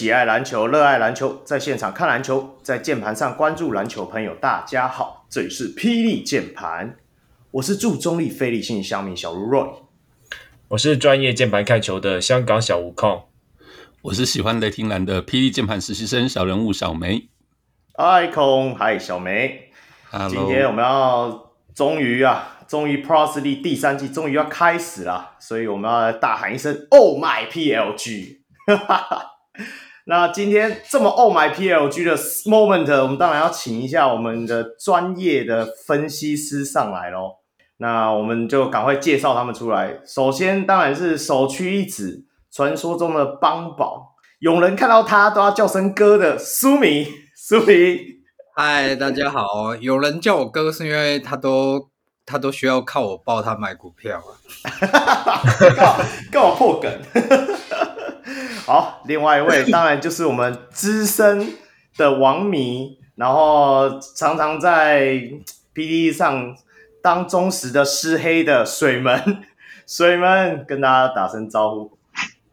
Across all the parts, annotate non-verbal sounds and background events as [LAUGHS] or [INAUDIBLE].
喜爱篮球、热爱篮球，在现场看篮球，在键盘上关注篮球朋友，大家好，这里是霹雳键盘，我是驻中立非理性乡民小卢 Roy，我是专业键盘看球的香港小吴控，我是喜欢雷霆蓝的霹雳键盘实习生小人物小梅。嗨，空，嗨，小梅。Hello. 今天我们要终于啊，终于 League 第三季终于要开始了，所以我们要来大喊一声 “Oh my PLG”！[LAUGHS] 那今天这么 “Oh my PLG” 的 moment，我们当然要请一下我们的专业的分析师上来喽。那我们就赶快介绍他们出来。首先当然是首屈一指，传说中的邦宝，有人看到他都要叫声哥的苏米，苏米。嗨，大家好！有人叫我哥，是因为他都他都需要靠我抱他买股票啊。[LAUGHS] 跟我破梗。[LAUGHS] 好，另外一位当然就是我们资深的王迷，然后常常在 PTT 上当忠实的师黑的水门，水门跟大家打声招呼。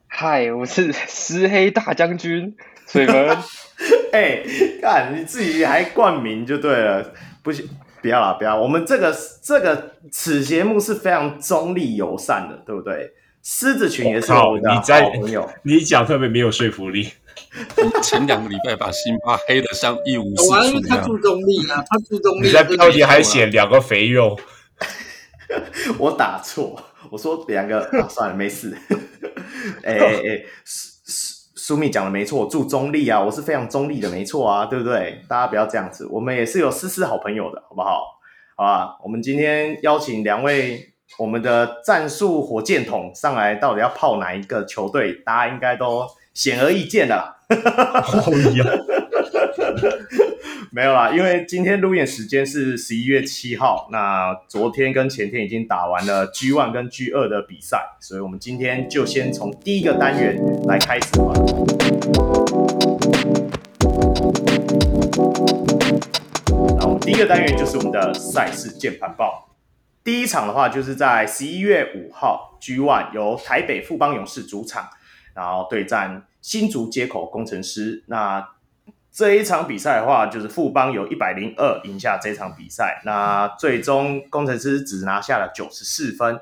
嗨，我是师黑大将军水门。[LAUGHS] 哎，干你自己还冠名就对了，不行，不要啦，不要。我们这个这个此节目是非常中立友善的，对不对？狮子群也是我们的好朋友，[LAUGHS] 你讲特别没有说服力。前两个礼拜把辛巴黑的像一无是处，他注重力啊，他注重力。你在标题还写两个肥肉，[LAUGHS] 我打错，我说两个，啊、算了，没事。哎 [LAUGHS] 哎哎。苏米讲的没错，住中立啊，我是非常中立的，没错啊，对不对？大家不要这样子，我们也是有丝丝好朋友的，好不好？好吧，我们今天邀请两位我们的战术火箭筒上来，到底要泡哪一个球队？大家应该都显而易见的啦。[LAUGHS] 没有啦，因为今天录影时间是十一月七号，那昨天跟前天已经打完了 G one 跟 G 二的比赛，所以我们今天就先从第一个单元来开始吧。那我们第一个单元就是我们的赛事键盘报，第一场的话就是在十一月五号 G one 由台北富邦勇士主场，然后对战新竹街口工程师，那。这一场比赛的话，就是富邦有一百零二赢下这场比赛。那最终工程师只拿下了九十四分。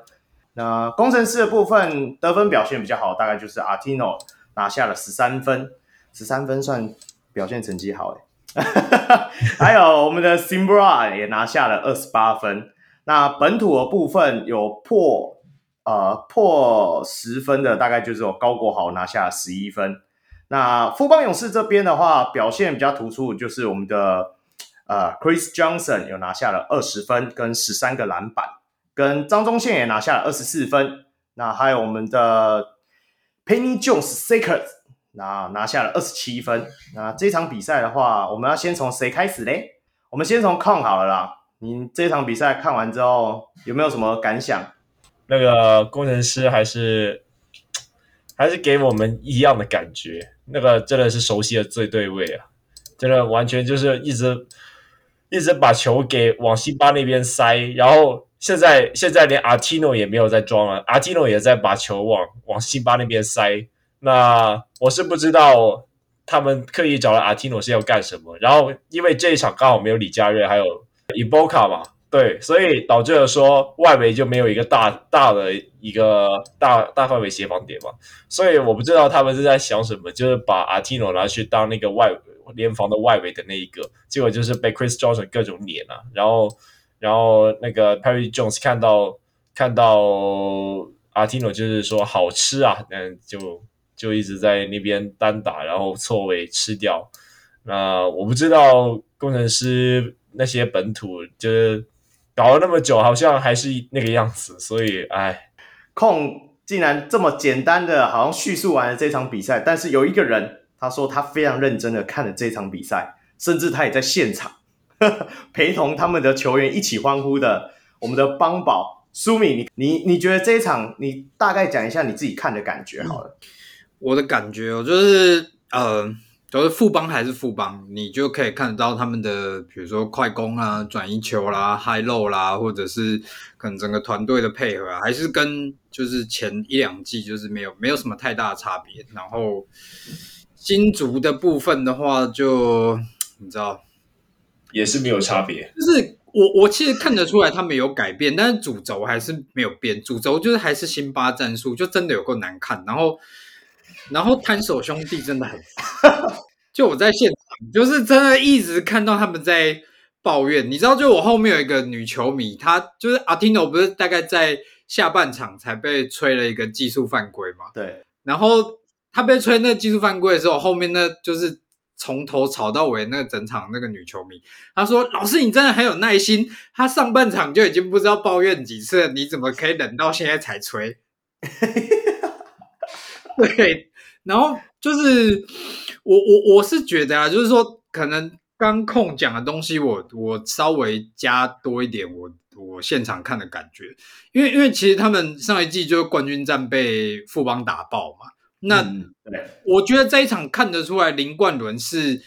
那工程师的部分得分表现比较好，大概就是阿提诺拿下了十三分，十三分算表现成绩好哎。[LAUGHS] 还有我们的 Simbra 也拿下了二十八分。那本土的部分有破呃破十分的，大概就是有高国豪拿下十一分。那富邦勇士这边的话，表现比较突出，就是我们的呃 Chris Johnson 有拿下了二十分跟十三个篮板，跟张宗宪也拿下了二十四分。那还有我们的 Penny Jones Secret 那拿下了二十七分。那这场比赛的话，我们要先从谁开始嘞？我们先从 Con 好了啦。你这场比赛看完之后有没有什么感想？那个工程师还是还是给我们一样的感觉。那个真的是熟悉的最对位啊！真的完全就是一直一直把球给往辛巴那边塞，然后现在现在连阿提诺也没有在装了，阿提诺也在把球往往辛巴那边塞。那我是不知道他们刻意找了阿提诺是要干什么。然后因为这一场刚好没有李佳瑞，还有伊波卡嘛。对，所以导致了说外围就没有一个大大的一个大大范围协防点嘛，所以我不知道他们是在想什么，就是把阿提诺拿去当那个外联防的外围的那一个，结果就是被 Chris Johnson 各种碾啊，然后然后那个 Perry Jones 看到看到阿提诺就是说好吃啊，嗯，就就一直在那边单打，然后错位吃掉，那我不知道工程师那些本土就是。搞了那么久，好像还是那个样子，所以哎，控竟然这么简单的，好像叙述完了这场比赛。但是有一个人，他说他非常认真的看了这场比赛，甚至他也在现场呵呵 [LAUGHS] 陪同他们的球员一起欢呼的。我们的邦宝苏米，你你你觉得这一场，你大概讲一下你自己看的感觉好了。我的感觉，我就是呃，都是富邦还是富邦，你就可以看得到他们的，比如说快攻啊、转移球啦、high low 啦，或者是可能整个团队的配合啊，还是跟就是前一两季就是没有没有什么太大的差别。然后金足的部分的话就，就你知道，也是没有差别。就是我我其实看得出来他们有改变，但是主轴还是没有变，主轴就是还是辛巴战术，就真的有够难看。然后。然后摊手兄弟真的很烦，就我在现场，就是真的一直看到他们在抱怨。你知道，就我后面有一个女球迷，她就是阿提诺，不是大概在下半场才被吹了一个技术犯规嘛？对。然后她被吹那个技术犯规的时候，后面那就是从头吵到尾，那个整场那个女球迷，她说：“老师，你真的很有耐心。她上半场就已经不知道抱怨几次了，你怎么可以忍到现在才吹？” [LAUGHS] 对。然后就是我我我是觉得啊，就是说可能刚控讲的东西我，我我稍微加多一点我，我我现场看的感觉，因为因为其实他们上一季就是冠军战被富邦打爆嘛，那、嗯、我觉得这一场看得出来林冠伦是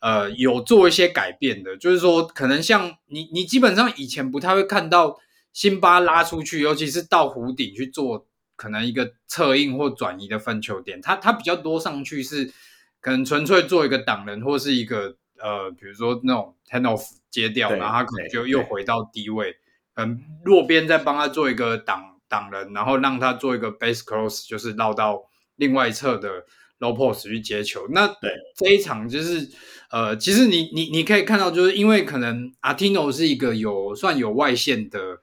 呃有做一些改变的，就是说可能像你你基本上以前不太会看到辛巴拉出去，尤其是到湖顶去做。可能一个策应或转移的分球点，他他比较多上去是可能纯粹做一个挡人，或是一个呃，比如说那种 handoff 接掉，然后他可能就又回到低位，嗯，落边再帮他做一个挡挡人，然后让他做一个 base close，就是绕到另外一侧的 low post 去接球。那对这一场就是呃，其实你你你可以看到，就是因为可能 Artino 是一个有算有外线的。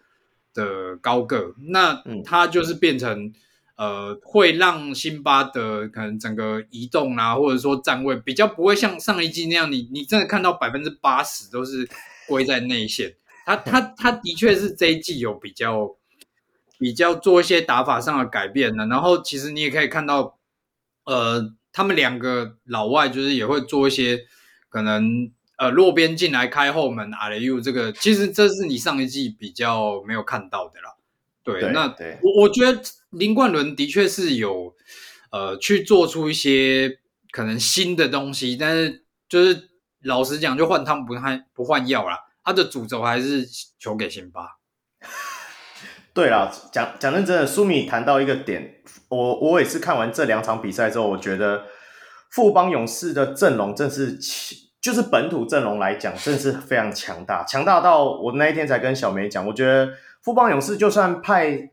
的高个，那他就是变成、嗯、呃，会让辛巴的可能整个移动啊，或者说站位比较不会像上一季那样，你你真的看到百分之八十都是归在内线。他他他的确是这一季有比较比较做一些打法上的改变的。然后其实你也可以看到，呃，他们两个老外就是也会做一些可能。呃，落边进来开后门，阿雷 u 这个，其实这是你上一季比较没有看到的啦。对，对那对我我觉得林冠伦的确是有呃去做出一些可能新的东西，但是就是老实讲，就换汤不换不换药啦。他的主轴还是球给辛巴。对啦，讲讲认真的，苏米谈到一个点，我我也是看完这两场比赛之后，我觉得富邦勇士的阵容正是就是本土阵容来讲，真的是非常强大，强大到我那一天才跟小梅讲，我觉得富邦勇士就算派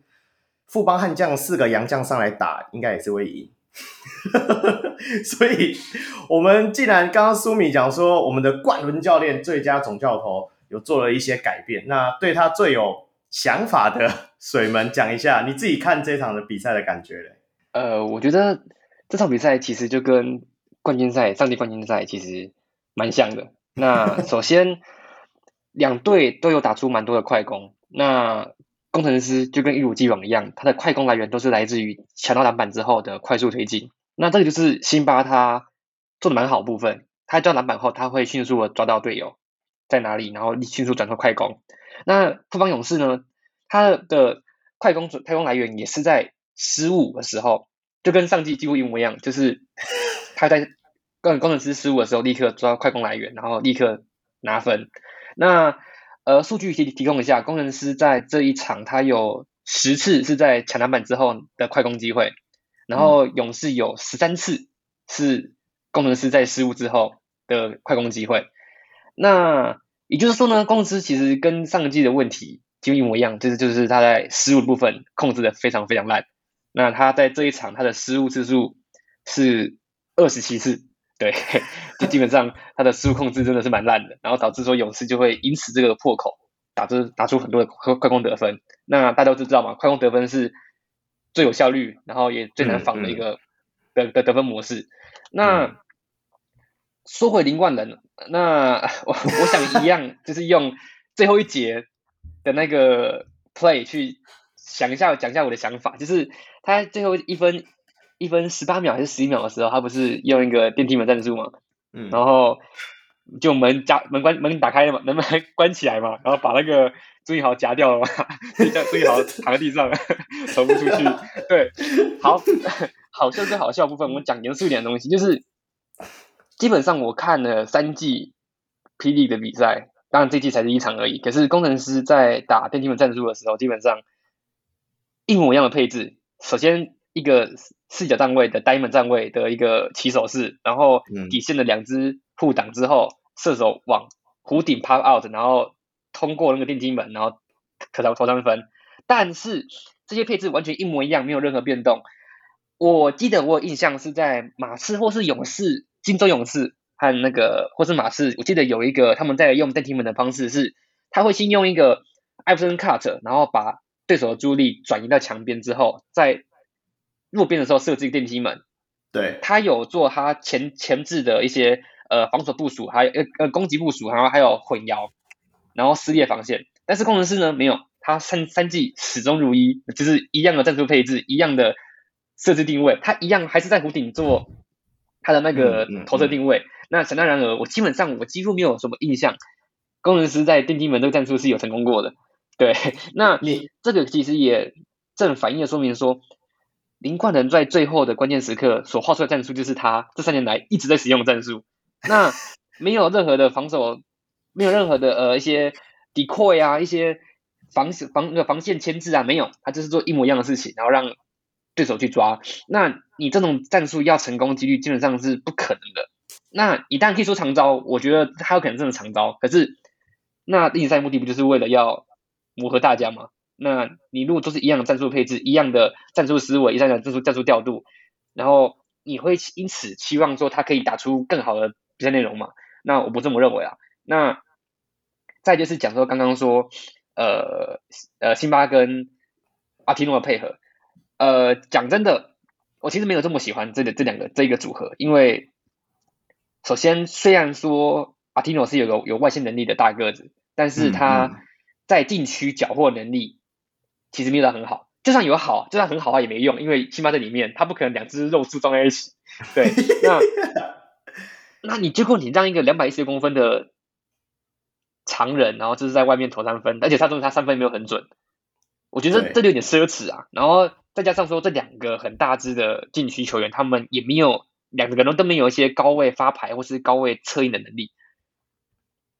富邦悍将四个洋将上来打，应该也是会赢。[LAUGHS] 所以，我们既然刚刚苏米讲说，我们的冠伦教练、最佳总教头有做了一些改变，那对他最有想法的水门讲一下，你自己看这场的比赛的感觉嘞？呃，我觉得这场比赛其实就跟冠军赛、上帝冠军赛其实。蛮像的。[LAUGHS] 那首先，两队都有打出蛮多的快攻。那工程师就跟一如既往一样，他的快攻来源都是来自于抢到篮板之后的快速推进。那这个就是辛巴他做的蛮好的部分。他抓篮板后，他会迅速的抓到队友在哪里，然后迅速转出快攻。那富邦勇士呢，他的快攻快攻来源也是在失误的时候，就跟上季几乎一模一样，就是他在。工工程师失误的时候，立刻抓快攻来源，然后立刻拿分。那呃，数据提提供一下，工程师在这一场他有十次是在抢篮板之后的快攻机会，然后勇士有十三次是工程师在失误之后的快攻机会。那也就是说呢，工程师其实跟上一季的问题就一模一样，就是就是他在失误部分控制的非常非常烂。那他在这一场他的失误次数是二十七次。对，[LAUGHS] 就基本上他的失误控制真的是蛮烂的，然后导致说勇士就会因此这个破口打出打出很多的快快攻得分。那大家都知道嘛，快攻得分是最有效率，然后也最难防的一个的的得分模式。那说回林冠人，那 [LAUGHS] 我我想一样，就是用最后一节的那个 play 去想一下讲一下我的想法，就是他最后一分。一分十八秒还是十一秒的时候，他不是用一个电梯门战术嘛？嗯，然后就门夹门关门打开了嘛，门门 [LAUGHS] 关起来嘛，然后把那个朱一豪夹掉了嘛，叫朱一豪躺在地上 [LAUGHS] 走不出去。对，好，[LAUGHS] 好笑是好笑的部分，我们讲严肃一点的东西，就是基本上我看了三季霹雳的比赛，当然这季才是一场而已。可是工程师在打电梯门战术的时候，基本上一模一样的配置。首先一个四角站位的 diamond 站位的一个起手式，然后底线的两只护挡之后，射手往弧顶 pop out，然后通过那个电梯门，然后可投投三分。但是这些配置完全一模一样，没有任何变动。我记得我有印象是在马刺或是勇士。金州勇士和那个或是马刺，我记得有一个他们在用电梯门的方式是，他会先用一个艾弗森 cut，然后把对手的注意力转移到墙边之后，在弱边的时候设置电梯门。对，他有做他前前置的一些呃防守部署，还有呃呃攻击部署，然后还有混淆，然后撕裂防线。但是工程师呢没有，他三三季始终如一，就是一样的战术配置，一样的设置定位，他一样还是在弧顶做。他的那个投射定位，嗯嗯嗯、那想当然而，我基本上我几乎没有什么印象，工程师在电梯门这个战术是有成功过的。对，[LAUGHS] 那你这个其实也正反映的说明说，林冠能在最后的关键时刻所画出的战术，就是他这三年来一直在使用的战术。那没有任何的防守，没有任何的呃一些 decoy 啊，一些防防那个防线牵制啊，没有，他就是做一模一样的事情，然后让。对手去抓，那你这种战术要成功几率基本上是不可能的。那一旦可以说长招，我觉得他有可能真的长招。可是，那例行赛目的不就是为了要磨合大家吗？那你如果都是一样的战术配置，一样的战术思维，一样的战术战术调度，然后你会因此期望说他可以打出更好的比赛内容嘛？那我不这么认为啊。那再就是讲说刚刚说，呃呃，辛巴跟阿提诺的配合。呃，讲真的，我其实没有这么喜欢这个这两个这一个组合，因为首先虽然说阿提诺是有个有外线能力的大个子，但是他在禁区缴获能力其实没有到很好，就算有好，就算很好的话也没用，因为辛巴在里面，他不可能两只肉猪装在一起。对，那 [LAUGHS] 那你结果你让一个两百一十公分的常人，然后就是在外面投三分，而且他说他三分没有很准，我觉得这有点奢侈啊，然后。再加上说，这两个很大只的禁区球员，他们也没有两个人都没有一些高位发牌或是高位策应的能力。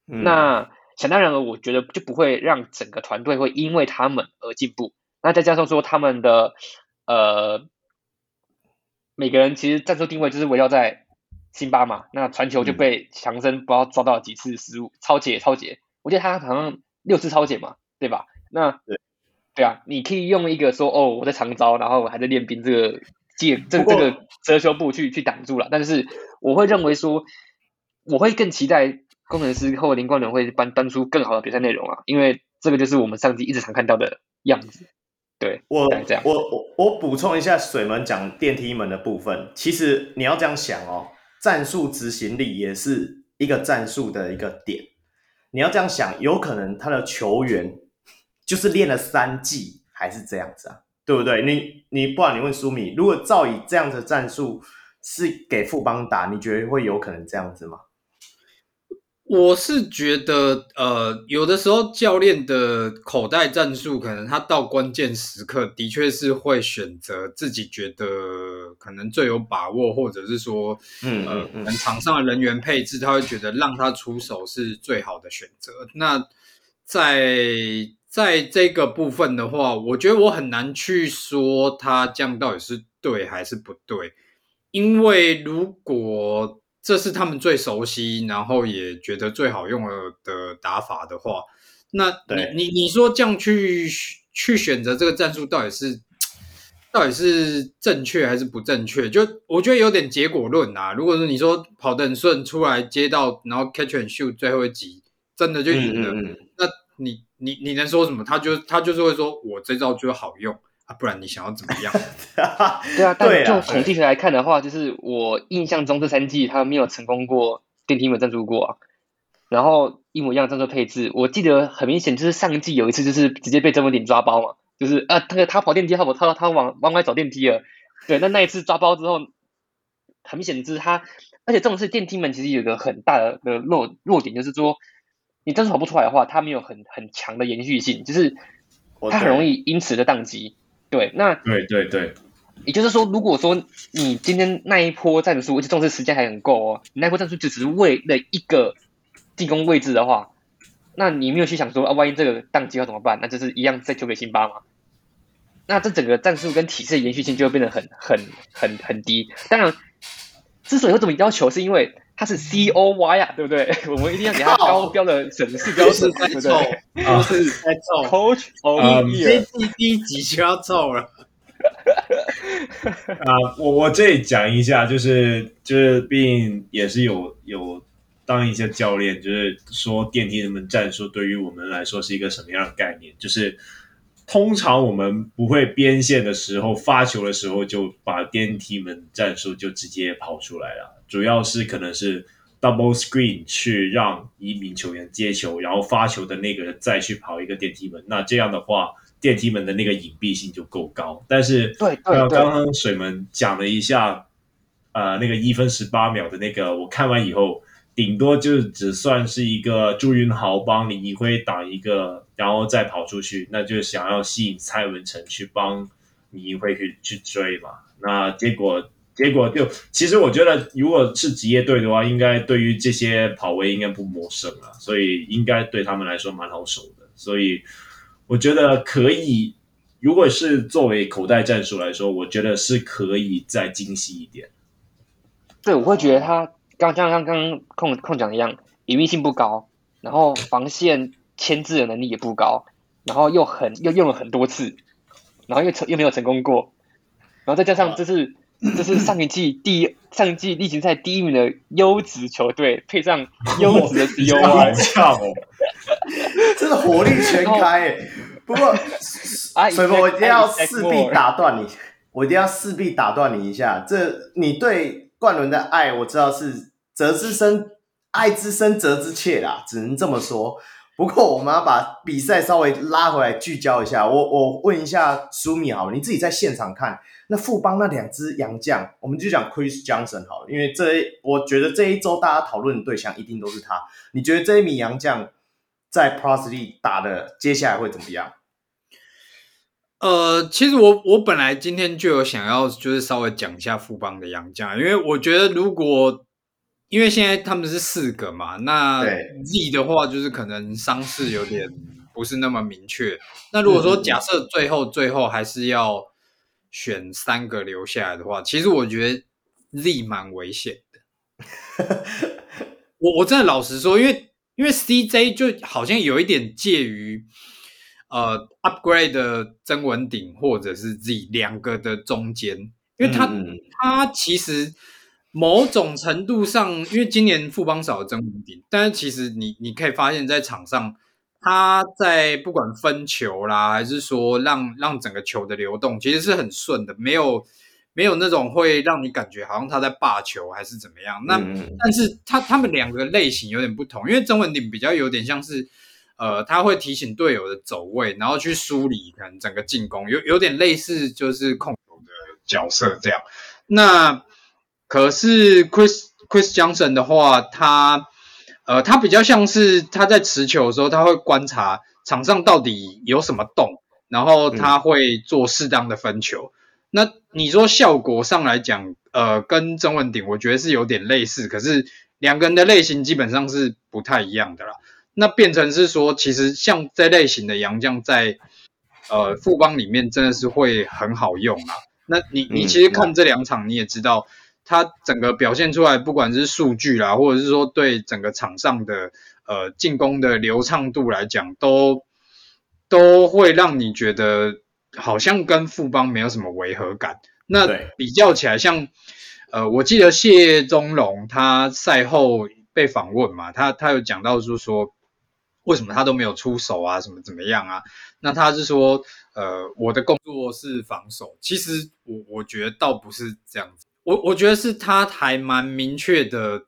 嗯、那想当然了，我觉得就不会让整个团队会因为他们而进步。那再加上说，他们的呃每个人其实战术定位就是围绕在辛巴嘛，那传球就被强森不知道抓到几次失误，超解超解，我记得他好像六次超解嘛，对吧？那对。对啊，你可以用一个说哦，我在长招，然后我还在练兵，这个借这这个遮羞布去去挡住了。但是我会认为说，我会更期待攻城狮或林冠伦会搬搬出更好的比赛内容啊，因为这个就是我们上季一直常看到的样子。对，我这样，我我我补充一下水门讲电梯门的部分，其实你要这样想哦，战术执行力也是一个战术的一个点。你要这样想，有可能他的球员。就是练了三季还是这样子啊，对不对？你你不然你问苏米，如果照以这样的战术是给富邦打，你觉得会有可能这样子吗？我是觉得，呃，有的时候教练的口袋战术，可能他到关键时刻的确是会选择自己觉得可能最有把握，或者是说，嗯呃，可能场上的人员配置，他会觉得让他出手是最好的选择。那在在这个部分的话，我觉得我很难去说他这样到底是对还是不对，因为如果这是他们最熟悉，然后也觉得最好用的打法的话，那你你你说这样去去选择这个战术到底是到底是正确还是不正确？就我觉得有点结果论啊。如果说你说跑得很顺出来接到，然后 catch and shoot 最后一集真的就赢了，嗯嗯嗯那你。你你能说什么？他就他就是会说，我这招就好用啊，不然你想要怎么样？[LAUGHS] 对啊，但就统计学来看的话，就是我印象中这三季他没有成功过电梯门赞助过啊。然后一模一样的战术配置，我记得很明显就是上季有一次就是直接被曾文鼎抓包嘛，就是啊，他他跑电梯，他跑他他往往外走电梯了。对，那那一次抓包之后，很明显就是他，而且这种是电梯门其实有一个很大的的弱弱点，就是说。你真是跑不出来的话，它没有很很强的延续性，就是它很容易因此的宕机。对，那对对对，也就是说，如果说你今天那一波战术，而且重视时间还很够哦，你那一波战术就只是为了一个进攻位置的话，那你没有去想说啊，万一这个宕机要怎么办？那就是一样再球给辛巴嘛。那这整个战术跟体系的延续性就会变得很很很很低。当然，之所以会这么要求，是因为它是 C O Y 啊，对不对？[LAUGHS] 我们一定要给它高标的审视标准，对不对？啊，是在凑，Coach of Year，这第一集就要凑了。[LAUGHS] 啊，我我这里讲一下，就是就是，毕竟也是有有当一些教练，就是说电梯人们战术对于我们来说是一个什么样的概念？就是通常我们不会边线的时候发球的时候就把电梯门战术就直接跑出来了，主要是可能是 double screen 去让一名球员接球，然后发球的那个人再去跑一个电梯门，那这样的话。电梯门的那个隐蔽性就够高，但是对刚刚水门讲了一下，呃，那个一分十八秒的那个，我看完以后，顶多就只算是一个朱云豪帮李一辉挡一个，然后再跑出去，那就想要吸引蔡文成去帮李一辉去去追嘛。那结果结果就，其实我觉得，如果是职业队的话，应该对于这些跑位应该不陌生啊，所以应该对他们来说蛮好守的，所以。我觉得可以，如果是作为口袋战术来说，我觉得是可以再精细一点。对，我会觉得他刚像刚刚控控讲一样，隐秘性不高，然后防线牵制的能力也不高，然后又很又用了很多次，然后又成又没有成功过，然后再加上这是这是上一季第一上一季例行赛第一名的优质球队，配上优质的 [LAUGHS] COY。[LAUGHS] 真的火力全开诶！不过，[LAUGHS] 水波，我一定要势必打断你，我一定要势必打断你一下。这你对冠伦的爱，我知道是责之深，爱之深责之切啦，只能这么说。不过，我们要把比赛稍微拉回来聚焦一下。我我问一下舒米好了，你自己在现场看那富邦那两只洋将，我们就讲 Chris Johnson 好了，因为这一我觉得这一周大家讨论的对象一定都是他。你觉得这一名洋将？在 League 打的接下来会怎么样？呃，其实我我本来今天就有想要，就是稍微讲一下富邦的洋将，因为我觉得如果因为现在他们是四个嘛，那 Z 的话就是可能伤势有点不是那么明确。那如果说假设最后最后还是要选三个留下来的话，其实我觉得 Z 蛮危险的。我我真的老实说，因为。因为 CJ 就好像有一点介于呃 upgrade 的曾文鼎或者是 Z 两个的中间，因为他、嗯、他其实某种程度上，因为今年富邦少了曾文鼎，但是其实你你可以发现，在场上他在不管分球啦，还是说让让整个球的流动，其实是很顺的，没有。没有那种会让你感觉好像他在霸球还是怎么样，那、嗯、但是他他们两个类型有点不同，因为曾文鼎比较有点像是，呃，他会提醒队友的走位，然后去梳理可能整个进攻，有有点类似就是控球的角色这样。那可是 Chris Chris Johnson 的话，他呃他比较像是他在持球的时候，他会观察场上到底有什么动，然后他会做适当的分球。嗯那你说效果上来讲，呃，跟曾文鼎我觉得是有点类似，可是两个人的类型基本上是不太一样的啦。那变成是说，其实像这类型的洋将在呃富邦里面真的是会很好用啊。那你你其实看这两场你也知道，他整个表现出来，不管是数据啦，或者是说对整个场上的呃进攻的流畅度来讲，都都会让你觉得。好像跟富邦没有什么违和感。那比较起来像，像呃，我记得谢宗龙他赛后被访问嘛，他他有讲到就是说，为什么他都没有出手啊，什么怎么样啊？那他是说，呃，我的工作是防守。其实我我觉得倒不是这样子，我我觉得是他还蛮明确的，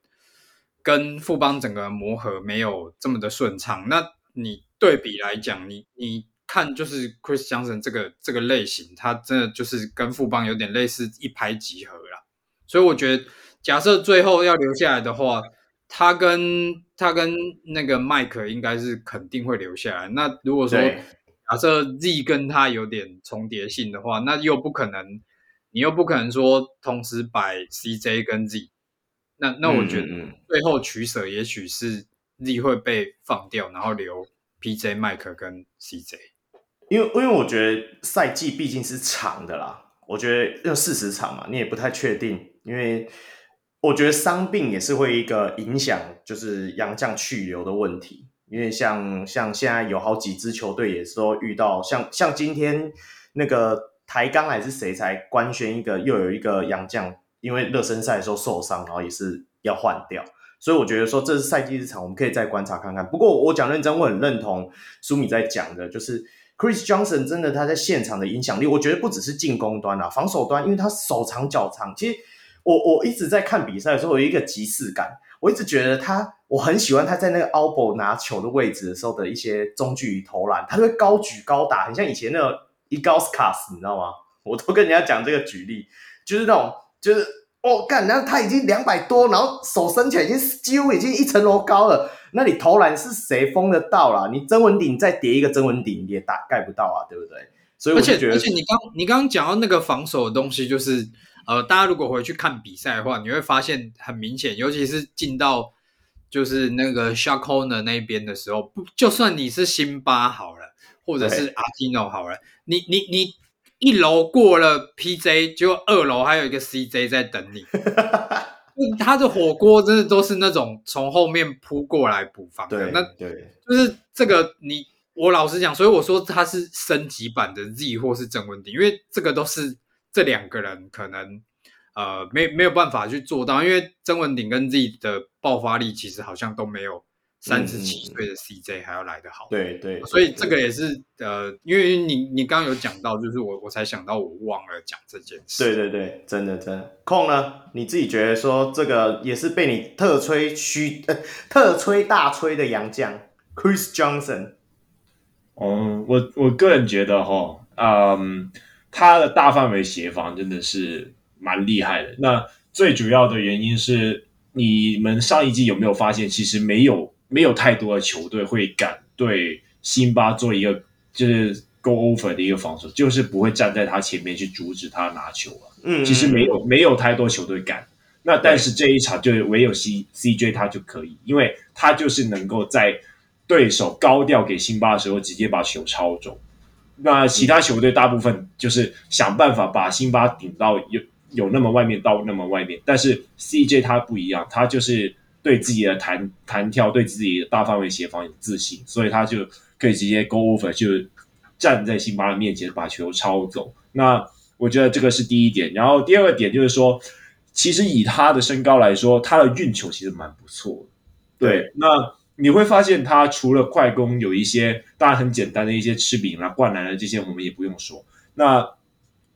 跟富邦整个磨合没有这么的顺畅。那你对比来讲，你你。看，就是 Chris Johnson 这个这个类型，他真的就是跟富邦有点类似，一拍即合啦。所以我觉得，假设最后要留下来的话，他跟他跟那个 Mike 应该是肯定会留下来。那如果说假设 Z 跟他有点重叠性的话，那又不可能你又不可能说同时摆 CJ 跟 Z，那那我觉得最后取舍也许是 Z 会被放掉，然后留 PJ、Mike 跟 CJ。因为因为我觉得赛季毕竟是长的啦，我觉得要四十场嘛，你也不太确定，因为我觉得伤病也是会一个影响，就是洋将去留的问题。因为像像现在有好几支球队也是都遇到，像像今天那个台钢还是谁才官宣一个又有一个洋将，因为热身赛的时候受伤，然后也是要换掉。所以我觉得说这是赛季日常，我们可以再观察看看。不过我讲认真，我很认同舒米在讲的，就是 Chris Johnson 真的他在现场的影响力，我觉得不只是进攻端啊，防守端，因为他手长脚长。其实我我一直在看比赛的时候，有一个即视感。我一直觉得他，我很喜欢他在那个 elbow 拿球的位置的时候的一些中距离投篮，他会高举高打，很像以前那个 Ilgauskas，你知道吗？[LAUGHS] 我都跟人家讲这个举例，就是那种，就是哦，干，然后他已经两百多，然后手伸起来已经几乎已经一层楼高了，那你投篮是谁封得到啦？你曾文鼎再叠一个曾文鼎也打盖不到啊，对不对？所以我觉得，而且而且你刚你刚刚讲到那个防守的东西，就是。呃，大家如果回去看比赛的话，你会发现很明显，尤其是进到就是那个 shot corner 那边的时候，不，就算你是辛巴好了，或者是阿基诺好了，你你你一楼过了 PJ，结果二楼还有一个 CJ 在等你。[LAUGHS] 他的火锅真的都是那种从后面扑过来补防的，那对，就是这个你我老实讲，所以我说他是升级版的 Z 或是郑文鼎，因为这个都是。这两个人可能呃没没有办法去做到，因为曾文鼎跟 Z 的爆发力其实好像都没有三十七岁的 CJ 还要来得好。对对，所以这个也是呃，因为你你刚刚有讲到，就是我我才想到我忘了讲这件事。对对对，真的真的。控呢？你自己觉得说这个也是被你特吹虚呃特吹大吹的洋将 Chris Johnson。嗯，我我个人觉得哈，嗯。他的大范围协防真的是蛮厉害的。那最主要的原因是，你们上一季有没有发现，其实没有没有太多的球队会敢对辛巴做一个就是 go over 的一个防守，就是不会站在他前面去阻止他拿球啊。嗯，其实没有没有太多球队敢。那但是这一场就唯有 C CJ 他就可以，因为他就是能够在对手高调给辛巴的时候，直接把球抄走。那其他球队大部分就是想办法把辛巴顶到有有那么外面到那么外面，但是 CJ 他不一样，他就是对自己的弹弹跳、对自己的大范围协防有自信，所以他就可以直接 go over，就站在辛巴的面前把球抄走。那我觉得这个是第一点，然后第二个点就是说，其实以他的身高来说，他的运球其实蛮不错的。对，那。你会发现，他除了快攻，有一些当然很简单的一些吃饼啦、灌篮的这些，我们也不用说。那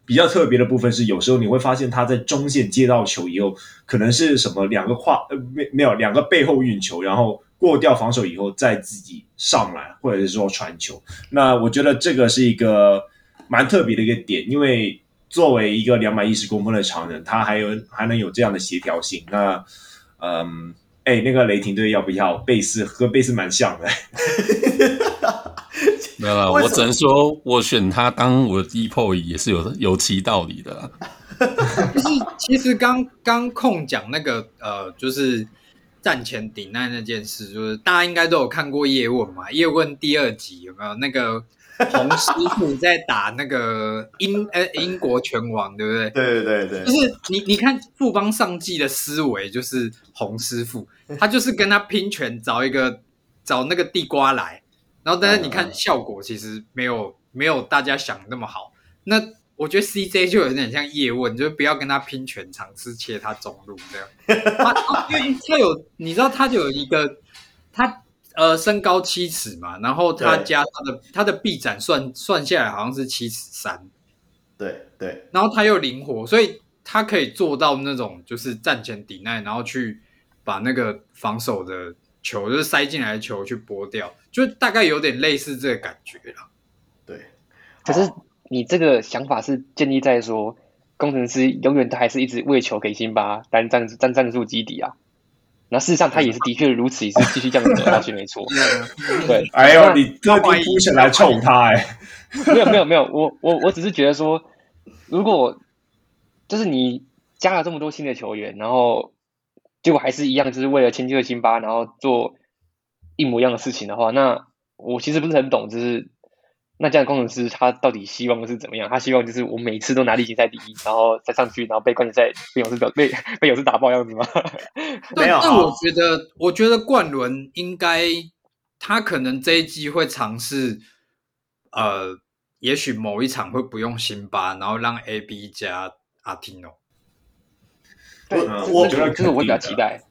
比较特别的部分是，有时候你会发现他在中线接到球以后，可能是什么两个跨呃没没有两个背后运球，然后过掉防守以后再自己上来，或者是说传球。那我觉得这个是一个蛮特别的一个点，因为作为一个两百一十公分的长人，他还有还能有这样的协调性。那嗯。哎，那个雷霆队要不要贝斯？和贝斯蛮像的。[LAUGHS] [LAUGHS] 没有了，我只能说，我选他当我的 depot 也是有 [LAUGHS] 有其道理的。[LAUGHS] 就是其实刚刚控讲那个呃，就是战前顶难那件事，就是大家应该都有看过叶问嘛？叶问第二集有没有那个？洪师傅在打那个英呃英国拳王，对不对？对对对，就是你你看富邦上季的思维就是洪师傅，他就是跟他拼拳，找一个找那个地瓜来，然后但是你看效果其实没有没有大家想的那么好。那我觉得 CJ 就有点像叶问，就是不要跟他拼拳，尝试切他中路这样。[LAUGHS] 他他因为他有你知道他就有一个他。呃，身高七尺嘛，然后他加他的他的臂展算算下来好像是七尺三，对对，然后他又灵活，所以他可以做到那种就是战前抵耐，然后去把那个防守的球就是塞进来的球去拨掉，就大概有点类似这个感觉了。对，可是你这个想法是建立在说工程师永远都还是一直为球给辛巴单战战战术基底啊。那事实上，他也是的确如此，也是继续这样子走下去，没错。[LAUGHS] 对，哎呦，你特地出钱来冲他，哎，[LAUGHS] 没有没有没有，我我我只是觉得说，如果就是你加了这么多新的球员，然后结果还是一样，就是为了迁就辛巴，然后做一模一样的事情的话，那我其实不是很懂，就是那这样的工程师他到底希望的是怎么样？他希望就是我每次都拿例行赛第一，然后再上去，然后被冠军赛被勇士打被被勇士打爆样子吗？[LAUGHS] 对没有，但我觉得，我觉得冠伦应该他可能这一季会尝试，呃，也许某一场会不用辛巴，然后让 AB 加阿提诺。对，我这个这个我比较期待，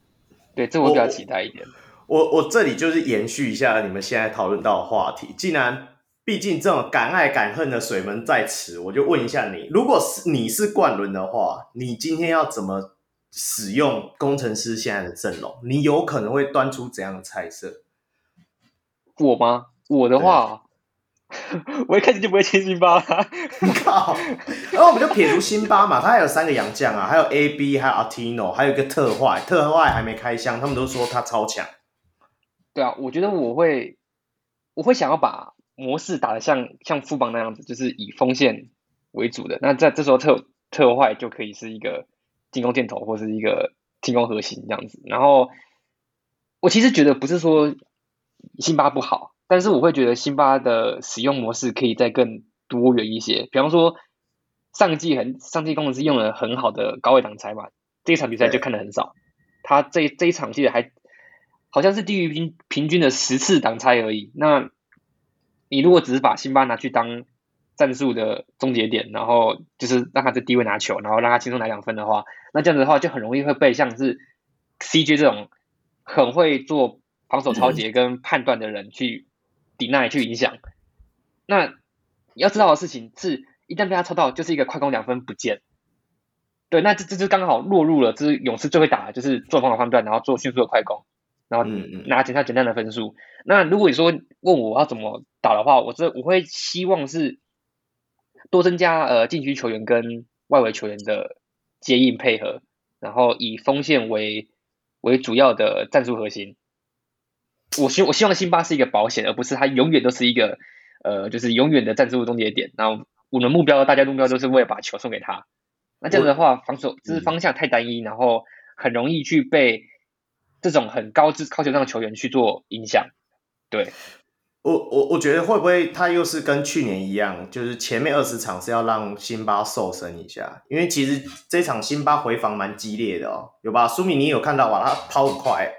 对，这我比较期待一点。我我这里就是延续一下你们现在讨论到的话题。既然毕竟这种敢爱敢恨的水门在此，我就问一下你：如果是你是冠伦的话，你今天要怎么使用工程师现在的阵容？你有可能会端出怎样的菜色？我吗？我的话。[LAUGHS] 我一开始就不会签辛巴了 [LAUGHS] [LAUGHS] 靠！然后我们就撇除辛巴嘛，他还有三个洋将啊，还有 AB，还有 Artino，还有一个特坏，特坏还没开箱，他们都说他超强。对啊，我觉得我会，我会想要把模式打得像像富邦那样子，就是以锋线为主的。那在这时候特特坏就可以是一个进攻箭头，或是一个进攻核心这样子。然后我其实觉得不是说辛巴不好。但是我会觉得辛巴的使用模式可以再更多元一些，比方说上季很上季工程师用了很好的高位挡拆嘛，这一场比赛就看得很少。他这这一场记得还好像是低于平平均的十次挡拆而已。那你如果只是把辛巴拿去当战术的终结点，然后就是让他在低位拿球，然后让他轻松拿两分的话，那这样子的话就很容易会被像是 CJ 这种很会做防守抄截跟判断的人去。抵赖去影响，那你要知道的事情是，一旦被他抽到，就是一个快攻两分不见。对，那这这就刚好落入了，这是勇士最会打，就是做防守判断，然后做迅速的快攻，然后拿简单简单的分数。那如果你说问我要怎么打的话，我这我会希望是多增加呃禁区球员跟外围球员的接应配合，然后以锋线为为主要的战术核心。我希我希望辛巴是一个保险，而不是他永远都是一个呃，就是永远的战术终结点。然后我的目标，大家目标都是为了把球送给他。那这样的话，防守就是方向太单一，然后很容易去被这种很高质高球量的球员去做影响。对，我我我觉得会不会他又是跟去年一样，就是前面二十场是要让辛巴瘦身一下，因为其实这场辛巴回防蛮激烈的哦，有吧？苏米你有看到吧？他跑很快。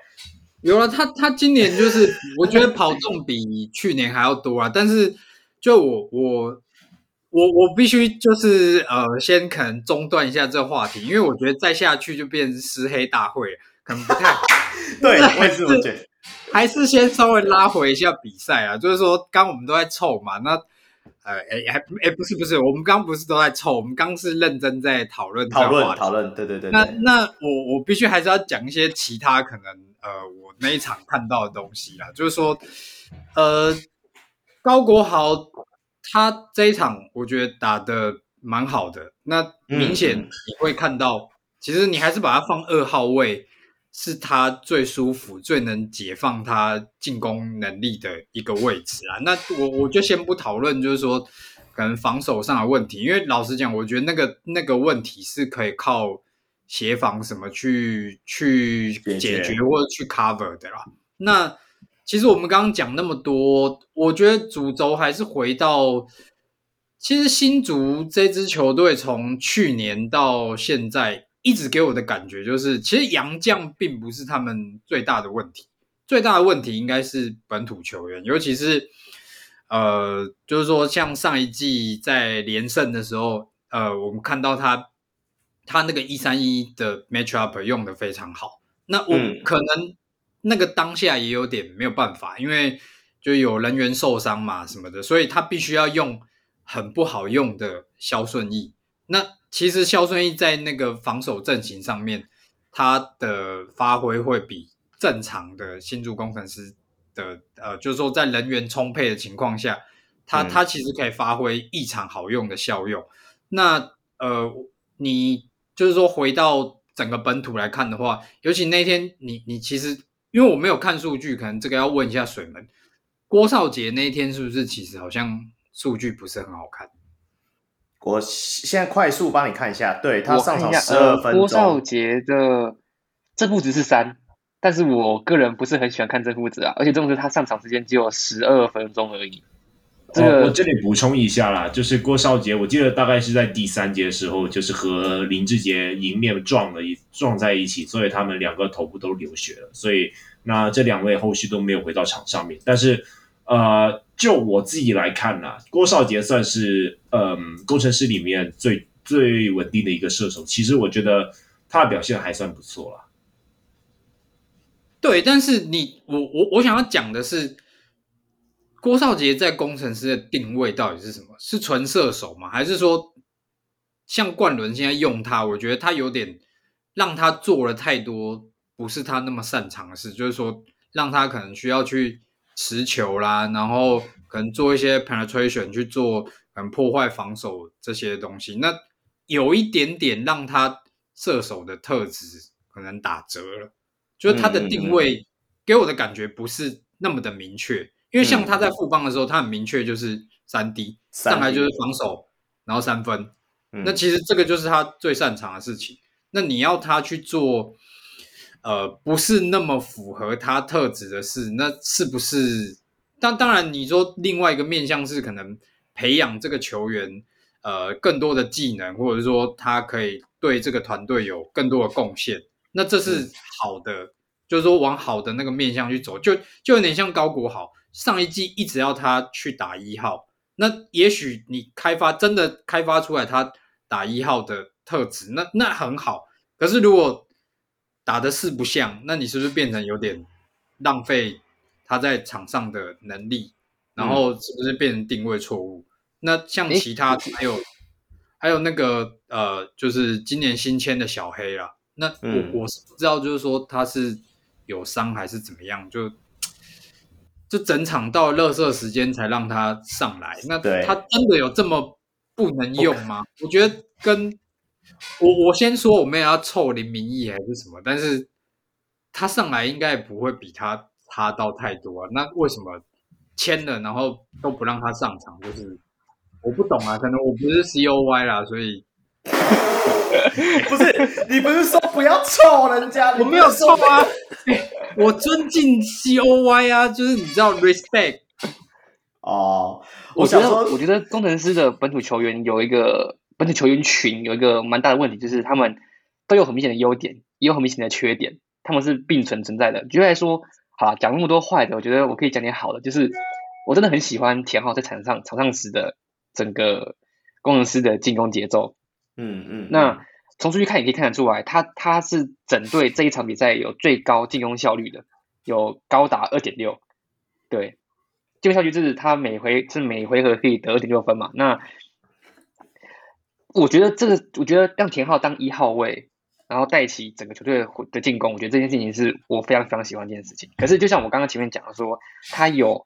有了他，他今年就是我觉得跑动比去年还要多啊。但是就我我我我必须就是呃，先可能中断一下这个话题，因为我觉得再下去就变成湿黑大会，可能不太好。[LAUGHS] 对，我也是这么觉得。[LAUGHS] 还是先稍微拉回一下比赛啊，就是说刚我们都在凑嘛，那呃哎还哎不是不是，我们刚不是都在凑，我们刚是认真在讨论讨论讨论，对对对，对。那那我我必须还是要讲一些其他可能呃我。那一场看到的东西啦，就是说，呃，高国豪他这一场我觉得打的蛮好的。那明显你会看到，嗯、其实你还是把他放二号位，是他最舒服、最能解放他进攻能力的一个位置啊。那我我就先不讨论，就是说可能防守上的问题，因为老实讲，我觉得那个那个问题是可以靠。协防什么去去解决或者去 cover 的啦？那其实我们刚刚讲那么多，我觉得主轴还是回到，其实新竹这支球队从去年到现在，一直给我的感觉就是，其实洋将并不是他们最大的问题，最大的问题应该是本土球员，尤其是呃，就是说像上一季在连胜的时候，呃，我们看到他。他那个一三一的 matchup 用的非常好，那我可能那个当下也有点没有办法，因为就有人员受伤嘛什么的，所以他必须要用很不好用的肖顺义。那其实肖顺义在那个防守阵型上面，他的发挥会比正常的新竹工程师的呃，就是说在人员充沛的情况下，他他其实可以发挥异常好用的效用。那呃，你。就是说，回到整个本土来看的话，尤其那天你你其实，因为我没有看数据，可能这个要问一下水门郭少杰那一天是不是其实好像数据不是很好看？我现在快速帮你看一下，对，他上场十二分钟。郭少杰的正负值是三，但是我个人不是很喜欢看正负值啊，而且重点是他上场时间只有十二分钟而已。这个、哦、我这里补充一下啦，就是郭少杰，我记得大概是在第三节的时候，就是和林志杰迎面撞了一撞在一起，所以他们两个头部都流血了，所以那这两位后续都没有回到场上面。但是，呃，就我自己来看呢，郭少杰算是嗯工程师里面最最稳定的一个射手，其实我觉得他的表现还算不错啦。对，但是你我我我想要讲的是。郭少杰在工程师的定位到底是什么？是纯射手吗？还是说像冠伦现在用他？我觉得他有点让他做了太多不是他那么擅长的事，就是说让他可能需要去持球啦，然后可能做一些 penetration 去做，可能破坏防守这些东西。那有一点点让他射手的特质可能打折了，就是他的定位给我的感觉不是那么的明确。因为像他在富邦的时候，他很明确就是三 D 上来就是防守，然后三分。那其实这个就是他最擅长的事情。那你要他去做，呃，不是那么符合他特质的事，那是不是？当当然，你说另外一个面向是可能培养这个球员，呃，更多的技能，或者是说他可以对这个团队有更多的贡献，那这是好的，就是说往好的那个面向去走，就就有点像高国豪。上一季一直要他去打一号，那也许你开发真的开发出来他打一号的特质，那那很好。可是如果打的四不像，那你是不是变成有点浪费他在场上的能力？然后是不是变成定位错误？嗯、那像其他还有还有那个呃，就是今年新签的小黑啦，那我、嗯、我是不知道，就是说他是有伤还是怎么样就。就整场到热射时间才让他上来，那他真的有这么不能用吗？我觉得跟我我先说我没有要凑林明义还是什么，但是他上来应该也不会比他差到太多啊。那为什么签了然后都不让他上场？就是我不懂啊，可能我不是 COY 啦，所以不是你不是说不要凑人家，我没有凑啊。我尊敬 C O Y 啊，就是你知道 respect 哦。我觉得，我觉得工程师的本土球员有一个本土球员群有一个蛮大的问题，就是他们都有很明显的优点，也有很明显的缺点，他们是并存存在的。举例来说，好讲那么多坏的，我觉得我可以讲点好的，就是 [LAUGHS] 我真的很喜欢田浩在场上场上时的整个工程师的进攻节奏。嗯嗯，那。从数据看也可以看得出来，他他是整队这一场比赛有最高进攻效率的，有高达二点六，对，进攻效率就是他每回是每回合可以得二点六分嘛。那我觉得这个，我觉得让田浩当一号位，然后带起整个球队的进攻，我觉得这件事情是我非常非常喜欢这件事情。可是就像我刚刚前面讲的说，他有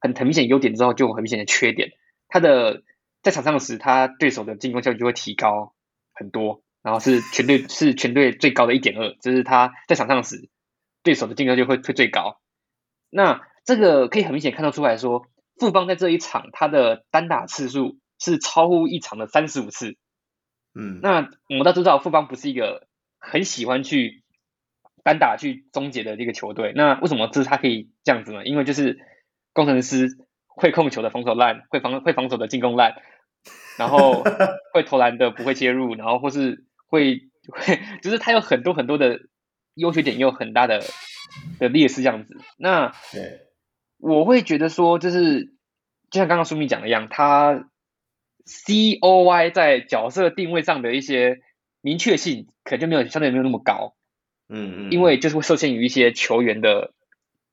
很很明显优点之后，就有很明显的缺点。他的在场上时，他对手的进攻效率就会提高很多。然后是全队是全队最高的一点二，就是他在场上时，对手的进攻就会会最高。那这个可以很明显看得出来说，富邦在这一场他的单打次数是超乎异常的三十五次。嗯，那我们都知道富邦不是一个很喜欢去单打去终结的这个球队。那为什么这是他可以这样子呢？因为就是工程师会控球的防守烂，会防会防守的进攻烂，然后会投篮的不会切入，然后或是。会会，就是他有很多很多的优缺点，也有很大的的劣势这样子。那我会觉得说，就是就像刚刚书铭讲的一样，他 C O Y 在角色定位上的一些明确性，可能就没有相对没有那么高。嗯嗯，因为就是会受限于一些球员的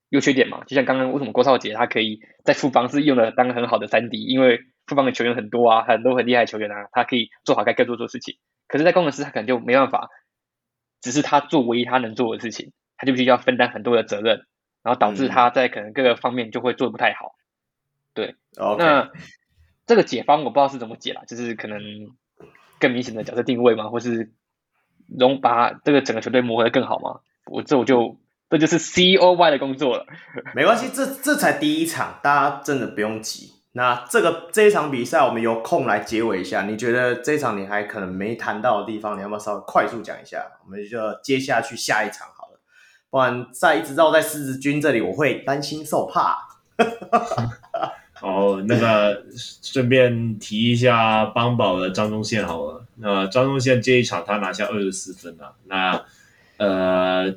优缺点嘛。就像刚刚为什么郭少杰他可以在富邦是用的当很好的三 D，因为富邦的球员很多啊，很多很厉害的球员啊，他可以做好该该做做事情。可是，在工程师他可能就没办法，只是他做唯一他能做的事情，他就必须要分担很多的责任，然后导致他在可能各个方面就会做的不太好。对.那这个解方我不知道是怎么解啦，就是可能更明显的角色定位嘛，或是能把这个整个球队磨合得更好嘛？我这我就这就是 COY 的工作了。[LAUGHS] 没关系，这这才第一场，大家真的不用急。那这个这一场比赛，我们有空来结尾一下。你觉得这一场你还可能没谈到的地方，你要不要稍微快速讲一下？我们就接下去下一场好了，不然再一直绕在狮子军这里，我会担心受怕。[LAUGHS] 哦，那个顺便提一下邦宝的张宗宪好了。那张宗宪这一场他拿下二十四分啊，那呃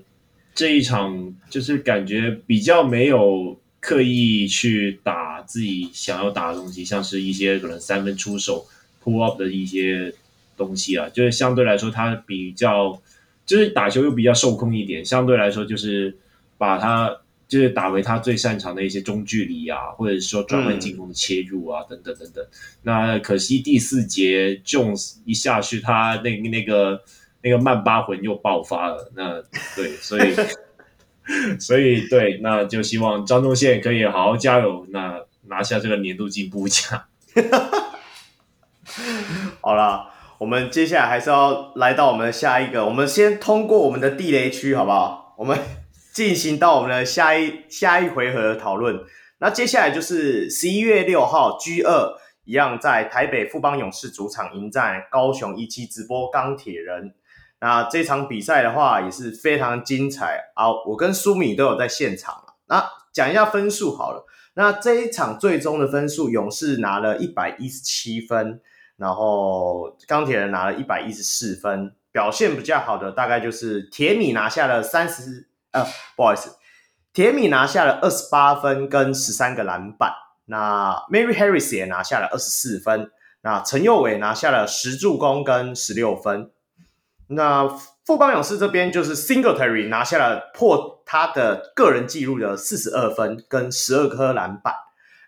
这一场就是感觉比较没有刻意去打自己想要打的东西，像是一些可能三分出手 pull up 的一些东西啊，就是相对来说他比较就是打球又比较受控一点，相对来说就是把他。就是打回他最擅长的一些中距离啊，或者说转换进攻的切入啊，嗯、等等等等。那可惜第四节 Jones 一下去，他那那个那个曼巴魂又爆发了。那对，所以 [LAUGHS] 所以对，那就希望张宗宪可以好好加油，那拿下这个年度进步奖。[LAUGHS] 好了，我们接下来还是要来到我们的下一个，我们先通过我们的地雷区，好不好？我们。进行到我们的下一下一回合的讨论，那接下来就是十一月六号 G 二一样在台北富邦勇士主场迎战高雄一期直播钢铁人。那这场比赛的话也是非常精彩啊！我跟舒米都有在现场。那讲一下分数好了，那这一场最终的分数，勇士拿了一百一十七分，然后钢铁人拿了一百一十四分。表现比较好的大概就是铁米拿下了三十。呃，不好意思，铁米拿下了二十八分跟十三个篮板，那 Mary Harris 也拿下了二十四分，那陈佑伟拿下了十助攻跟十六分，那富邦勇士这边就是 Singletary 拿下了破他的个人纪录的四十二分跟十二颗篮板，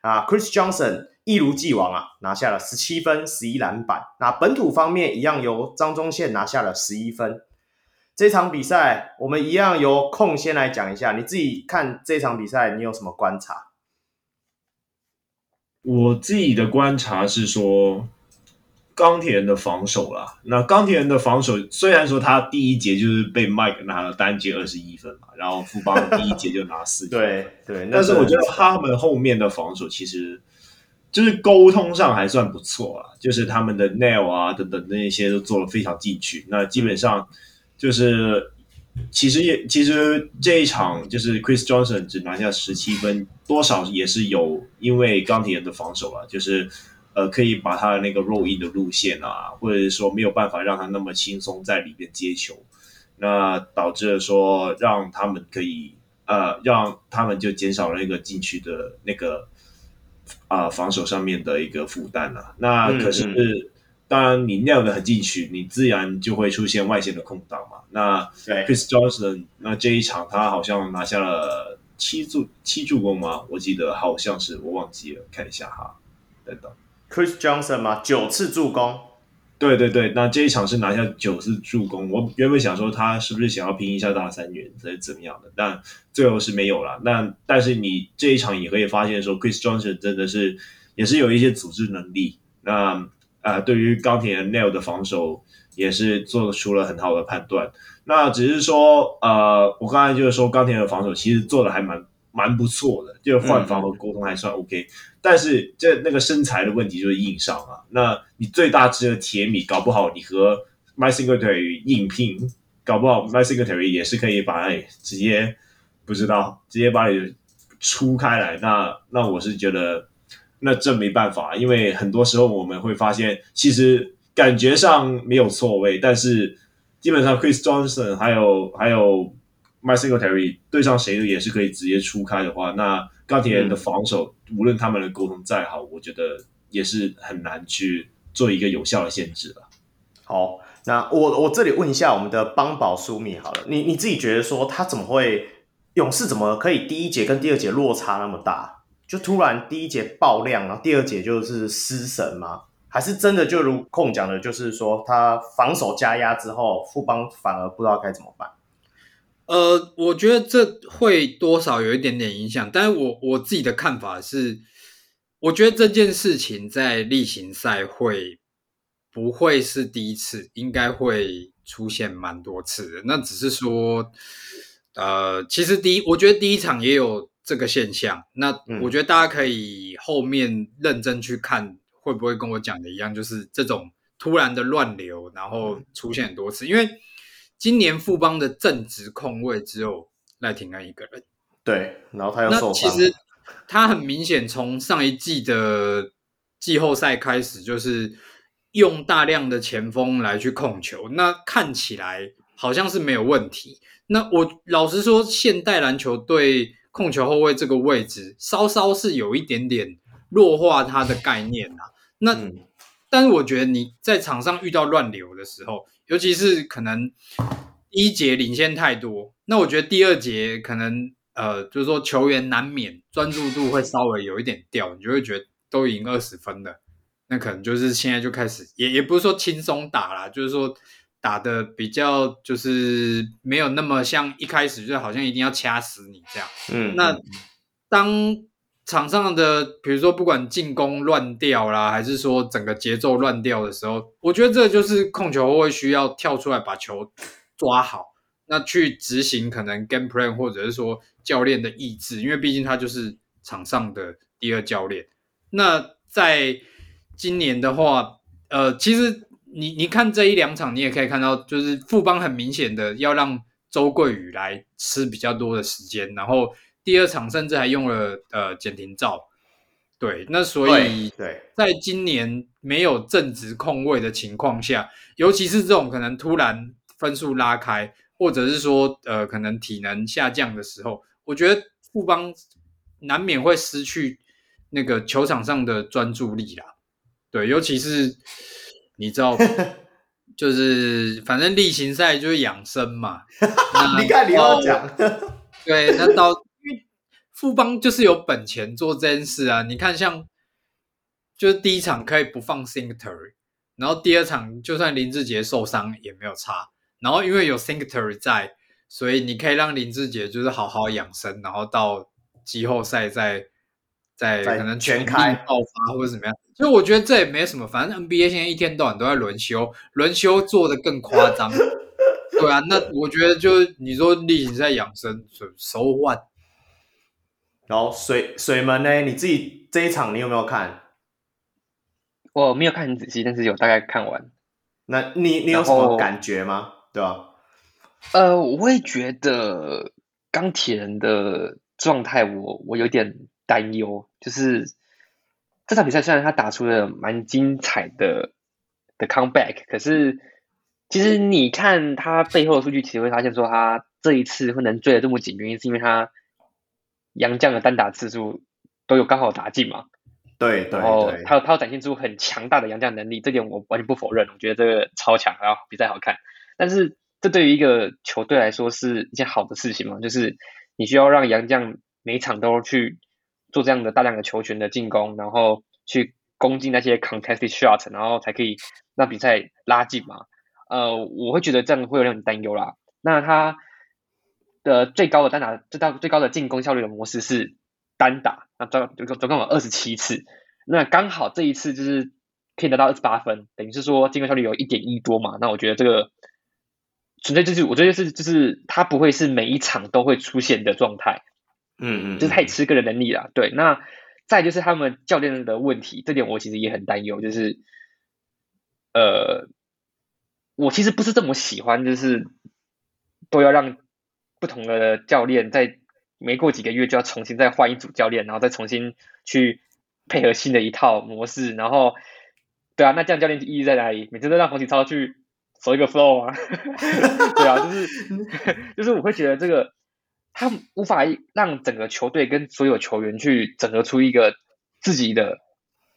啊，Chris Johnson 一如既往啊拿下了十七分十一篮板，那本土方面一样由张宗宪拿下了十一分。这场比赛，我们一样由空先来讲一下。你自己看这场比赛，你有什么观察？我自己的观察是说，钢铁人的防守啦。那钢铁人的防守虽然说他第一节就是被 Mike 拿了单节二十一分嘛，然后富邦第一节就拿四分。对对，但是我觉得他们后面的防守其实就是沟通上还算不错啊，就是他们的 Nail 啊等等那些都做了非常进取。那基本上。就是，其实也其实这一场就是 Chris Johnson 只拿下十七分，多少也是有因为钢铁人的防守啊，就是呃可以把他的那个 roll in 的路线啊，或者是说没有办法让他那么轻松在里边接球，那导致了说让他们可以呃让他们就减少了那个禁区的那个啊、呃、防守上面的一个负担啊，那可是。当然，你那样的很进去，你自然就会出现外线的空档嘛。那 Chris Johnson 那这一场他好像拿下了七助七助攻吗？我记得好像是，我忘记了，看一下哈。等等，Chris Johnson 吗？九次助攻。对对对，那这一场是拿下九次助攻。我原本想说他是不是想要拼一下大三元，还是怎么样的，但最后是没有了。那但是你这一场也可以发现说，Chris Johnson 真的是也是有一些组织能力。那啊、呃，对于钢铁人 Nail 的防守也是做出了很好的判断。那只是说，呃，我刚才就是说，钢铁人的防守其实做的还蛮蛮不错的，就是换防和沟通还算 OK、嗯。但是这那个身材的问题就是硬伤啊。那你最大只的铁米，搞不好你和 My Secretary 硬拼，搞不好 My Secretary 也是可以把你直接不知道直接把你出开来。那那我是觉得。那这没办法，因为很多时候我们会发现，其实感觉上没有错位，但是基本上 Chris Johnson 还有还有 Mike Singletary 对上谁的也是可以直接出开的话，那钢铁人的防守、嗯、无论他们的沟通再好，我觉得也是很难去做一个有效的限制了。好，那我我这里问一下我们的邦宝苏米好了，你你自己觉得说他怎么会勇士怎么可以第一节跟第二节落差那么大？就突然第一节爆量，然后第二节就是失神吗？还是真的就如控讲的，就是说他防守加压之后，富邦反而不知道该怎么办？呃，我觉得这会多少有一点点影响，但是我我自己的看法是，我觉得这件事情在例行赛会不会是第一次，应该会出现蛮多次的。那只是说，呃，其实第一，我觉得第一场也有。这个现象。那我觉得大家可以后面认真去看，会不会跟我讲的一样，就是这种突然的乱流，然后出现很多次。因为今年富邦的正职控卫只有赖廷安一个人，对，然后他又受伤。其实他很明显从上一季的季后赛开始，就是用大量的前锋来去控球，那看起来好像是没有问题。那我老实说，现代篮球对控球后卫这个位置，稍稍是有一点点弱化它的概念啊。那、嗯、但是我觉得你在场上遇到乱流的时候，尤其是可能第一节领先太多，那我觉得第二节可能呃，就是说球员难免专注度会稍微有一点掉，你就会觉得都赢二十分了，那可能就是现在就开始，也也不是说轻松打啦，就是说。打的比较就是没有那么像一开始就好像一定要掐死你这样，嗯，那当场上的比如说不管进攻乱掉啦，还是说整个节奏乱掉的时候，我觉得这就是控球后卫需要跳出来把球抓好，那去执行可能 game plan 或者是说教练的意志，因为毕竟他就是场上的第二教练。那在今年的话，呃，其实。你你看这一两场，你也可以看到，就是富邦很明显的要让周桂宇来吃比较多的时间，然后第二场甚至还用了呃简廷照，对，那所以对，在今年没有正职控位的情况下，尤其是这种可能突然分数拉开，或者是说呃可能体能下降的时候，我觉得富邦难免会失去那个球场上的专注力啦，对，尤其是。你知道，[LAUGHS] 就是反正例行赛就是养生嘛。[LAUGHS] 你看你要讲，对，那到因为富邦就是有本钱做这件事啊。你看，像就是第一场可以不放 Singletary，然后第二场就算林志杰受伤也没有差。然后因为有 Singletary 在，所以你可以让林志杰就是好好养生，然后到季后赛再。在可能全开爆发或者怎么样，所以我觉得这也没什么，反正 NBA 现在一天到晚都在轮休，轮休做的更夸张，[LAUGHS] 对啊，那我觉得就你说例行赛养生，so what？然后水水门呢？你自己这一场你有没有看？我没有看很仔细，但是有大概看完。那你你有什么感觉吗？对吧？呃，我会觉得钢铁人的状态，我我有点。担忧就是这场比赛虽然他打出了蛮精彩的的 comeback，可是其实你看他背后的数据，其实会发现说他这一次会能追得这么紧，原因是因为他杨将的单打次数都有刚好打进嘛。对对，然后他他要展现出很强大的杨将能力，这点我完全不否认，我觉得这个超强，然后比赛好看。但是这对于一个球队来说是一件好的事情嘛，就是你需要让杨将每场都去。做这样的大量的球权的进攻，然后去攻进那些 contested shot，然后才可以让比赛拉近嘛。呃，我会觉得这样会有点担忧啦。那他的最高的单打，最大最高的进攻效率的模式是单打，那总总总共有二十七次，那刚好这一次就是可以得到二十八分，等于是说进攻效率有一点一多嘛。那我觉得这个纯粹就是，我觉得是就是他不会是每一场都会出现的状态。嗯嗯，就是太吃个人能力了。对，那再就是他们教练的问题，这点我其实也很担忧。就是，呃，我其实不是这么喜欢，就是都要让不同的教练在没过几个月就要重新再换一组教练，然后再重新去配合新的一套模式。然后，对啊，那这样教练意义在哪里？每次都让洪启超去走一个 flow 啊？[LAUGHS] 对啊，就是 [LAUGHS] 就是我会觉得这个。他无法让整个球队跟所有球员去整合出一个自己的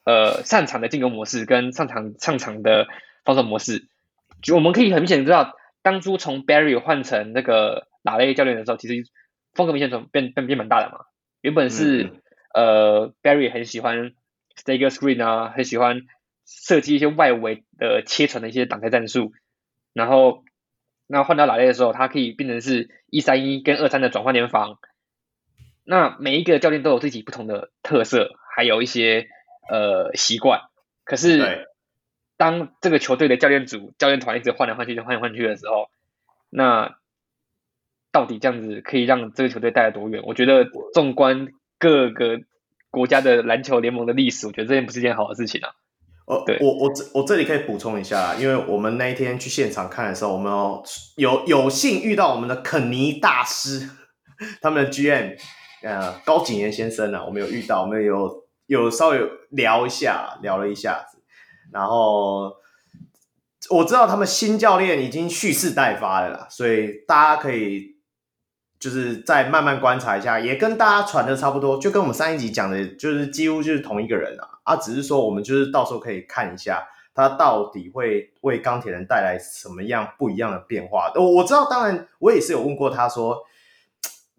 呃擅长的进攻模式跟擅长上场的防守模式。就我们可以很明显的知道，当初从 Barry 换成那个拉雷教练的时候，其实风格明显从变变变蛮大的嘛。原本是、嗯、呃 Barry 很喜欢 stagger screen 啊，很喜欢设计一些外围的切传的一些挡拆战术，然后。那换到拉雷的时候，他可以变成是一三一跟二三的转换联防。那每一个教练都有自己不同的特色，还有一些呃习惯。可是当这个球队的教练组、教练团一直换来换去、换来换去的时候，那到底这样子可以让这个球队带来多远？我觉得纵观各个国家的篮球联盟的历史，我觉得这件不是一件好的事情啊。呃，我我这我这里可以补充一下，因为我们那一天去现场看的时候，我们有有，有幸遇到我们的肯尼大师，他们的 GM，呃，高景言先生啊，我们有遇到，我们有有稍微聊一下，聊了一下子，然后我知道他们新教练已经蓄势待发了啦，所以大家可以。就是再慢慢观察一下，也跟大家传的差不多，就跟我们上一集讲的，就是几乎就是同一个人啊啊，只是说我们就是到时候可以看一下他到底会为钢铁人带来什么样不一样的变化。我我知道，当然我也是有问过他说，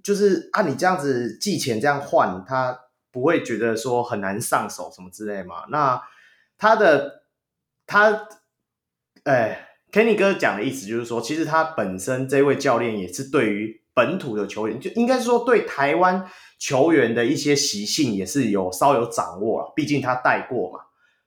就是、啊、你这样子寄钱这样换，他不会觉得说很难上手什么之类吗？那他的他，哎，Kenny 哥讲的意思就是说，其实他本身这位教练也是对于。本土的球员就应该说对台湾球员的一些习性也是有稍有掌握了，毕竟他带过嘛，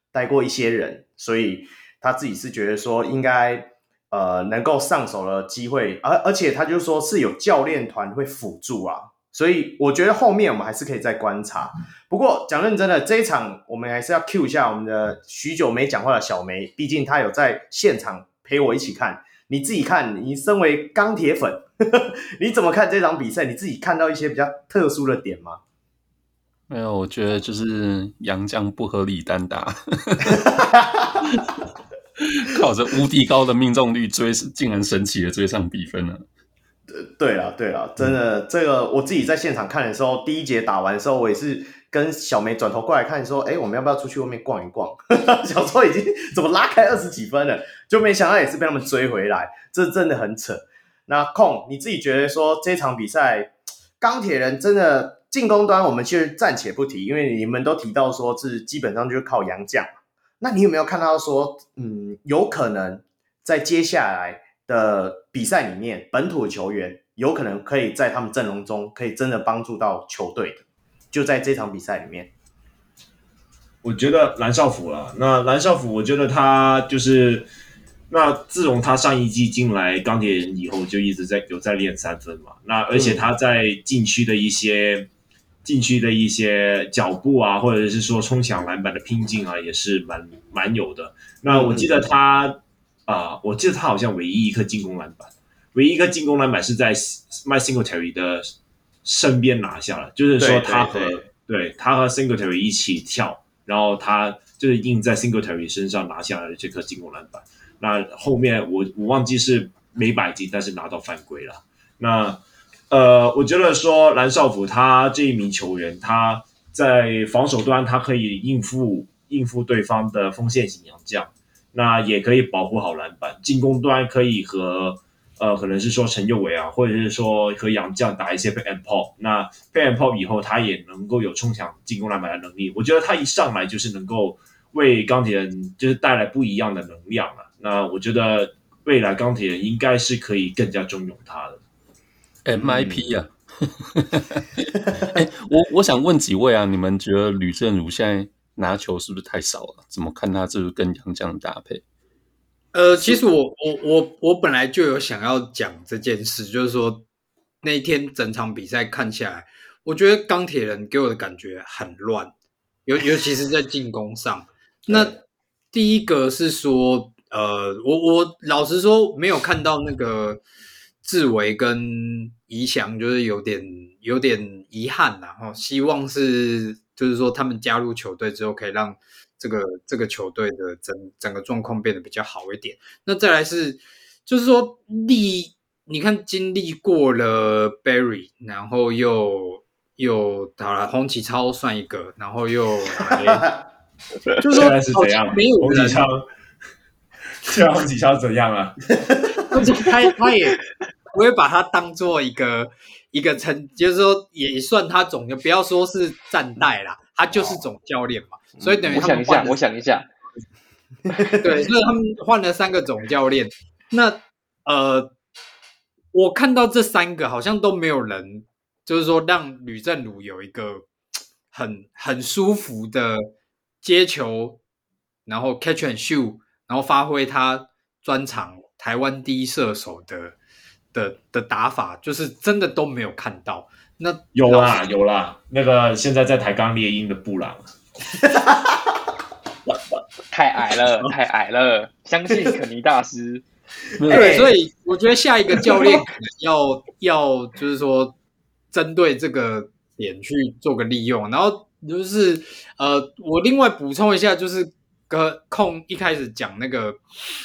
带过一些人，所以他自己是觉得说应该呃能够上手的机会，而而且他就说是有教练团会辅助啊，所以我觉得后面我们还是可以再观察。不过讲认真的，这一场我们还是要 cue 一下我们的许久没讲话的小梅，毕竟她有在现场陪我一起看。你自己看，你身为钢铁粉，呵呵，你怎么看这场比赛？你自己看到一些比较特殊的点吗？没有，我觉得就是杨将不合理单打，[LAUGHS] 靠着无敌高的命中率追，竟然神奇的追上比分了。对了，对了，真的，嗯、这个我自己在现场看的时候，第一节打完的时候，我也是。跟小梅转头过来看，说：“哎，我们要不要出去外面逛一逛？” [LAUGHS] 小时候已经怎么拉开二十几分了，就没想到也是被他们追回来，这真的很扯。那控你自己觉得说这场比赛，钢铁人真的进攻端我们其实暂且不提，因为你们都提到说是基本上就是靠洋将。那你有没有看到说，嗯，有可能在接下来的比赛里面，本土球员有可能可以在他们阵容中可以真的帮助到球队的？就在这场比赛里面，我觉得蓝少辅了。那蓝少辅，我觉得他就是那自从他上一季进来钢铁人以后，就一直在有在练三分嘛。那而且他在禁区的一些禁区的一些脚步啊，或者是说冲抢篮板的拼劲啊，也是蛮蛮有的。那我记得他啊、呃，我记得他好像唯一一颗进攻篮板，唯一一颗进攻篮板是在 Mike Singletary 的。身边拿下了，就是说他和对他和 Singletary 一起跳，然后他就是硬在 Singletary 身上拿下了这颗进攻篮板。那后面我我忘记是没摆进，但是拿到犯规了。那呃，我觉得说蓝少辅他这一名球员，他在防守端他可以应付应付对方的锋线型洋将，那也可以保护好篮板。进攻端可以和。呃，可能是说陈佑维啊，或者是说和杨将打一些 pick and pop，那 pick and pop 以后他也能够有冲抢进攻篮板的能力。我觉得他一上来就是能够为钢铁人就是带来不一样的能量啊。那我觉得未来钢铁人应该是可以更加重用他的。MIP 啊，[LAUGHS] 哎、欸，我我想问几位啊，你们觉得吕正儒现在拿球是不是太少了？怎么看他这个跟杨将的搭配？呃，其实我我我我本来就有想要讲这件事，就是说那一天整场比赛看下来，我觉得钢铁人给我的感觉很乱，尤尤其是在进攻上。那第一个是说，呃，我我老实说没有看到那个志伟跟怡翔，就是有点有点遗憾呐，哈，希望是就是说他们加入球队之后可以让。这个这个球队的整整个状况变得比较好一点。那再来是，就是说历，你看经历过了 Barry，然后又又打了洪启超算一个，然后又，[LAUGHS] 就是说是怎样？没有洪启超，现在洪启超怎样啊？[LAUGHS] 他他也我也把他当做一个一个称，就是说也算他总就不要说是战代啦，他就是总教练嘛。所以等于我想一下，我想一下，对，所以他们换了三个总教练。那呃，我看到这三个好像都没有人，就是说让吕政儒有一个很很舒服的接球，然后 catch and shoot，然后发挥他专长台湾第一射手的的的打法，就是真的都没有看到。那有啦有啦，那个现在在台钢猎鹰的布朗，[LAUGHS] 太矮了，太矮了，相信肯尼大师。[LAUGHS] 对，所以我觉得下一个教练可能要要就是说针对这个点去做个利用，然后就是呃，我另外补充一下，就是跟控一开始讲那个，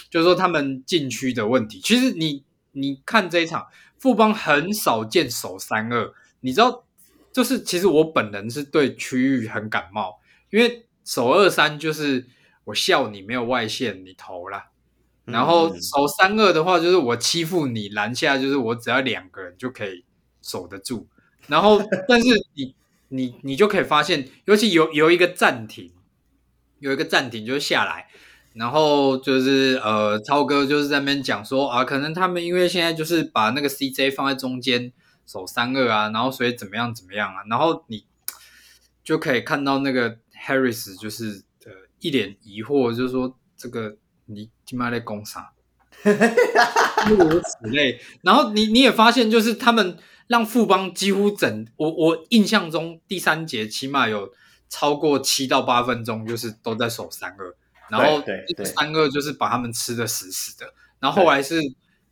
就是说他们禁区的问题，其实你你看这一场富邦很少见守三二，你知道，就是其实我本人是对区域很感冒，因为守二三就是我笑你没有外线，你投了。然后守三二的话，就是我欺负你篮下，就是我只要两个人就可以守得住。然后，但是你你你就可以发现，尤其有有一个暂停，有一个暂停就下来，然后就是呃，超哥就是在那边讲说啊，可能他们因为现在就是把那个 CJ 放在中间守三二啊，然后所以怎么样怎么样啊，然后你就可以看到那个 Harris 就是呃一脸疑惑，就是说这个。你他妈在攻啥？诸如此类。然后你你也发现，就是他们让富邦几乎整我我印象中第三节起码有超过七到八分钟，就是都在守三二。然后三二就是把他们吃的死死的。然后后来是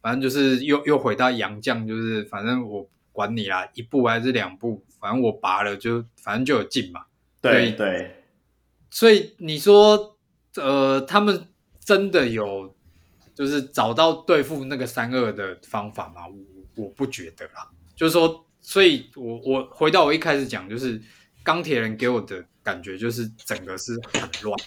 反正就是又又回到杨将，就是反正我管你啦，一步还是两步，反正我拔了就反正就有进嘛。对对。所以你说呃他们。真的有，就是找到对付那个三二的方法吗？我我不觉得啦。就是说，所以我我回到我一开始讲，就是钢铁人给我的感觉就是整个是很乱。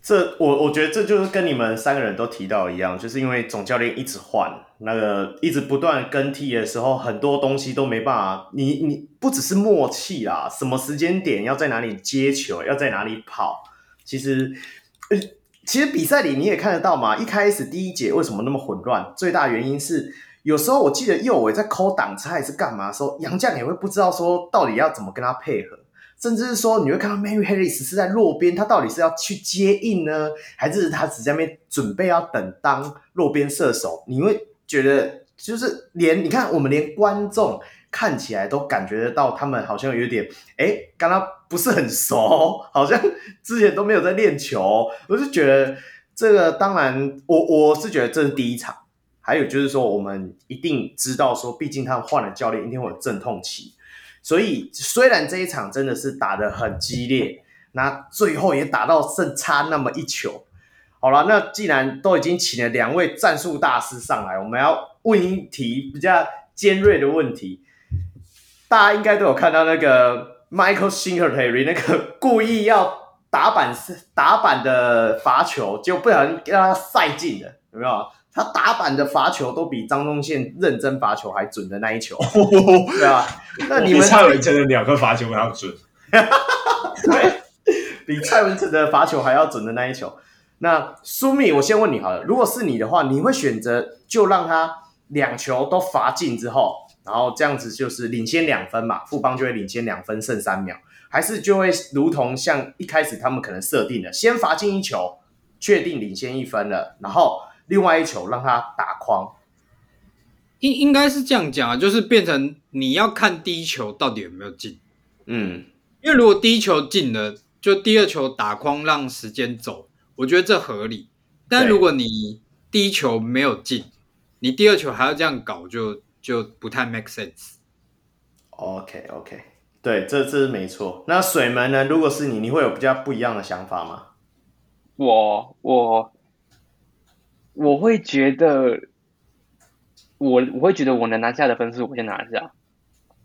这我我觉得这就是跟你们三个人都提到一样，就是因为总教练一直换，那个一直不断更替的时候，很多东西都没办法。你你不只是默契啊，什么时间点要在哪里接球，要在哪里跑，其实。其实比赛里你也看得到嘛，一开始第一节为什么那么混乱？最大原因是有时候我记得右伟在抠挡拆还是干嘛的时候，洋将也会不知道说到底要怎么跟他配合，甚至是说你会看到 Mary Harris 是在落边，他到底是要去接应呢，还是他只在那边准备要等当落边射手？你会觉得就是连你看我们连观众。看起来都感觉得到，他们好像有点哎，刚刚不是很熟，[LAUGHS] 好像之前都没有在练球。我就觉得这个，当然，我我是觉得这是第一场。还有就是说，我们一定知道说，毕竟他们换了教练，一定会有阵痛期。所以，虽然这一场真的是打得很激烈，那最后也打到剩差那么一球。好了，那既然都已经请了两位战术大师上来，我们要问一题比较尖锐的问题。大家应该都有看到那个 Michael Singletary 那个 [LAUGHS] 故意要打板打板的罚球，就不小心让他赛进了，有没有？他打板的罚球都比张宗宪认真罚球还准的那一球，[LAUGHS] 对啊。那你们蔡文成的两个罚球还要准，[LAUGHS] 对，比蔡文成的罚球还要准的那一球。那苏密，我先问你好了，如果是你的话，你会选择就让他两球都罚进之后？然后这样子就是领先两分嘛，富邦就会领先两分，剩三秒，还是就会如同像一开始他们可能设定的，先罚进一球，确定领先一分了，然后另外一球让他打框，应应该是这样讲啊，就是变成你要看第一球到底有没有进，嗯，因为如果第一球进了，就第二球打框让时间走，我觉得这合理，但如果你第一球没有进，你第二球还要这样搞就。就不太 make sense。OK OK，对，这这是没错。那水门呢？如果是你，你会有比较不一样的想法吗？我我我会觉得，我我会觉得我能拿下的分数，我先拿下。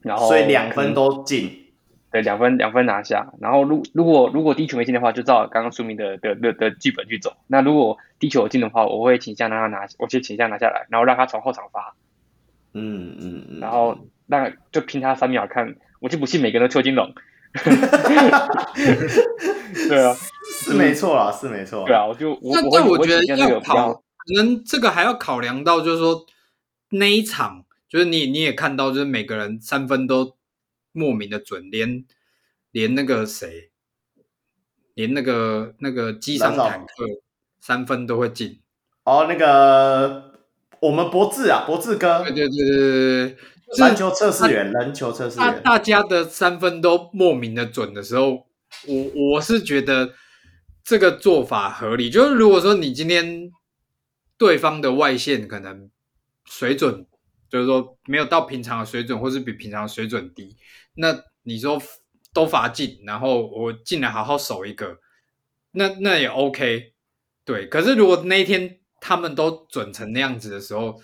然后，所以两分都进。对，两分两分拿下。然后，如如果如果第一球没进的话，就照刚刚说明的的的的剧本去走。那如果第一球有进的话，我会倾向让他拿，我就倾向拿下来，然后让他从后场发。嗯嗯嗯，然后那就拼他三秒看，我就不信每个人都邱金龙。[LAUGHS] 对啊，是没错啊，是没错。对啊，我就我那但我觉得要考，可能这个还要考量到，就是说那一场，就是你你也看到，就是每个人三分都莫名的准，连连那个谁，连那个那个机商坦克三分都会进。哦，那个。我们博智啊，博智哥，对对对对对对，篮球测试员，篮球测试员，大家的三分都莫名的准的时候，我我是觉得这个做法合理。就是如果说你今天对方的外线可能水准，就是说没有到平常的水准，或是比平常的水准低，那你说都罚进，然后我进来好好守一个，那那也 OK。对，可是如果那一天他们都准成那样子的时候，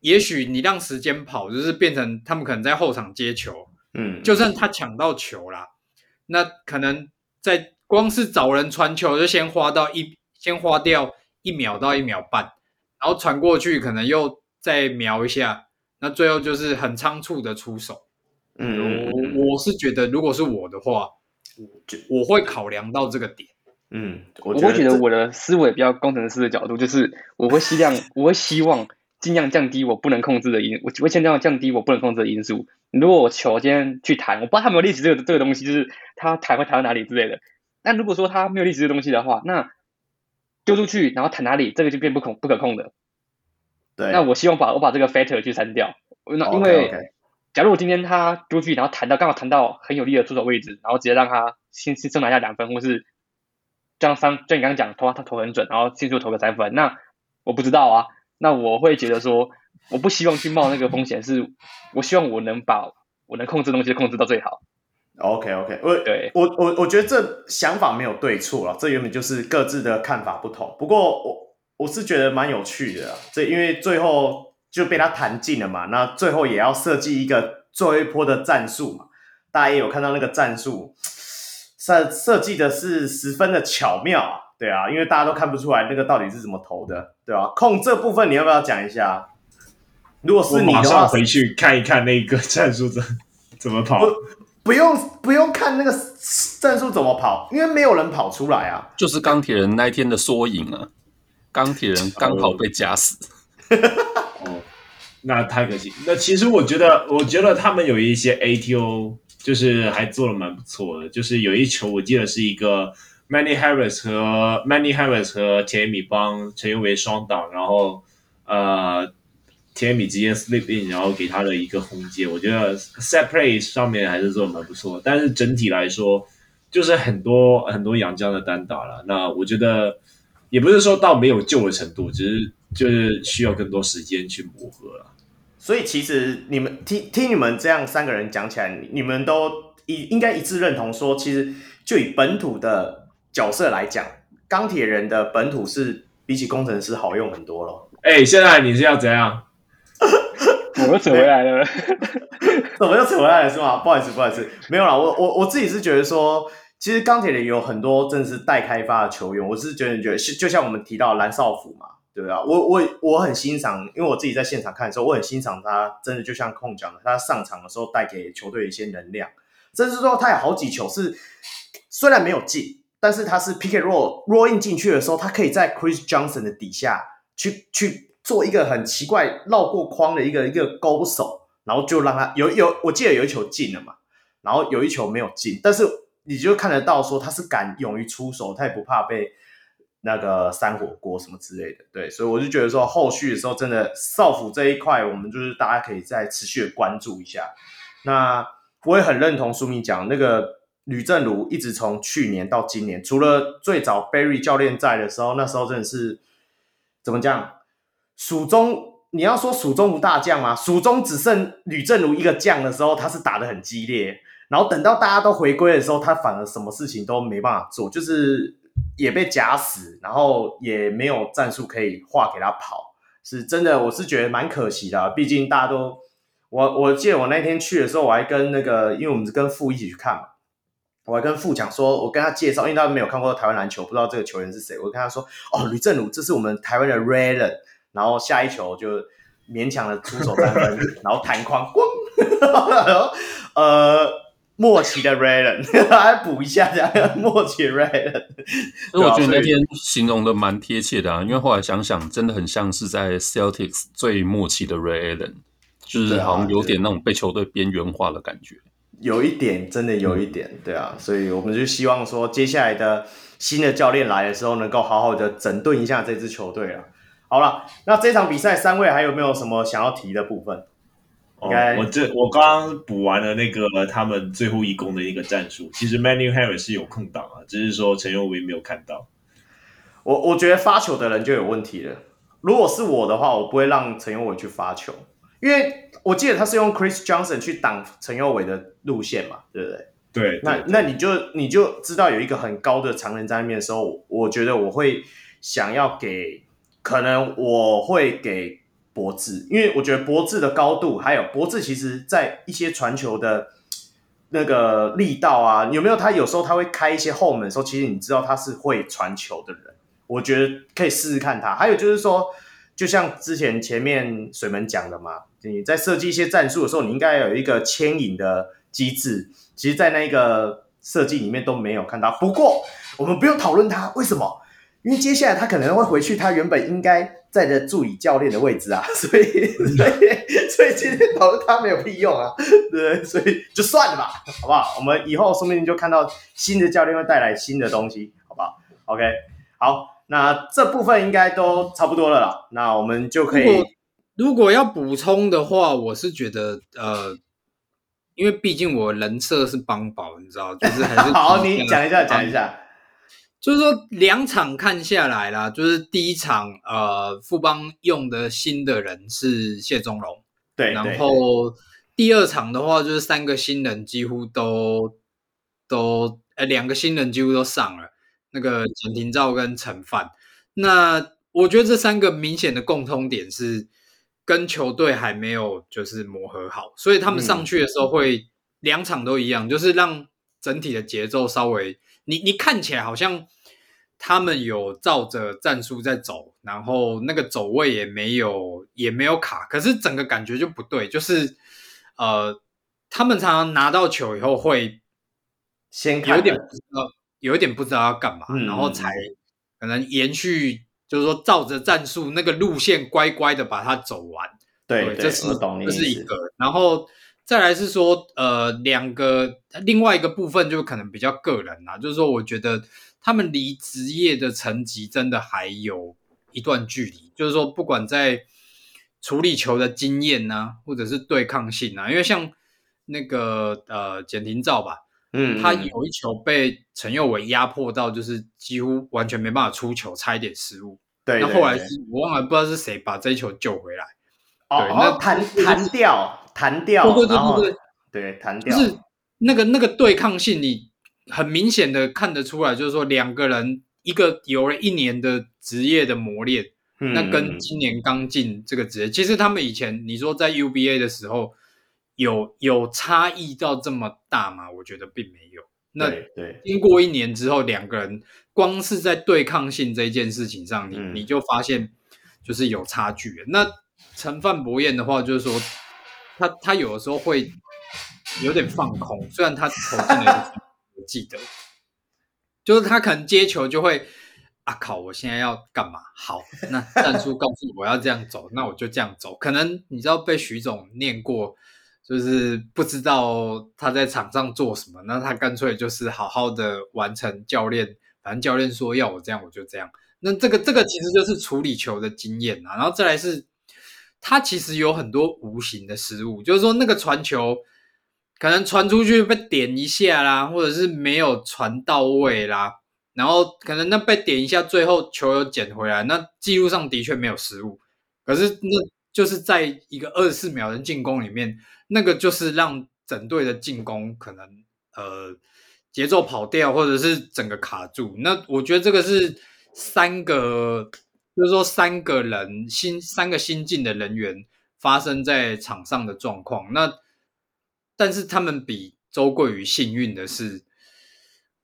也许你让时间跑，就是变成他们可能在后场接球，嗯，就算他抢到球啦，那可能在光是找人传球就先花到一，先花掉一秒到一秒半，然后传过去可能又再瞄一下，那最后就是很仓促的出手。嗯，我我是觉得，如果是我的话，就我会考量到这个点。嗯，我会觉得我的思维比较工程师的角度，就是我会希望，我会希望尽量降低我不能控制的因，我会尽量降低我不能控制的因素。如果我球今天去弹，我不知道他有没有历史这个这个东西，就是他弹会弹到哪里之类的。但如果说他没有历史这个东西的话，那丢出去然后弹哪里，这个就变不可不可控的。对，那我希望把我把这个 factor 去删掉。那因为假如我今天他丢出去，然后弹到刚好弹到很有利的出手位置，然后直接让他先先先拿下两分，或是。这样三，就你刚刚讲投他投很准，然后迅速投个三分，那我不知道啊。那我会觉得说，我不希望去冒那个风险，是我希望我能把我能控制的东西控制到最好。OK OK，我对我我我觉得这想法没有对错了，这原本就是各自的看法不同。不过我我是觉得蛮有趣的，这因为最后就被他弹尽了嘛，那最后也要设计一个最后一波的战术嘛。大家也有看到那个战术。设设计的是十分的巧妙啊，对啊，因为大家都看不出来那个到底是怎么投的，对吧、啊？控这部分你要不要讲一下？如果是你的话，马上回去看一看那个战术怎怎么跑。不，用不用看那个战术怎么跑，因为没有人跑出来啊。就是钢铁人那一天的缩影啊，钢铁人刚好被夹死。[LAUGHS] 哦，那太可惜。那其实我觉得，我觉得他们有一些 ATO。就是还做的蛮不错的，就是有一球我记得是一个 Manny Harris 和 Manny Harris 和田米帮陈佑维双挡，然后呃田米直接 slip in，然后给他的一个轰接，我觉得 set play 上面还是做的蛮不错，但是整体来说就是很多很多洋将的单打了，那我觉得也不是说到没有救的程度，只是就是需要更多时间去磨合了。所以其实你们听听你们这样三个人讲起来，你们都一应该一致认同说，其实就以本土的角色来讲，钢铁人的本土是比起工程师好用很多了。哎、欸，现在你是要怎样？[LAUGHS] 我又扯回来了，[LAUGHS] 怎么又扯回来了是吗？不好意思，不好意思，没有啦。我我我自己是觉得说，其实钢铁人有很多真的是待开发的球员，我是觉得觉得就像我们提到蓝少辅嘛。对啊，我我我很欣赏，因为我自己在现场看的时候，我很欣赏他，真的就像控讲的，他上场的时候带给球队一些能量。甚至说他有好几球是虽然没有进，但是他是 pick roll roll in 进去的时候，他可以在 Chris Johnson 的底下去去做一个很奇怪绕过框的一个一个勾手，然后就让他有有，我记得有一球进了嘛，然后有一球没有进，但是你就看得到说他是敢勇于出手，他也不怕被。那个山火锅什么之类的，对，所以我就觉得说后续的时候，真的少辅这一块，我们就是大家可以再持续的关注一下。那我也很认同书明讲那个吕政儒，一直从去年到今年，除了最早 Barry 教练在的时候，那时候真的是怎么讲？蜀中你要说蜀中无大将吗？蜀中只剩吕正如一个将的时候，他是打得很激烈，然后等到大家都回归的时候，他反而什么事情都没办法做，就是。也被夹死，然后也没有战术可以画给他跑，是真的，我是觉得蛮可惜的。毕竟大家都，我我记得我那天去的时候，我还跟那个，因为我们是跟傅一起去看嘛，我还跟傅讲说，我跟他介绍，因为他没有看过台湾篮球，不知道这个球员是谁，我跟他说，哦，吕正如，这是我们台湾的 Ray Allen，然后下一球就勉强的出手三分，[LAUGHS] 然后弹框，咣，[LAUGHS] 呃。默契的 Raylan [LAUGHS] 来补一下这样，默契 Raylan 所以我觉得那天形容的蛮贴切的啊，因为后来想想，真的很像是在 Celtics 最默契的 Ray Allen，就是好像有点那种被球队边缘化的感觉。有一点，真的有一点，对啊，所以我们就希望说，接下来的新的教练来的时候，能够好好的整顿一下这支球队啊。好了，那这场比赛三位还有没有什么想要提的部分？哦，我这我刚刚补完了那个他们最后一攻的一个战术，其实 Manuel Harris 是有空档啊，只是说陈佑维没有看到。我我觉得发球的人就有问题了。如果是我的话，我不会让陈佑伟去发球，因为我记得他是用 Chris Johnson 去挡陈佑伟的路线嘛，对不对？对，那那你就你就知道有一个很高的常人在那边的时候，我觉得我会想要给，可能我会给博智，因为我觉得博智的高度，还有博智其实在一些传球的那个力道啊，有没有他有时候他会开一些后门的时候，其实你知道他是会传球的人，我觉得可以试试看他。还有就是说，就像之前前面水门讲的嘛，你在设计一些战术的时候，你应该有一个牵引的机制。其实，在那个设计里面都没有看到。不过，我们不用讨论他为什么，因为接下来他可能会回去他原本应该在的助理教练的位置啊，[LAUGHS] 所以，[LAUGHS] 所以，[LAUGHS] 所以今天讨论他没有屁用啊，对，所以就算了吧，好不好？我们以后说不定就看到新的教练会带来新的东西，好不好？OK，好，那这部分应该都差不多了啦，那我们就可以。如果，如果要补充的话，我是觉得，呃。因为毕竟我人设是帮宝，你知道，就是还是好，你讲一下，讲一下，就是说两场看下来啦，就是第一场，呃，富邦用的新的人是谢宗龙，对，然后第二场的话，就是三个新人几乎都都，呃，两个新人几乎都上了，那个简廷照跟陈范，那我觉得这三个明显的共通点是。跟球队还没有就是磨合好，所以他们上去的时候会两场都一样，嗯、就是让整体的节奏稍微你你看起来好像他们有照着战术在走，然后那个走位也没有也没有卡，可是整个感觉就不对，就是呃他们常常拿到球以后会先有点不知道有一点不知道要干嘛，嗯、然后才可能延续。就是说，照着战术那个路线，乖乖的把它走完。对，对，这是这是一个。然后再来是说，呃，两个另外一个部分就可能比较个人啦。就是说，我觉得他们离职业的层级真的还有一段距离。就是说，不管在处理球的经验啊，或者是对抗性啊，因为像那个呃简廷照吧。嗯，他有一球被陈佑伟压迫到，就是几乎完全没办法出球，差一点失误。对，对，那后来是我忘了，不知道是谁把这一球救回来。哦，对那弹弹掉，弹掉，对对对对对，弹掉。就是那个那个对抗性，你很明显的看得出来，就是说两个人，一个有了一年的职业的磨练，嗯、那跟今年刚进这个职业，其实他们以前你说在 UBA 的时候。有有差异到这么大吗？我觉得并没有。那对，经过一年之后，两个人光是在对抗性这件事情上，你、嗯、你就发现就是有差距。那陈范博彦的话，就是说他他有的时候会有点放空，虽然他投进了一个，我记得，就是他可能接球就会啊靠，我现在要干嘛？好，那战术告诉我要这样走，那我就这样走。可能你知道被徐总念过。就是不知道他在场上做什么，那他干脆就是好好的完成教练，反正教练说要我这样，我就这样。那这个这个其实就是处理球的经验啊。然后再来是，他其实有很多无形的失误，就是说那个传球可能传出去被点一下啦，或者是没有传到位啦，然后可能那被点一下，最后球又捡回来，那记录上的确没有失误，可是那就是在一个二十四秒的进攻里面。那个就是让整队的进攻可能呃节奏跑掉，或者是整个卡住。那我觉得这个是三个，就是说三个人新三个新进的人员发生在场上的状况。那但是他们比周桂宇幸运的是，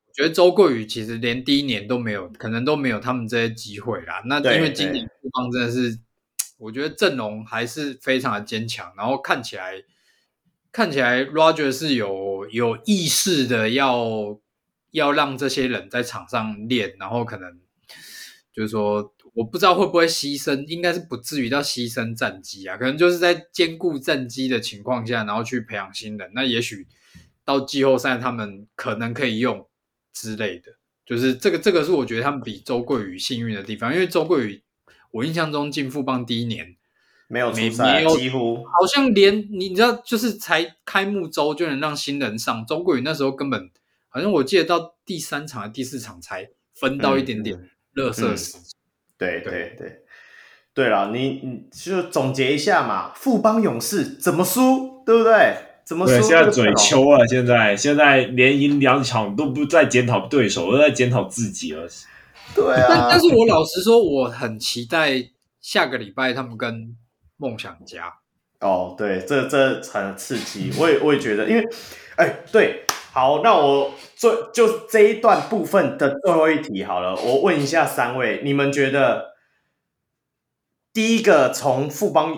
我觉得周桂宇其实连第一年都没有，可能都没有他们这些机会啦。那因为今年对方真的是，我觉得阵容还是非常的坚强，然后看起来。看起来 Roger 是有有意识的要要让这些人在场上练，然后可能就是说，我不知道会不会牺牲，应该是不至于到牺牲战机啊，可能就是在兼顾战机的情况下，然后去培养新人。那也许到季后赛他们可能可以用之类的，就是这个这个是我觉得他们比周桂宇幸运的地方，因为周桂宇我印象中进富邦第一年没有出赛，没有几乎好像连你知道，就是才开幕周就能让新人上。周桂宇那时候根本好像我记得到第三场还第四场才分到一点点热色时间。对对对，对了，你你就总结一下嘛，富邦勇士怎么输，对不对？怎么输？对，现在嘴秋啊，现在现在连赢两场都不再检讨对手，都在检讨自己了。对啊，但但是我老实说，我很期待下个礼拜他们跟梦想家。哦，对，这这很刺激，我也我也觉得，因为，哎，对，好，那我最就这一段部分的最后一题好了，我问一下三位，你们觉得第一个从富邦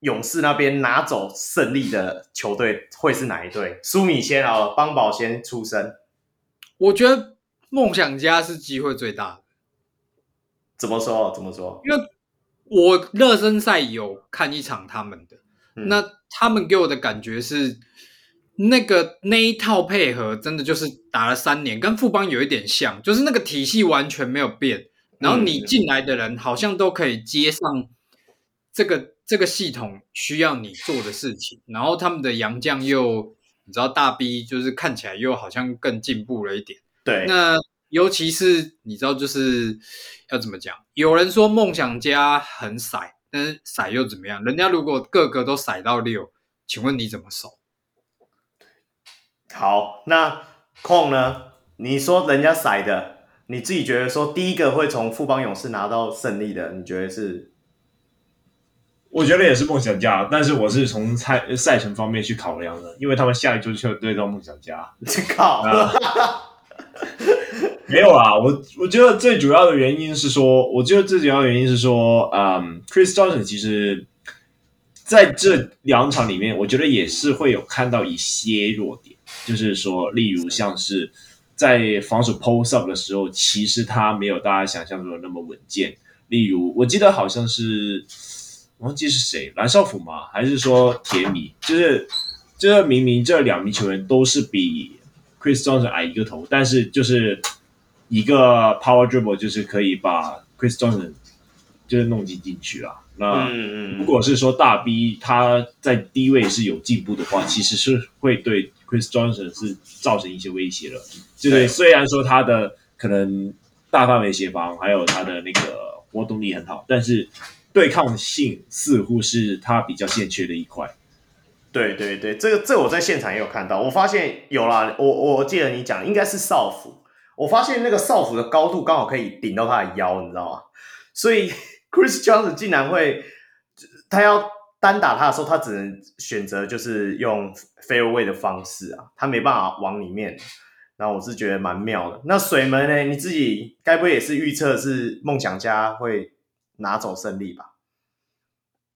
勇士那边拿走胜利的球队会是哪一队？苏米先好了，邦宝先出声。我觉得梦想家是机会最大的。怎么说？怎么说？因为我热身赛有看一场他们的，嗯、那他们给我的感觉是，那个那一套配合真的就是打了三年，跟富邦有一点像，就是那个体系完全没有变，然后你进来的人好像都可以接上这个、嗯、这个系统需要你做的事情，然后他们的洋将又你知道大 B 就是看起来又好像更进步了一点，对，那。尤其是你知道，就是要怎么讲？有人说梦想家很骰，但是骰又怎么样？人家如果个个都骰到六，请问你怎么守？好，那控呢？你说人家骰的，你自己觉得说第一个会从富邦勇士拿到胜利的，你觉得是？我觉得也是梦想家，但是我是从赛赛程方面去考量的，因为他们下一周就对到梦想家。[LAUGHS] 靠！没有啦，我我觉得最主要的原因是说，我觉得最主要的原因是说，嗯，Chris Johnson 其实在这两场里面，我觉得也是会有看到一些弱点，就是说，例如像是在防守 post up 的时候，其实他没有大家想象中的那么稳健。例如，我记得好像是忘记是谁，蓝少辅吗？还是说铁米？就是就是明明这两名球员都是比 Chris Johnson 矮一个头，但是就是。一个 power dribble 就是可以把 Chris Johnson 就是弄进进去了。那如果是说大 B 他在低位是有进步的话，其实是会对 Chris Johnson 是造成一些威胁的。就是虽然说他的可能大范围协防还有他的那个活动力很好，但是对抗性似乎是他比较欠缺的一块。对对对，这个这个我在现场也有看到，我发现有啦，我我记得你讲应该是少辅。我发现那个少辅的高度刚好可以顶到他的腰，你知道吗？所以 Chris Johnson 竟然会，他要单打他的时候，他只能选择就是用 fairway 的方式啊，他没办法往里面。然后我是觉得蛮妙的。那水门呢？你自己该不会也是预测是梦想家会拿走胜利吧？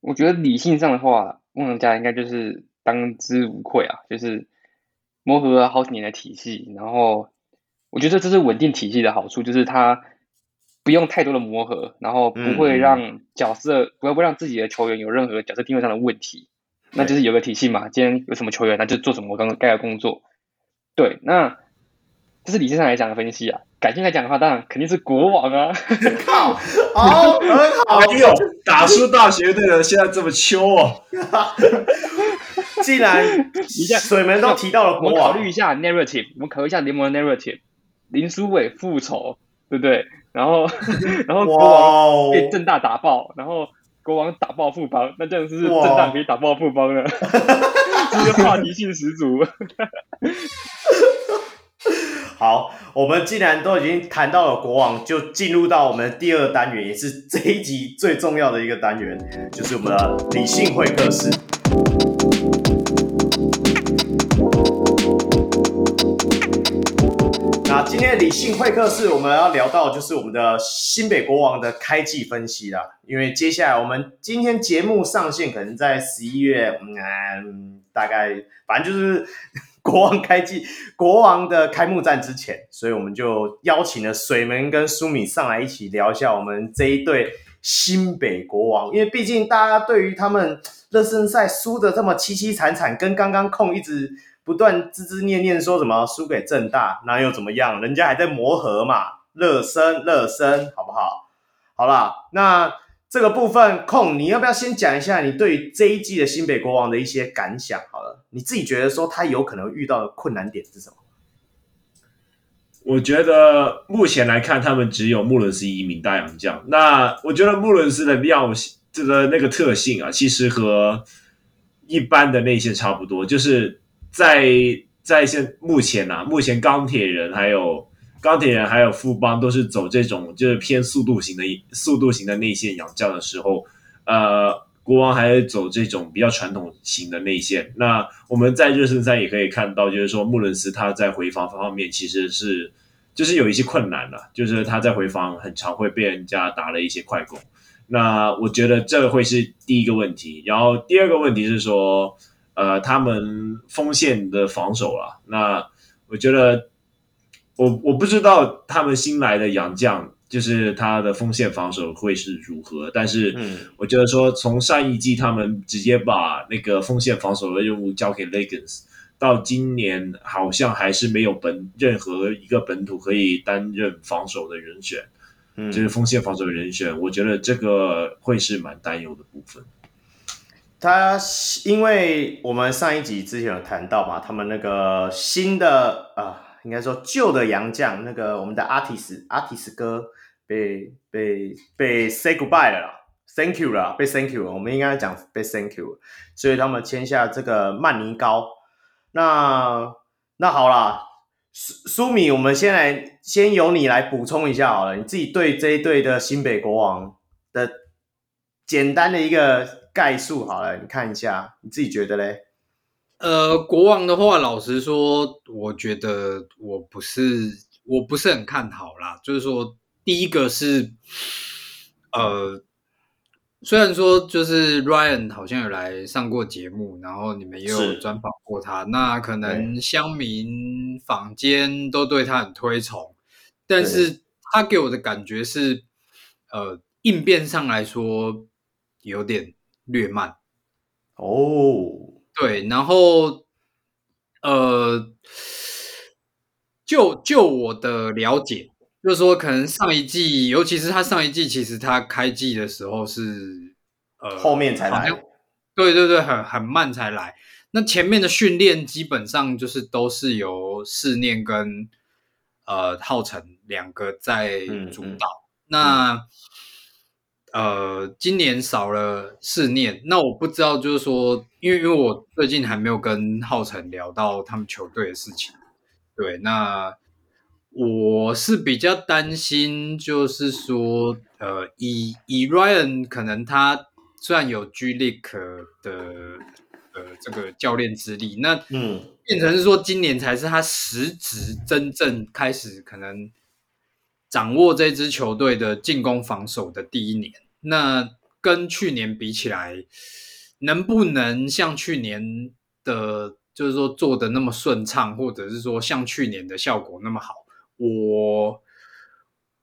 我觉得理性上的话，梦想家应该就是当之无愧啊，就是磨合了好几年的体系，然后。我觉得这是稳定体系的好处，就是它不用太多的磨合，然后不会让角色、嗯、不会不让自己的球员有任何角色定位上的问题。那就是有个体系嘛，今天有什么球员，那就做什么我刚刚该的工作。对，那这是理性上来讲的分析啊。感性来讲的话，当然肯定是国王啊。[LAUGHS] 靠，[LAUGHS] 哦，很好。哎呦，打输大学队的现在这么秋哦。[LAUGHS] 既然水门都提到了国王，我们考虑一下 narrative，我们考虑一下联盟的 narrative。林书伟复仇，对不对？然后，[LAUGHS] 然后国王被正大打爆，然后国王打爆富邦，那这样是正大可以打爆富邦了，[LAUGHS] 这个话题性十足。[LAUGHS] 好，我们既然都已经谈到了国王，就进入到我们第二单元，也是这一集最重要的一个单元，就是我们的理性会客室。今天理性会客室，我们要聊到就是我们的新北国王的开季分析啦。因为接下来我们今天节目上线，可能在十一月，嗯，大概反正就是国王开季、国王的开幕战之前，所以我们就邀请了水门跟舒米上来一起聊一下我们这一对新北国王。因为毕竟大家对于他们热身赛输的这么凄凄惨惨，跟刚刚控一直。不断孜孜念念说什么输给正大，那又怎么样？人家还在磨合嘛，热身热身，好不好？好啦，那这个部分，控你要不要先讲一下你对于这一季的新北国王的一些感想？好了，你自己觉得说他有可能遇到的困难点是什么？我觉得目前来看，他们只有穆伦斯一名大洋将。那我觉得穆伦斯的料这个那个特性啊，其实和一般的内线差不多，就是在在现目前啊，目前钢铁人还有。钢铁人还有富邦都是走这种就是偏速度型的速度型的内线洋将的时候，呃，国王还是走这种比较传统型的内线。那我们在热身赛也可以看到，就是说穆伦斯他在回防方面其实是就是有一些困难的，就是他在回防很常会被人家打了一些快攻。那我觉得这会是第一个问题。然后第二个问题是说，呃，他们锋线的防守啊，那我觉得。我我不知道他们新来的洋将，就是他的锋线防守会是如何，但是我觉得说从上一季他们直接把那个锋线防守的任务交给 Legends，到今年好像还是没有本任何一个本土可以担任防守的人选，嗯，就是锋线防守的人选，我觉得这个会是蛮担忧的部分。他因为我们上一集之前有谈到嘛，他们那个新的啊。应该说旧的洋将，那个我们的阿提斯阿提斯哥被被被 say goodbye 了啦，thank you 了，被 thank you 了，我们应该讲被 thank you，所以他们签下这个曼尼高。那那好啦，苏苏米，我们先来先由你来补充一下好了，你自己对这一队的新北国王简单的一个概述好了，你看一下，你自己觉得嘞？呃，国王的话，老实说，我觉得我不是我不是很看好啦。就是说，第一个是，呃，虽然说就是 Ryan 好像有来上过节目，然后你们也有专访过他，那可能乡民坊间都对他很推崇，但是他给我的感觉是，呃，应变上来说有点略慢哦。对，然后，呃，就就我的了解，就是说，可能上一季，尤其是他上一季，其实他开季的时候是，呃，后面才来，对对对，很很慢才来。那前面的训练基本上就是都是由试念跟呃浩辰两个在主导。嗯嗯、那、嗯呃，今年少了四念，那我不知道，就是说，因为因为我最近还没有跟浩辰聊到他们球队的事情，对，那我是比较担心，就是说，呃，以以 Ryan 可能他虽然有 G League 的呃这个教练资历，那嗯，变成是说今年才是他实质真正开始可能。掌握这支球队的进攻防守的第一年，那跟去年比起来，能不能像去年的，就是说做的那么顺畅，或者是说像去年的效果那么好？我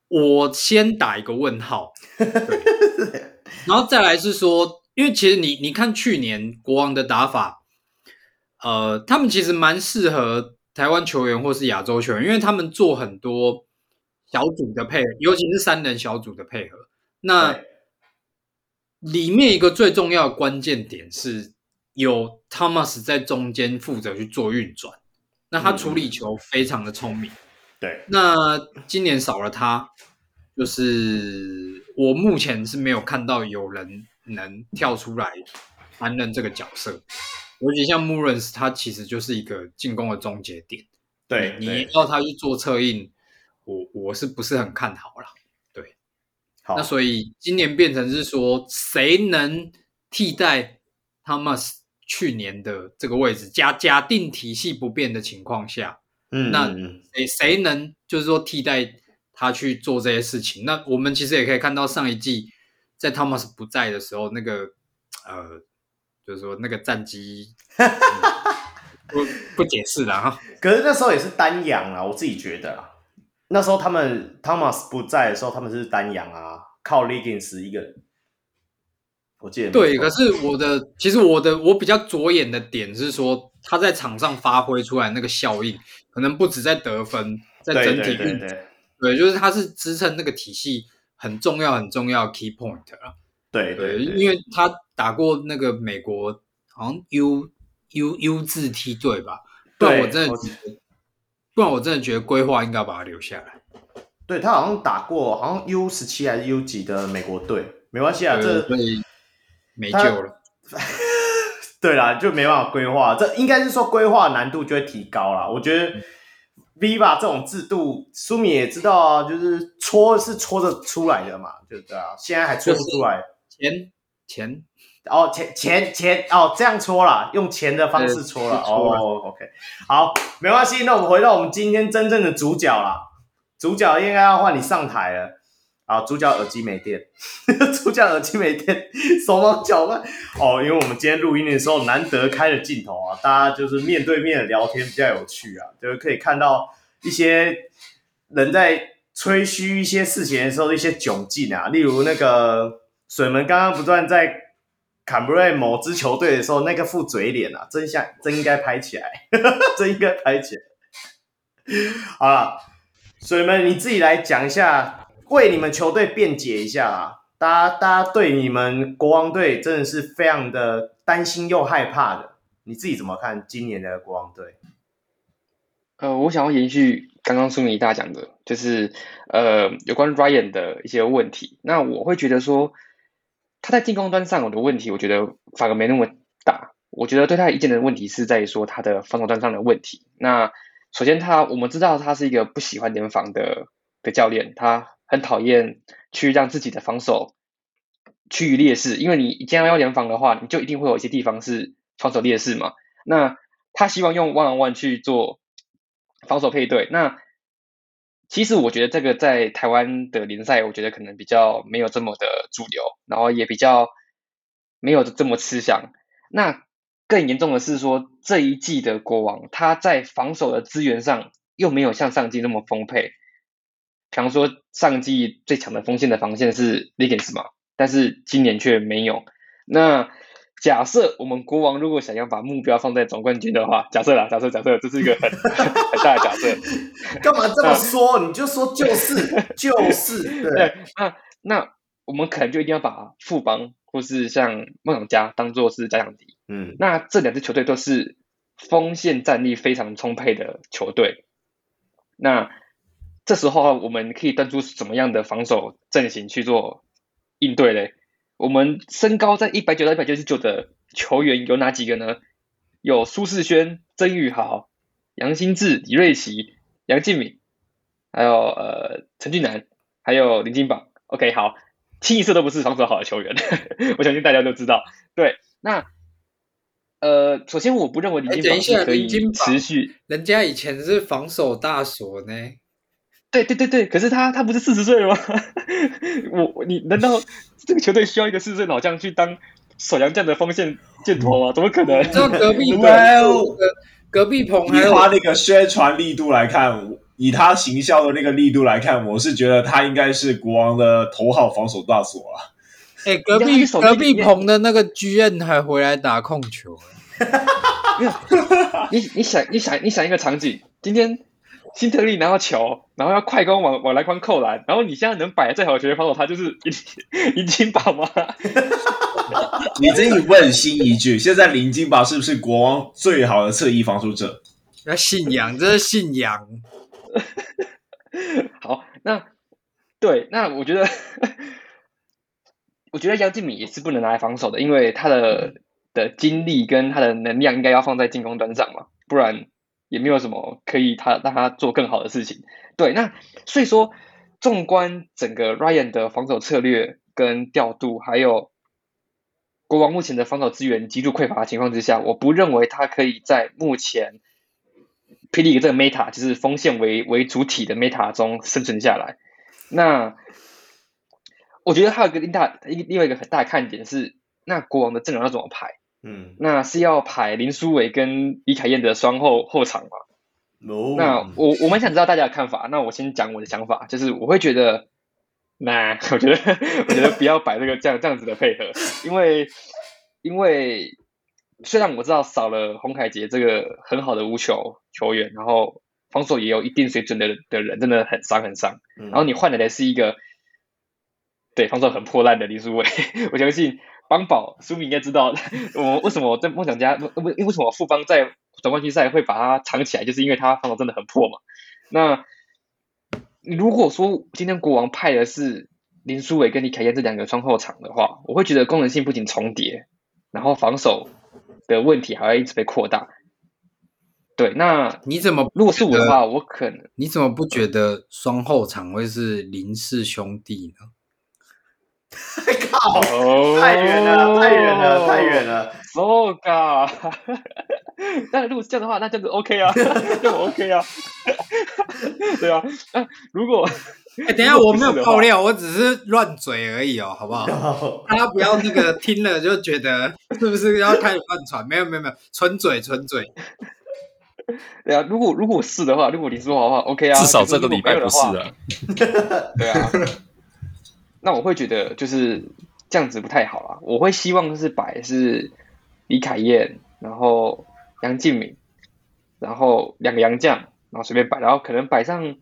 我先打一个问号。然后再来是说，因为其实你你看去年国王的打法，呃，他们其实蛮适合台湾球员或是亚洲球员，因为他们做很多。小组的配合，尤其是三人小组的配合，那里面一个最重要的关键点是有 Thomas 在中间负责去做运转，那他处理球非常的聪明。对，那今年少了他，就是我目前是没有看到有人能跳出来担任这个角色，尤其像 Murans，他其实就是一个进攻的终结点。对，你要他去做策应。我我是不是很看好啦？对，好，那所以今年变成是说，谁能替代 Thomas 去年的这个位置？假假定体系不变的情况下，嗯，那谁谁能就是说替代他去做这些事情？那我们其实也可以看到上一季在 Thomas 不在的时候，那个呃，就是说那个战绩、[LAUGHS] 嗯、不不解释了哈。可是那时候也是单阳啊，我自己觉得啊。那时候他们 Thomas 不在的时候，他们是单阳啊，靠 Legends 一个人。我记得对，可是我的其实我的我比较着眼的点是说，他在场上发挥出来那个效应，可能不止在得分，在整体运，对，对，对，对，就是他是支撑那个体系很重要很重要的 key point 啊。对对，对，对因为他打过那个美国好像 U U U 字梯队吧，不然我真的不然我真的觉得规划应该把他留下来。对他好像打过，好像 U 十七还是 U 几的美国队，没关系啊，这没救了。[LAUGHS] 对啦，就没办法规划，这应该是说规划难度就会提高啦。我觉得 Viva 这种制度，苏米也知道啊，就是搓是搓着出来的嘛，对不对啊？现在还搓不出来，钱钱哦，钱钱钱哦，这样搓啦，用钱的方式搓了。哦，OK，好，没关系，那我们回到我们今天真正的主角啦。主角应该要换你上台了。啊，主角耳机没电，[LAUGHS] 主角耳机没电，手忙脚乱哦。因为我们今天录音的时候难得开了镜头啊，大家就是面对面的聊天比较有趣啊，就是可以看到一些人在吹嘘一些事情的时候的一些窘境啊。例如那个水门刚刚不断在坎布瑞某支球队的时候，那个副嘴脸啊，真像真应该拍起来，真应该拍起来。[LAUGHS] 好了，水们你自己来讲一下。为你们球队辩解一下啊！大家，大家对你们国王队真的是非常的担心又害怕的。你自己怎么看今年的国王队？呃，我想要延续刚刚苏米大讲的，就是呃有关 Ryan 的一些问题。那我会觉得说，他在进攻端上有的问题，我觉得反而没那么大。我觉得对他意见的问题是在于说他的防守端上的问题。那首先他，我们知道他是一个不喜欢联防的的教练，他。很讨厌去让自己的防守趋于劣势，因为你既然要联防的话，你就一定会有一些地方是防守劣势嘛。那他希望用 one on one 去做防守配对。那其实我觉得这个在台湾的联赛，我觉得可能比较没有这么的主流，然后也比较没有这么吃香。那更严重的是说，这一季的国王他在防守的资源上又没有像上季那么丰沛。比方说，上季最强的锋线的防线是 Legends 嘛，但是今年却没有。那假设我们国王如果想要把目标放在总冠军的话，假设啦，[LAUGHS] 假设假设这是一个很 [LAUGHS] 很大的假设。[LAUGHS] 干嘛这么说？你就说就是就是。对，那那我们可能就一定要把富邦或是像梦想家当做是假想敌。嗯，那这两支球队都是锋线战力非常充沛的球队。那这时候我们可以端出什么样的防守阵型去做应对嘞？我们身高在一百九到一百九十九的球员有哪几个呢？有苏世轩、曾宇豪、杨新志、李瑞奇、杨敬敏，还有呃陈俊南，还有林金榜。OK，好，清一色都不是防守好的球员，[LAUGHS] 我相信大家都知道。对，那呃，首先我不认为林金榜是可以持续，人家以前是防守大锁呢。对对对对，可是他他不是四十岁了吗？[LAUGHS] 我你难道 [LAUGHS] 这个球队需要一个四十岁老将去当守洋将的锋线箭头吗？怎么可能？[LAUGHS] 这隔壁棚，隔壁棚，以他那个宣传力度来看，以他行销的那个力度来看，我是觉得他应该是国王的头号防守大锁啊。哎，隔壁隔壁棚的那个剧院还回来打控球没有，你你想你想你想一个场景，今天。[LAUGHS] 辛特利拿到球，然后要快攻往往篮筐扣篮，然后你现在能摆的最好的球员防守他，就是林金宝吗？你这一问新一句，现在林金宝是不是国王最好的侧翼防守者？要信仰，这是信仰。[LAUGHS] 好，那对，那我觉得，[LAUGHS] 我觉得杨敬敏也是不能拿来防守的，因为他的的精力跟他的能量应该要放在进攻端上嘛，不然。也没有什么可以他让他做更好的事情，对，那所以说，纵观整个 Ryan 的防守策略跟调度，还有国王目前的防守资源极度匮乏的情况之下，我不认为他可以在目前霹雳这个 Meta 就是锋线为为主体的 Meta 中生存下来。那我觉得还有一个另大一另外一个很大的看点是，那国王的阵容要怎么排？嗯，那是要排林书伟跟李凯燕的双后后场嘛？No. 那我我蛮想知道大家的看法。那我先讲我的想法，就是我会觉得，那 [LAUGHS] 我觉得我觉得不要摆这个这样这样子的配合，[LAUGHS] 因为因为虽然我知道少了洪凯杰这个很好的无球球员，然后防守也有一定水准的的人，真的很伤很伤。然后你换来的是一个对防守很破烂的林书伟，[LAUGHS] 我相信邦宝苏米应该知道，[LAUGHS] 我为什么我在梦想家，为为什么富邦在总冠军赛会把它藏起来，就是因为他防守真的很破嘛。那如果说今天国王派的是林书伟跟李凯燕这两个双后场的话，我会觉得功能性不仅重叠，然后防守的问题还会一直被扩大。对，那你怎么如果是我的话，我可能你怎么不觉得双后场会是林氏兄弟呢？靠！[LAUGHS] 太远了，太远了，太远了。So God！那如果是这样的话，那这样子 OK 啊，这样 OK 啊。对啊，如果哎，等一下我没有爆料，我只是乱嘴而已哦，好不好？大家不要那个听了就觉得是不是要开始乱传？没有没有没有，纯嘴纯嘴。对啊，如果如果是的话，如果你说好的话，OK 啊。至少这个礼拜不是啊。对啊。那我会觉得就是这样子不太好啊。我会希望是摆是李凯燕，然后杨敬敏，然后两个洋将，然后随便摆，然后可能摆上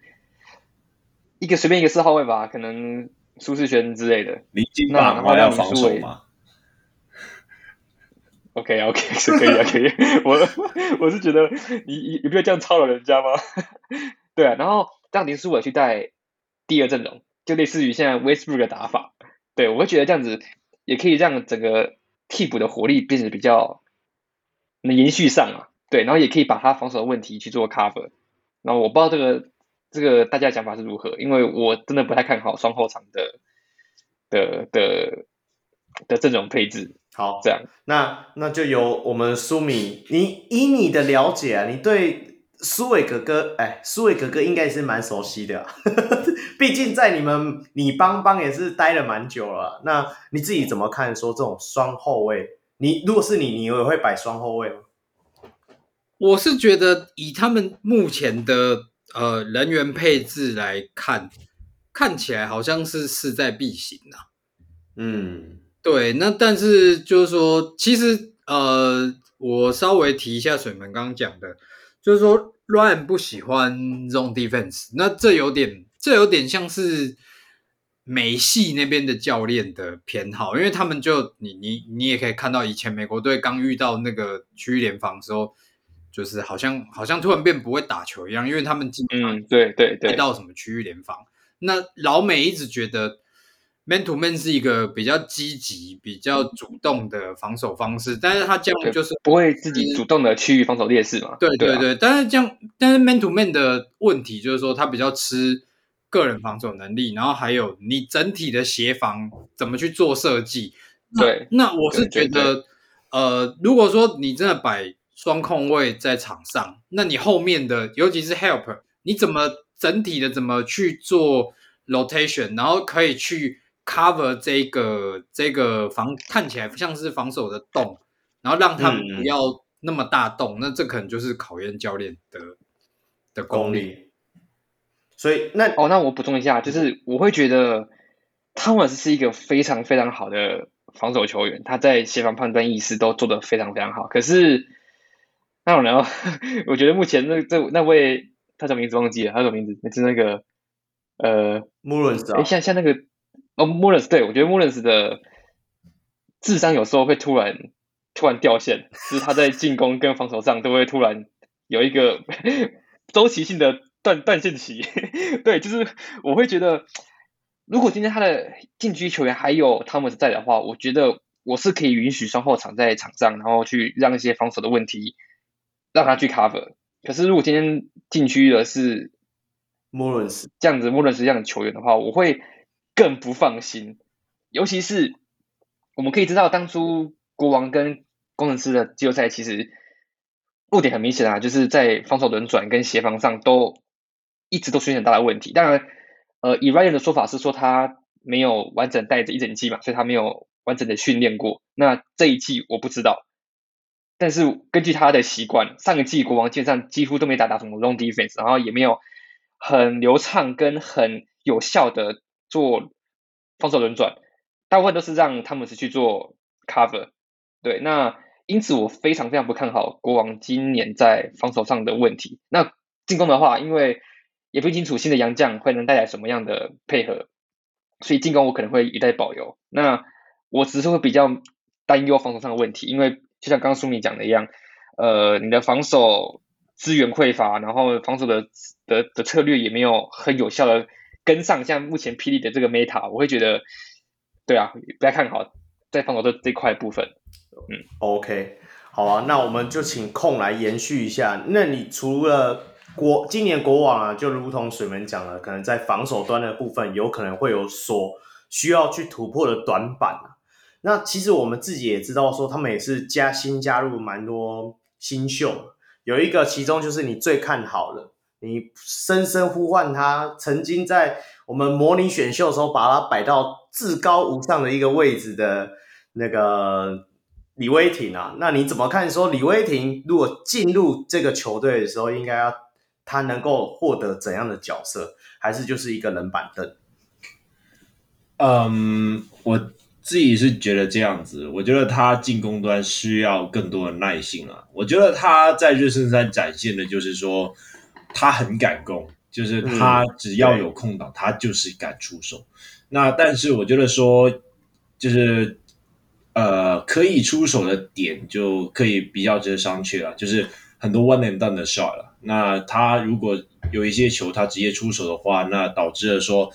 一个随便一个四号位吧，可能苏世轩之类的。林金棒，然后要防守嘛。OK OK 是可以啊，可以。我我是觉得你有必要这样操了人家吗？[LAUGHS] 对啊，然后让林书伟去带第二阵容，就类似于现在 Westbrook 的打法。对，我会觉得这样子也可以让整个替补的火力变得比较能延续上啊。对，然后也可以把他防守的问题去做 cover。然后我不知道这个这个大家讲法是如何，因为我真的不太看好双后场的的的的阵容配置。好，这样，那那就由我们苏米，你以你的了解啊，你对书纬哥哥，哎，苏伟哥哥应该也是蛮熟悉的，啊，[LAUGHS] 毕竟在你们你邦邦也是待了蛮久了。那你自己怎么看？说这种双后卫，你如果是你，你也会摆双后卫吗？我是觉得以他们目前的呃人员配置来看，看起来好像是势在必行啊。嗯。对，那但是就是说，其实呃，我稍微提一下水门刚刚讲的，就是说，Ryan 不喜欢 zone defense，那这有点，这有点像是美系那边的教练的偏好，因为他们就你你你也可以看到，以前美国队刚遇到那个区域联防的时候，就是好像好像突然变不会打球一样，因为他们经常对对对到什么区域联防，那老美一直觉得。Man to man 是一个比较积极、比较主动的防守方式，但是他这样就是不会自己主动的去防守劣势嘛？对对对，对啊、但是这样，但是 Man to man 的问题就是说，他比较吃个人防守能力，然后还有你整体的协防怎么去做设计。对，那我是觉得，对对对呃，如果说你真的摆双控位在场上，那你后面的，尤其是 help，你怎么整体的怎么去做 rotation，然后可以去。Cover 这个这个防看起来像是防守的洞，然后让他们不要那么大洞，嗯、那这可能就是考验教练的的功力。功。所以那哦，那我补充一下，就是我会觉得汤姆斯是一个非常非常好的防守球员，他在协防判断意识都做得非常非常好。可是那我呢，[LAUGHS] 我觉得目前那这那位他什么名字忘记了，他什么名字？是那个呃，穆伦斯。哎，像像那个。哦，穆伦斯，对，我觉得穆伦斯的智商有时候会突然突然掉线，就是他在进攻跟防守上都会突然有一个 [LAUGHS] 周期性的断断线期。[LAUGHS] 对，就是我会觉得，如果今天他的禁区球员还有汤姆斯在的话，我觉得我是可以允许双后场在场上，然后去让一些防守的问题让他去 cover。可是如果今天禁区的是穆伦斯这样子，穆伦斯这样的球员的话，我会。更不放心，尤其是我们可以知道，当初国王跟工程师的季后赛，其实弱点很明显啊，就是在防守轮转跟协防上都一直都出现很大的问题。当然，呃，以 Ryan 的说法是说他没有完整带着一整季嘛，所以他没有完整的训练过。那这一季我不知道，但是根据他的习惯，上一季国王基本上几乎都没打打什么 long defense，然后也没有很流畅跟很有效的。做防守轮转，大部分都是让汤姆斯去做 cover。对，那因此我非常非常不看好国王今年在防守上的问题。那进攻的话，因为也不清楚新的洋将会能带来什么样的配合。所以进攻我可能会一再保留。那我只是会比较担忧防守上的问题，因为就像刚刚苏明讲的一样，呃，你的防守资源匮乏，然后防守的的的策略也没有很有效的跟上，像目前霹雳的这个 meta，我会觉得，对啊，不太看好在防守这这块部分。嗯，OK，好啊，那我们就请控来延续一下。那你除了国今年国王啊，就如同水门讲了，可能在防守端的部分有可能会有所需要去突破的短板啊。那其实我们自己也知道，说他们也是加新加入蛮多新秀，有一个其中就是你最看好的，你深深呼唤他，曾经在我们模拟选秀的时候把他摆到至高无上的一个位置的那个李威霆啊。那你怎么看？说李威霆如果进入这个球队的时候，应该要他能够获得怎样的角色，还是就是一个冷板凳？嗯，我。自己是觉得这样子，我觉得他进攻端需要更多的耐心啊。我觉得他在热身赛展现的就是说，他很敢攻，就是他只要有空档，嗯、他就是敢出手。那但是我觉得说，就是呃，可以出手的点就可以比较值得商榷了，就是很多 one and done 的 shot 了。那他如果有一些球他直接出手的话，那导致了说。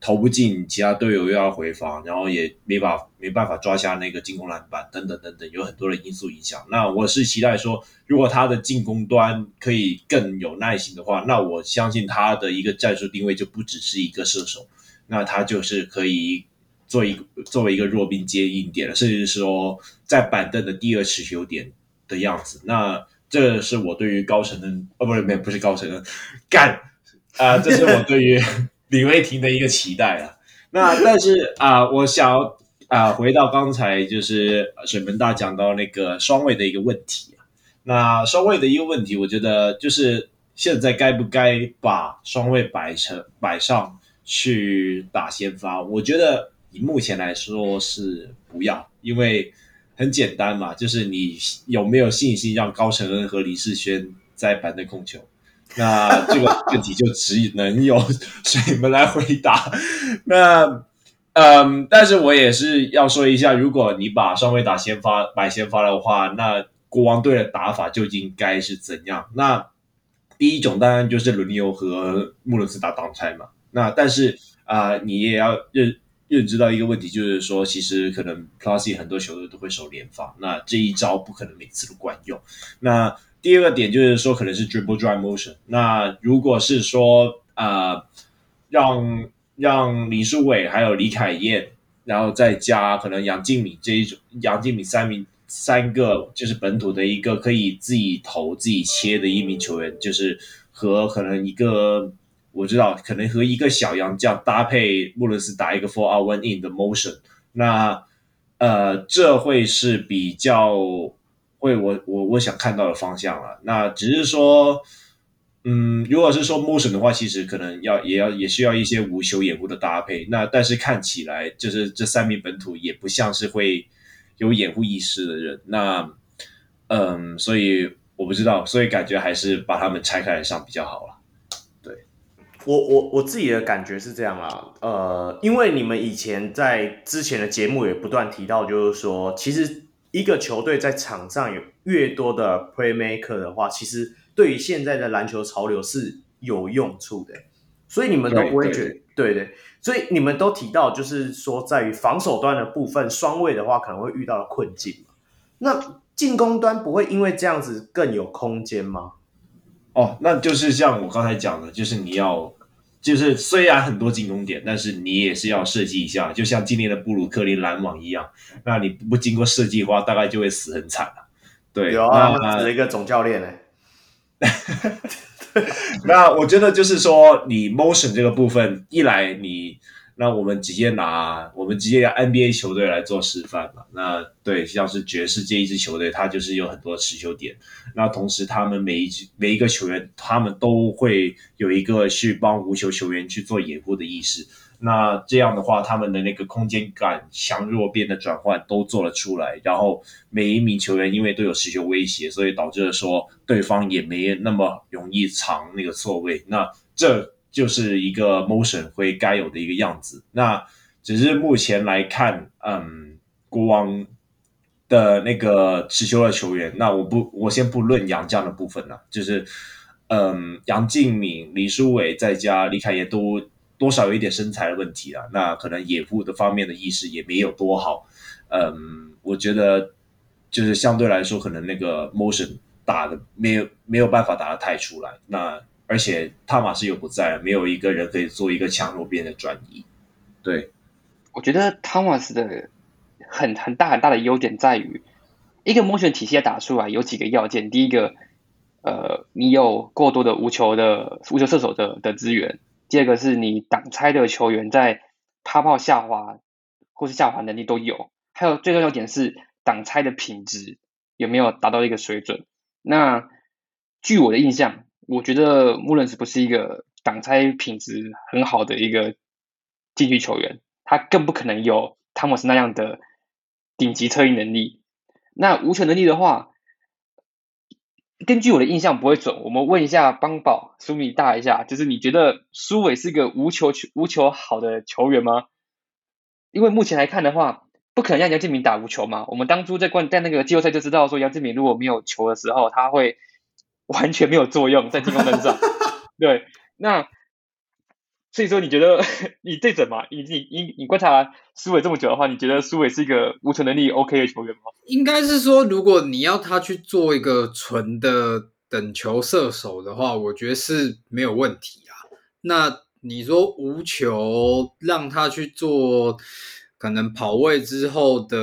投不进，其他队友又要回防，然后也没法没办法抓下那个进攻篮板，等等等等，有很多的因素影响。那我是期待说，如果他的进攻端可以更有耐心的话，那我相信他的一个战术定位就不只是一个射手，那他就是可以做一个作为一个弱兵接应点，甚至是说在板凳的第二持球点的样子。那这是我对于高承恩，哦，不是，没，不是高承恩，干啊、这是我对于。李威霆的一个期待啊，那但是啊、我想啊、回到刚才就是水门大讲到那个双卫的一个问题啊，那双卫的一个问题，我觉得就是现在该不该把双卫摆成摆上去打先发？我觉得以目前来说是不要，因为很简单嘛，就是你有没有信心让高承恩和李世轩在板凳控球？那这个问题就只能由水门来回答。那，嗯，但是我也是要说一下，如果你把双卫打先发摆先发的话，那国王队的打法究竟该是怎样？那第一种当然就是轮流和穆伦斯打挡拆嘛。那但是啊、你也要认认知到一个问题，就是说，其实可能 Plus 很多球队都会守联防，那这一招不可能每次都管用。那第二个点就是说，可能是 dribble drive motion。那如果是说，呃，让让林书伟还有李凯燕，然后再加可能杨敬敏这一种，杨敬敏三名三个就是本土的一个可以自己投自己切的一名球员，就是和可能一个我知道可能和一个小杨这样搭配穆伦斯打一个 four out one in 的 motion，那呃，这会是比较。会我我我想看到的方向了，那只是说，嗯，如果是说 motion 的话，其实可能要也要也需要一些无球掩护的搭配。那但是看起来就是这三名本土也不像是会有掩护意识的人。那嗯，所以我不知道，所以感觉还是把他们拆开来上比较好了。对，我我我自己的感觉是这样啦，呃，因为你们以前在之前的节目也不断提到，就是说其实。一个球队在场上有越多的 playmaker 的话，其实对于现在的篮球潮流是有用处的。所以你们都不会觉得，对对，对，所以你们都提到，就是说在于防守端的部分，双位的话可能会遇到的困境。那进攻端不会因为这样子更有空间吗？哦，那就是像我刚才讲的，就是你要。就是虽然很多进攻点，但是你也是要设计一下，就像今年的布鲁克林篮网一样，那你不经过设计的话，大概就会死很惨了。对，有啊，那是一个总教练呢。[LAUGHS] 那我觉得就是说，你 motion 这个部分，一来你。那我们直接拿我们直接拿 NBA 球队来做示范嘛。那对，像是爵士这一支球队，它就是有很多持球点。那同时，他们每一每一个球员，他们都会有一个去帮无球球员去做掩护的意识。那这样的话，他们的那个空间感、强弱变的转换都做了出来。然后每一名球员因为都有持球威胁，所以导致了说对方也没那么容易藏那个错位。那这。就是一个 motion 会该有的一个样子。那只是目前来看，嗯，国王的那个持球的球员，那我不，我先不论杨将的部分了，就是嗯，杨敬敏、李书伟再加李凯也都多少有一点身材的问题啊。那可能野护的方面的意识也没有多好。嗯，我觉得就是相对来说，可能那个 motion 打的没有没有办法打得太出来。那而且汤马斯又不在，没有一个人可以做一个强弱边的转移。对，我觉得汤马斯的很很大很大的优点在于，一个谋选体系要打出来有几个要件。第一个，呃，你有过多的无球的无球射手的的资源；第二个是你挡拆的球员在趴炮下滑或是下滑能力都有。还有最重要点是挡拆的品质有没有达到一个水准？那据我的印象，我觉得穆伦斯不是一个挡拆品质很好的一个禁区球员，他更不可能有汤姆斯那样的顶级策应能力。那无球能力的话，根据我的印象不会准。我们问一下邦宝苏米大一下，就是你觉得苏伟是一个无球球无球好的球员吗？因为目前来看的话。不可能让杨敬敏打无球嘛？我们当初在冠在那个季后赛就知道说，杨敬敏如果没有球的时候，他会完全没有作用在进攻端上。[LAUGHS] 对，那所以说你觉得 [LAUGHS] 你对准嘛？你你你你观察苏伟这么久的话，你觉得苏伟是一个无球能力 OK 的球员吗？应该是说，如果你要他去做一个纯的等球射手的话，我觉得是没有问题啊。那你说无球让他去做？可能跑位之后的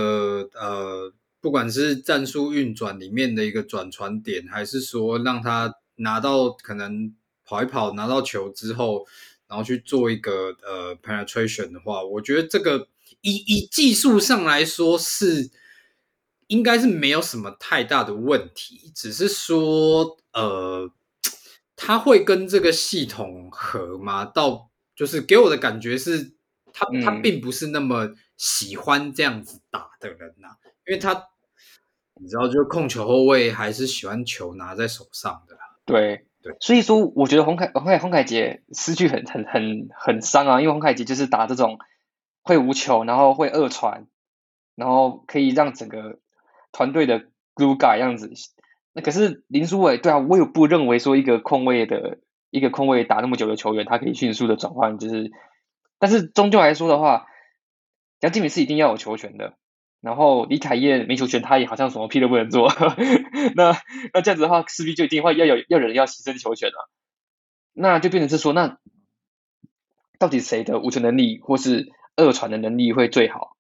呃，不管是战术运转里面的一个转传点，还是说让他拿到可能跑一跑拿到球之后，然后去做一个呃 penetration 的话，我觉得这个以以技术上来说是应该是没有什么太大的问题，只是说呃，他会跟这个系统合吗？到就是给我的感觉是他他并不是那么。喜欢这样子打的人呐、啊，因为他你知道，就是控球后卫还是喜欢球拿在手上的。对对，所以说我觉得洪凯洪凯洪凯杰失去很很很很伤啊，因为洪凯杰就是打这种会无球，然后会二传，然后可以让整个团队的 glue guy 样子。那可是林书伟，对啊，我也不认为说一个控卫的一个控卫打那么久的球员，他可以迅速的转换，就是，但是终究来说的话。杨敬敏是一定要有球权的，然后李凯燕没球权，他也好像什么屁都不能做。[LAUGHS] 那那这样子的话，势必就一定会要有要有人要牺牲球权了。那就变成是说，那到底谁的无球能力或是二传的能力会最好？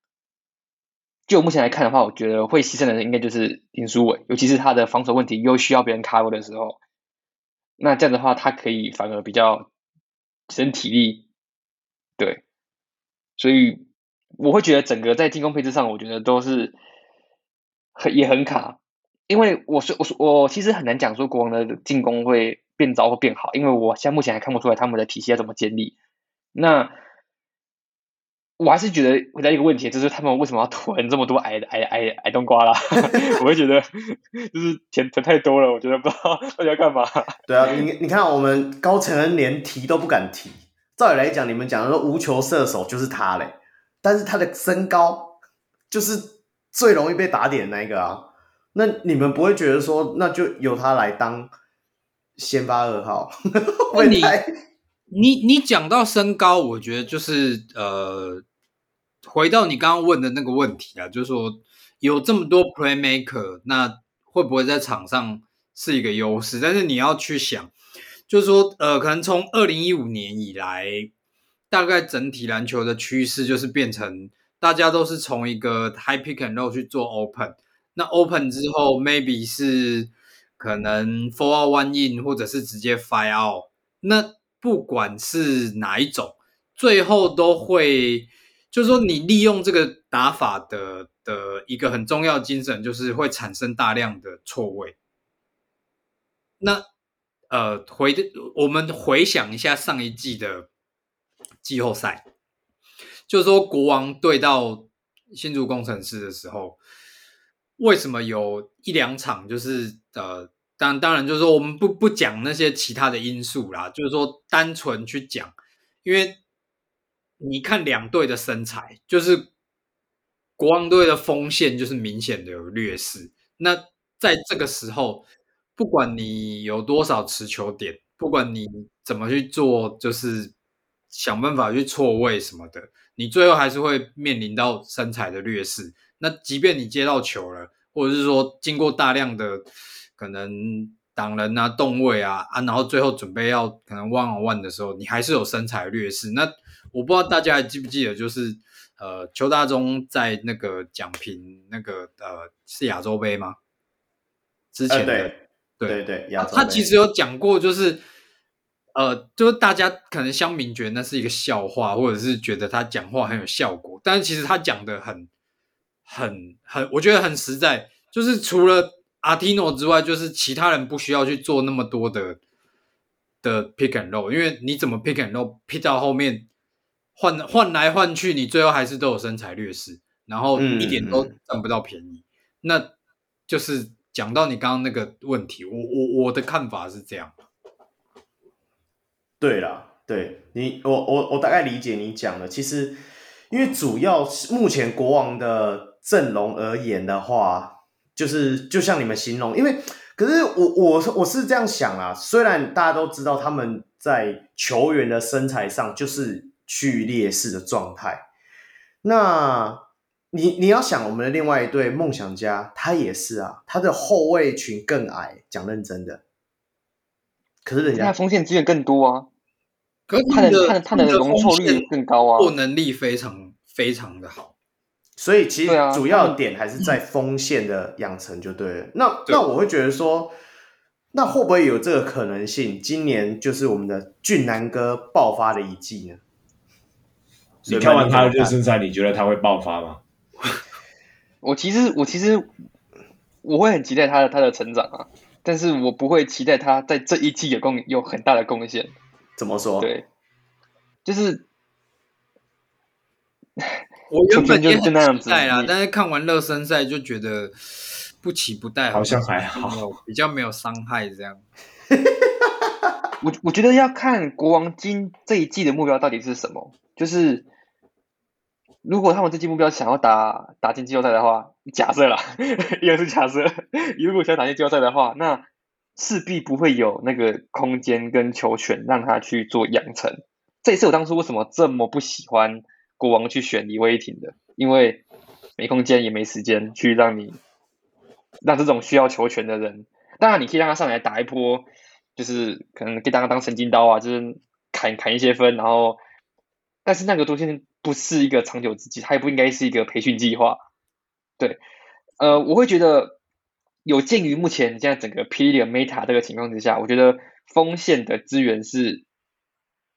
就目前来看的话，我觉得会牺牲的人应该就是林书伟，尤其是他的防守问题又需要别人 cover 的时候。那这样的话，他可以反而比较省体力，对，所以。我会觉得整个在进攻配置上，我觉得都是很也很卡，因为我是我是我其实很难讲说国王的进攻会变糟或变好，因为我现在目前还看不出来他们的体系要怎么建立。那我还是觉得回答一个问题，就是他们为什么要囤这么多矮矮矮矮冬瓜啦？[LAUGHS] 我会觉得就是钱囤太多了，我觉得不知道大家干嘛。对啊，你你看我们高承恩连提都不敢提，照理来讲，你们讲的说无球射手就是他嘞。但是他的身高就是最容易被打点的那一个啊，那你们不会觉得说，那就由他来当先发二号？问题你 [LAUGHS] 你你讲到身高，我觉得就是呃，回到你刚刚问的那个问题啊，就是说有这么多 playmaker，那会不会在场上是一个优势？但是你要去想，就是说呃，可能从二零一五年以来。大概整体篮球的趋势就是变成大家都是从一个 high pick and roll 去做 open，那 open 之后 maybe 是可能 four out one in 或者是直接 five out，那不管是哪一种，最后都会就是说你利用这个打法的的一个很重要精神，就是会产生大量的错位。那呃回的我们回想一下上一季的。季后赛，就是说国王对到新竹工程师的时候，为什么有一两场就是呃当当然就是说我们不不讲那些其他的因素啦，就是说单纯去讲，因为你看两队的身材，就是国王队的锋线就是明显的有劣势。那在这个时候，不管你有多少持球点，不管你怎么去做，就是想办法去错位什么的，你最后还是会面临到身材的劣势。那即便你接到球了，或者是说经过大量的可能挡人啊、动位啊啊，然后最后准备要可能 one on one 的时候，你还是有身材劣势。那我不知道大家还记不记得，就是呃，邱大中在那个讲评那个呃是亚洲杯吗？之前的、呃、对对对，对他，他其实有讲过，就是呃，就是大家可能乡民觉得那是一个笑话，或者是觉得他讲话很有效果，但是其实他讲的很。很很，我觉得很实在，就是除了阿提诺之外，就是其他人不需要去做那么多的的 pick and roll，因为你怎么 pick and roll，pick 到后面换换来换去，你最后还是都有身材劣势，然后一点都占不到便宜。嗯嗯、那就是讲到你刚刚那个问题，我我我的看法是这样。对了，对你，我我我大概理解你讲的，其实因为主要是目前国王的。阵容而言的话，就是就像你们形容，因为可是我我我是这样想啊，虽然大家都知道他们在球员的身材上就是去劣势的状态，那你你要想我们的另外一队梦想家，他也是啊，他的后卫群更矮，讲认真的，可是人家锋线资源更多啊，可是他的他的他的容错率更高啊，做能力非常非常的好。所以其实主要点还是在锋线的养成就对了。那那我会觉得说，那会不会有这个可能性？今年就是我们的俊男哥爆发的一季呢？你看完他的热身赛，你觉得他会爆发吗？[LAUGHS] 我其实我其实我会很期待他的他的成长啊，但是我不会期待他在这一季有贡有很大的贡献。怎么说？对，就是。我原本也很期待啦，但是看完热身赛就觉得不期不待，好像还好，比较没有伤害这样。[LAUGHS] 我我觉得要看国王今这一季的目标到底是什么，就是如果他们这季目标想要打打进季后赛的话，假设啦，[LAUGHS] 又是假设，如果想打进季后赛的话，那势必不会有那个空间跟球权让他去做养成。这也是我当初为什么这么不喜欢。国王去选李威廷的，因为没空间也没时间去让你让这种需要球权的人，当然你可以让他上来打一波，就是可能给大家当神经刀啊，就是砍砍一些分，然后，但是那个东西不是一个长久之计，它也不应该是一个培训计划。对，呃，我会觉得有鉴于目前现在整个霹雳的 meta 这个情况之下，我觉得锋线的资源是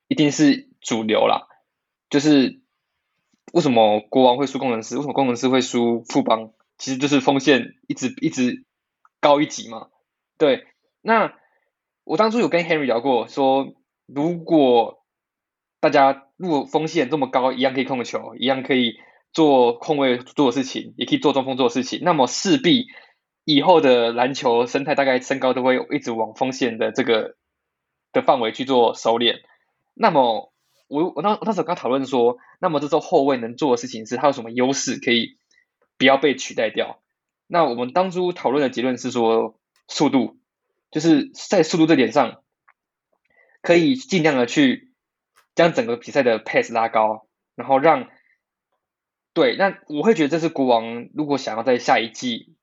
一定是主流啦，就是。为什么国王会输工程师？为什么工程师会输富邦？其实就是锋线一直一直高一级嘛。对，那我当初有跟 Henry 聊过，说如果大家如果锋线这么高，一样可以控球，一样可以做控卫做的事情，也可以做中锋做的事情，那么势必以后的篮球生态大概身高都会一直往锋线的这个的范围去做收敛。那么。我我当我当时刚讨论说，那么这周后卫能做的事情是，他有什么优势可以不要被取代掉？那我们当初讨论的结论是说，速度，就是在速度这点上，可以尽量的去将整个比赛的 pace 拉高，然后让，对，那我会觉得这是国王如果想要在下一季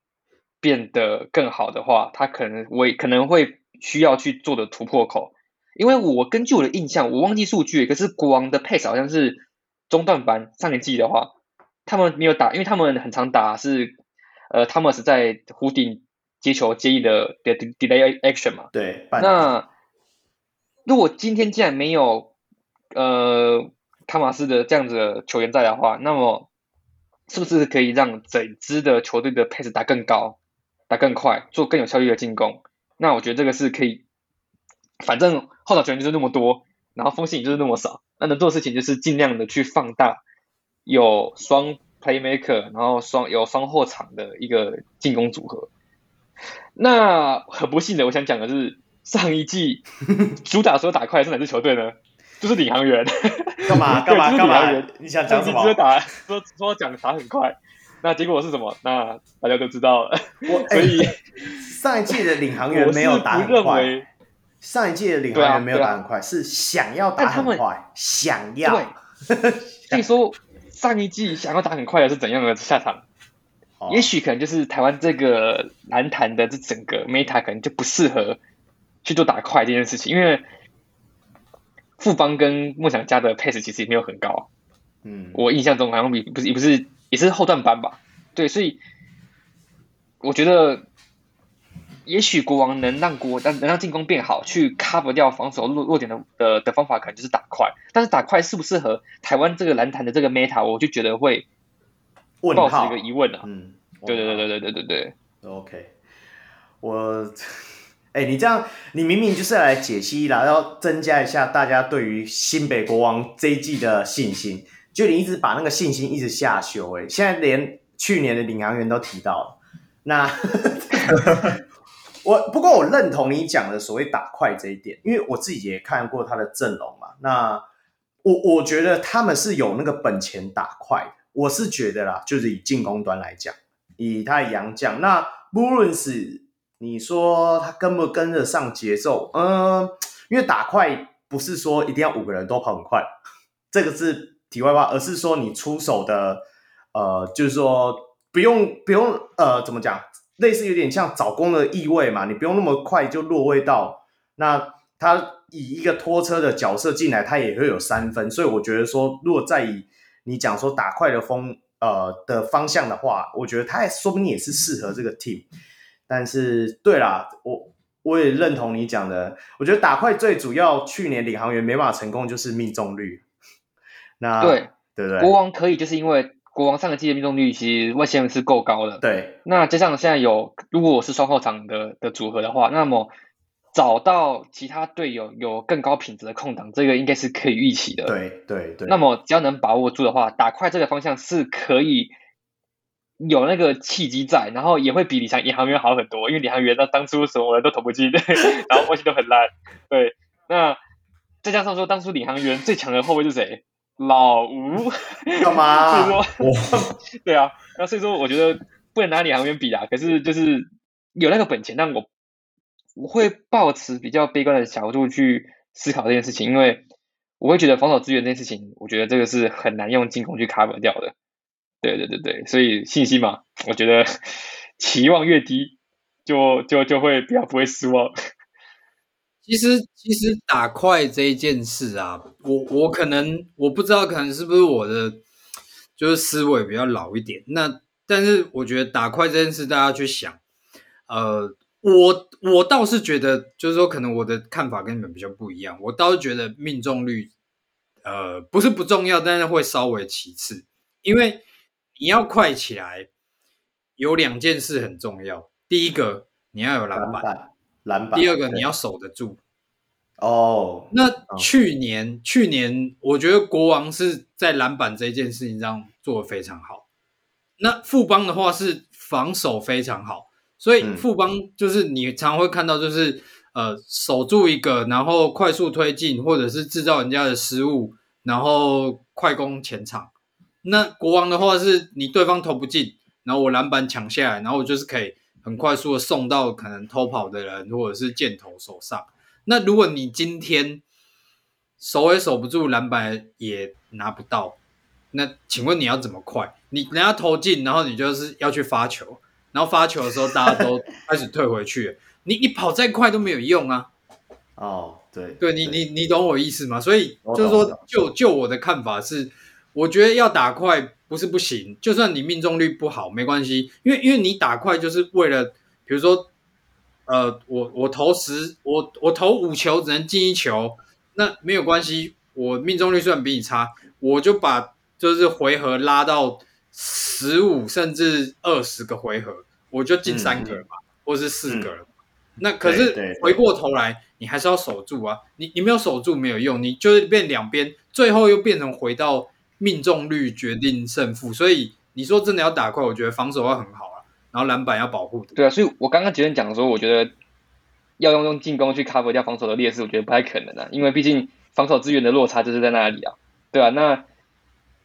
变得更好的话，他可能我可能会需要去做的突破口。因为我根据我的印象，我忘记数据，可是国王的 pace 好像是中段班。上一季的话，他们没有打，因为他们很常打是，呃，他们是在弧顶接球接应的的 delay action 嘛。对。那如果今天既然没有呃汤马斯的这样子的球员在的话，那么是不是可以让整支的球队的 pace 打更高，打更快，做更有效率的进攻？那我觉得这个是可以。反正后场球员就是那么多，然后锋线就是那么少，那能做的事情就是尽量的去放大有双 playmaker，然后双有双后场的一个进攻组合。那很不幸的，我想讲的是上一季 [LAUGHS] 主打说打快的是哪支球队呢？就是领航员。干嘛干嘛 [LAUGHS] 干嘛？你想讲什么？说打说说讲打很快，那结果是什么？那大家都知道了。我 [LAUGHS] 所以、欸、上一季的领航员没有打很快。上一季的领航员没有打很快，是想要打很快，想要。对，[LAUGHS] 所以说上一季想要打很快的是怎样的下场？哦、也许可能就是台湾这个篮坛的这整个 meta 可能就不适合去做打快这件事情，因为富邦跟梦想家的 pace 其实也没有很高。嗯，我印象中好像比不是也不是也是后段班吧？对，所以我觉得。也许国王能让国能能让进攻变好，去 cover 掉防守弱弱点的的的方法，可能就是打快。但是打快适不适合台湾这个篮坛的这个 meta，我就觉得会抱持一个疑问啊。嗯，对对对对对对对对。OK，我，哎、欸，你这样，你明明就是要来解析啦，要增加一下大家对于新北国王这一季的信心，就你一直把那个信心一直下修，哎，现在连去年的领航员都提到了，那。[LAUGHS] 我不过我认同你讲的所谓打快这一点，因为我自己也看过他的阵容嘛。那我我觉得他们是有那个本钱打快的。我是觉得啦，就是以进攻端来讲，以他的洋将，那不论是你说他跟不跟得上节奏，嗯，因为打快不是说一定要五个人都跑很快，这个是题外话，而是说你出手的，呃，就是说不用不用呃，怎么讲？类似有点像找工的意味嘛，你不用那么快就落位到。那他以一个拖车的角色进来，他也会有三分。所以我觉得说，如果再以你讲说打快的风呃的方向的话，我觉得他也说不定也是适合这个 team。但是对啦，我我也认同你讲的，我觉得打快最主要，去年领航员没办法成功就是命中率。那对对不对？国王可以，就是因为。国王上个季的命中率其实外线是够高的，对。那加上现在有，如果我是双后场的的组合的话，那么找到其他队友有更高品质的空档，这个应该是可以预期的。对对对。那么只要能把握住的话，打快这个方向是可以有那个契机在，然后也会比领航员好很多，因为李航员那当初什么人都投不进，[LAUGHS] 然后外线都很烂。对。那再加上说，当初领航员最强的后卫是谁？老吴干嘛？[LAUGHS] 所以说，[LAUGHS] 对啊，那所以说，我觉得不能拿领航员比啊。可是就是有那个本钱，但我我会抱持比较悲观的角度去思考这件事情，因为我会觉得防守资源这件事情，我觉得这个是很难用进攻去 cover 掉的。对对对对，所以信心嘛，我觉得期望越低，就就就会比较不会失望。其实，其实打快这一件事啊，我我可能我不知道，可能是不是我的就是思维比较老一点。那但是我觉得打快这件事，大家去想，呃，我我倒是觉得，就是说，可能我的看法跟你们比较不一样。我倒是觉得命中率，呃，不是不重要，但是会稍微其次，因为你要快起来，有两件事很重要。第一个，你要有篮板。篮板。第二个，你要守得住。哦，那去年，哦、去年我觉得国王是在篮板这件事情上做的非常好。那富邦的话是防守非常好，所以富邦就是你常会看到，就是、嗯、呃守住一个，然后快速推进，或者是制造人家的失误，然后快攻前场。那国王的话是你对方投不进，然后我篮板抢下来，然后我就是可以。很快速的送到可能偷跑的人或者是箭头手上。那如果你今天守也守不住，篮板也拿不到，那请问你要怎么快？你人家投进，然后你就是要去发球，然后发球的时候大家都开始退回去，你你跑再快都没有用啊。哦，对，对你你你懂我意思吗？所以就是说，就就我的看法是，我觉得要打快。不是不行，就算你命中率不好没关系，因为因为你打快就是为了，比如说，呃，我我投十，我我投五球只能进一球，那没有关系，我命中率虽然比你差，我就把就是回合拉到十五甚至二十个回合，我就进三个了嘛，嗯、或是四个了嘛，嗯、那可是回过头来你还是要守住啊，你你没有守住没有用，你就是变两边，最后又变成回到。命中率决定胜负，所以你说真的要打快，我觉得防守要很好啊。然后篮板要保护的。对啊，所以我刚刚结论讲说，我觉得要用用进攻去 cover 掉防守的劣势，我觉得不太可能啊，因为毕竟防守资源的落差就是在那里啊，对啊，那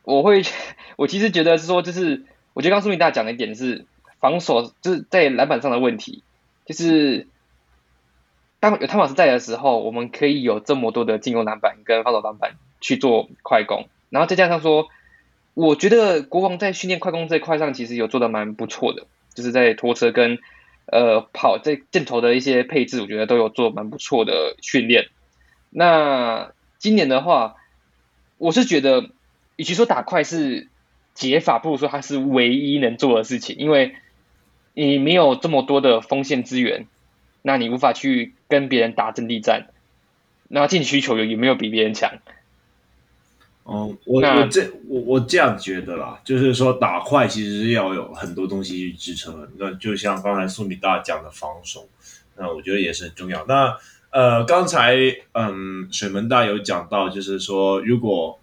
我会，[LAUGHS] 我其实觉得是说，就是我觉得刚刚苏明大讲的一点是防守就是在篮板上的问题，就是。当有汤马斯在的时候，我们可以有这么多的进攻篮板跟防守篮板去做快攻，然后再加上说，我觉得国王在训练快攻这一块上其实有做的蛮不错的，就是在拖车跟呃跑在箭头的一些配置，我觉得都有做蛮不错的训练。那今年的话，我是觉得，与其说打快是解法，不如说它是唯一能做的事情，因为你没有这么多的锋线资源。那你无法去跟别人打阵地战，那禁区球员有没有比别人强？哦，我我这我我这样觉得啦，就是说打快其实是要有很多东西去支撑。那就像刚才苏米大讲的防守，那我觉得也是很重要。那呃，刚才嗯水门大有讲到，就是说如果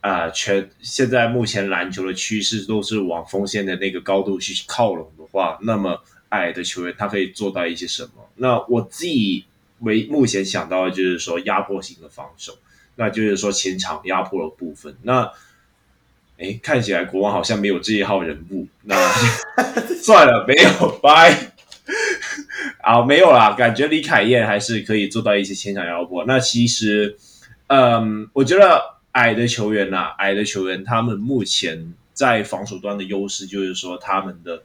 啊、呃、全现在目前篮球的趋势都是往锋线的那个高度去靠拢的话，那么。矮的球员，他可以做到一些什么？那我自己为目前想到的就是说压迫型的防守，那就是说前场压迫的部分。那哎，看起来国王好像没有这一号人物，那 [LAUGHS] 算了，没有，拜。啊，没有啦，感觉李凯燕还是可以做到一些前场压迫。那其实，嗯，我觉得矮的球员呐、矮的球员，他们目前在防守端的优势就是说他们的。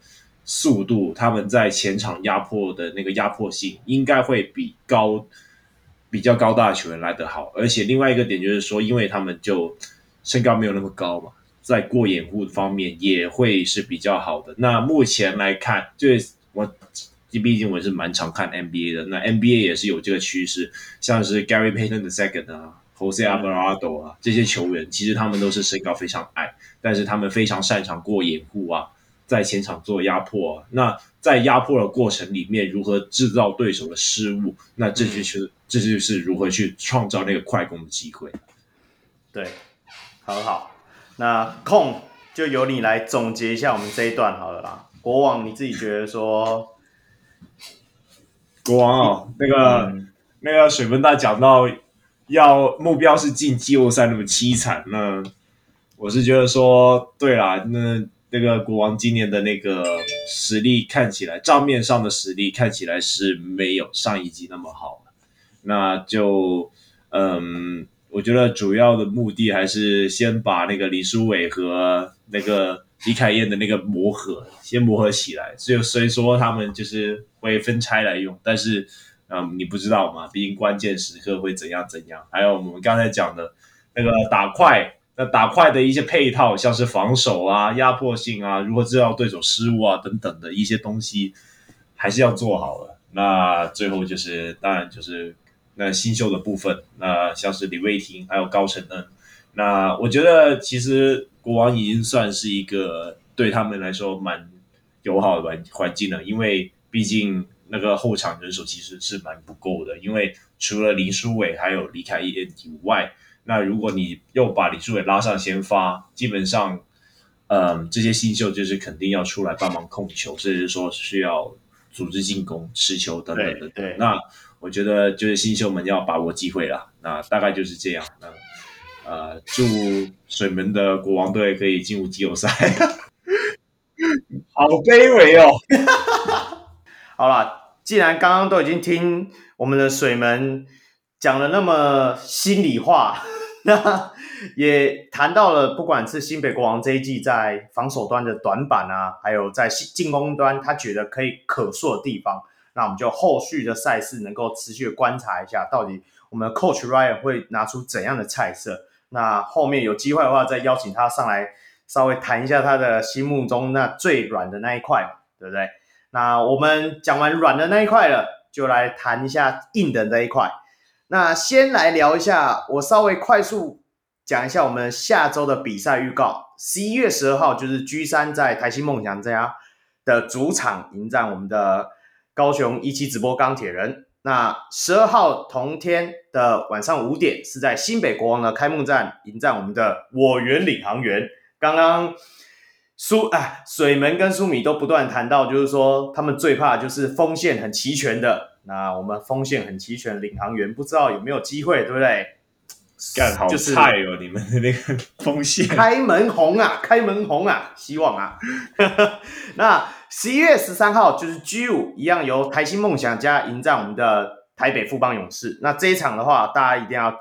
速度，他们在前场压迫的那个压迫性应该会比高、比较高大的球员来得好，而且另外一个点就是说，因为他们就身高没有那么高嘛，在过掩护方面也会是比较好的。那目前来看，就我毕竟我是蛮常看 NBA 的，那 NBA 也是有这个趋势，像是 Gary Payton the Second 啊，Jose Alvarado 啊这些球员，其实他们都是身高非常矮，但是他们非常擅长过掩护啊。在前场做压迫啊，那在压迫的过程里面，如何制造对手的失误？那这就是、嗯、这就是如何去创造那个快攻的机会。对，很好。那控就由你来总结一下我们这一段好了啦。国王，你自己觉得说，国王哦，那个、嗯、那个水分大讲到要目标是进季后赛那么凄惨，那我是觉得说，对啦，那。这个国王今年的那个实力看起来，账面上的实力看起来是没有上一季那么好。那就，嗯，我觉得主要的目的还是先把那个李书伟和那个李凯燕的那个磨合先磨合起来。就所以说他们就是会分拆来用，但是，嗯，你不知道嘛，毕竟关键时刻会怎样怎样。还有我们刚才讲的那个打快。那打快的一些配套，像是防守啊、压迫性啊，如何制造对手失误啊等等的一些东西，还是要做好了。那最后就是，当然就是那新秀的部分，那像是李卫廷还有高承恩，那我觉得其实国王已经算是一个对他们来说蛮友好的环环境了，因为毕竟那个后场人手其实是蛮不够的，因为除了林书伟还有李凯燕以外。那如果你又把李书伟拉上先发，基本上，嗯，这些新秀就是肯定要出来帮忙控球，甚至说需要组织进攻、持球等等的。对，那我觉得就是新秀们要把握机会了。那大概就是这样。那呃，祝水门的国王队可以进入季后赛。[LAUGHS] 好卑微哦。[LAUGHS] 好了，既然刚刚都已经听我们的水门讲了那么心里话。[LAUGHS] 那也谈到了，不管是新北国王这一季在防守端的短板啊，还有在进攻端他觉得可以可塑的地方，那我们就后续的赛事能够持续的观察一下，到底我们的 Coach Ryan 会拿出怎样的菜色。那后面有机会的话，再邀请他上来稍微谈一下他的心目中那最软的那一块，对不对？那我们讲完软的那一块了，就来谈一下硬的那一块。那先来聊一下，我稍微快速讲一下我们下周的比赛预告。十一月十二号就是 G 三在台新梦想家的主场迎战我们的高雄一期直播钢铁人。那十二号同天的晚上五点是在新北国王的开幕战迎战我们的我园领航员。刚刚苏啊，水门跟苏米都不断谈到，就是说他们最怕就是锋线很齐全的。那我们锋线很齐全，领航员不知道有没有机会，对不对？干好菜哦，你们的那个 [LAUGHS] 锋线开门红啊，开门红啊，希望啊。[LAUGHS] 那十一月十三号就是 G 五，一样由台新梦想家迎战我们的台北富邦勇士。那这一场的话，大家一定要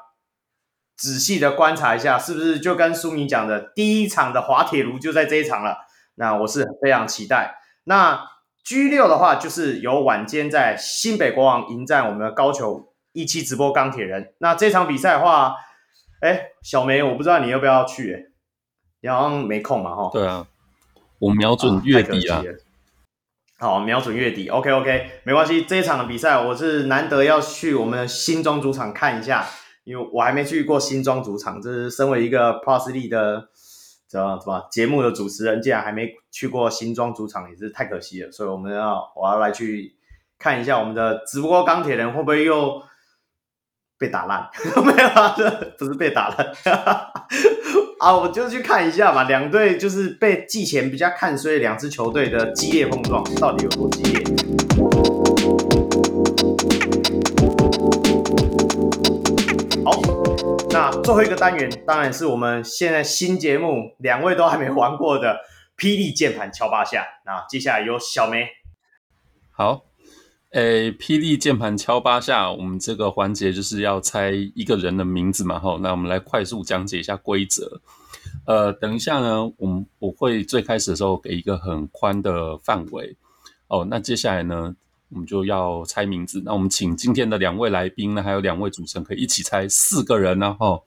仔细的观察一下，是不是就跟苏明讲的，第一场的滑铁卢就在这一场了？那我是非常期待。那 G 六的话，就是由晚间在新北国王迎战我们的高球一期直播钢铁人。那这场比赛的话，哎，小梅，我不知道你要不要去，哎，你好像没空嘛，哈。对啊，我瞄准月底啊。好，瞄准月底，OK OK，没关系。这一场的比赛，我是难得要去我们新庄主场看一下。因为我还没去过新庄主场，这是身为一个 Plus League 的怎么怎么节目的主持人，竟然还没去过新庄主场，也是太可惜了。所以我们要我要来去看一下我们的直播钢铁人会不会又被打烂？[LAUGHS] 没有啊，不是被打烂 [LAUGHS] 啊，我就去看一下嘛。两队就是被季前比较看衰两支球队的激烈碰撞，到底有多激烈？那最后一个单元当然是我们现在新节目，两位都还没玩过的霹雳键盘敲八下。那接下来由小梅。好，诶，霹雳键盘敲八下，我们这个环节就是要猜一个人的名字嘛，吼，那我们来快速讲解一下规则。呃，等一下呢，我们我会最开始的时候给一个很宽的范围，哦，那接下来呢？我们就要猜名字，那我们请今天的两位来宾呢，还有两位主持人可以一起猜四个人呢，哈。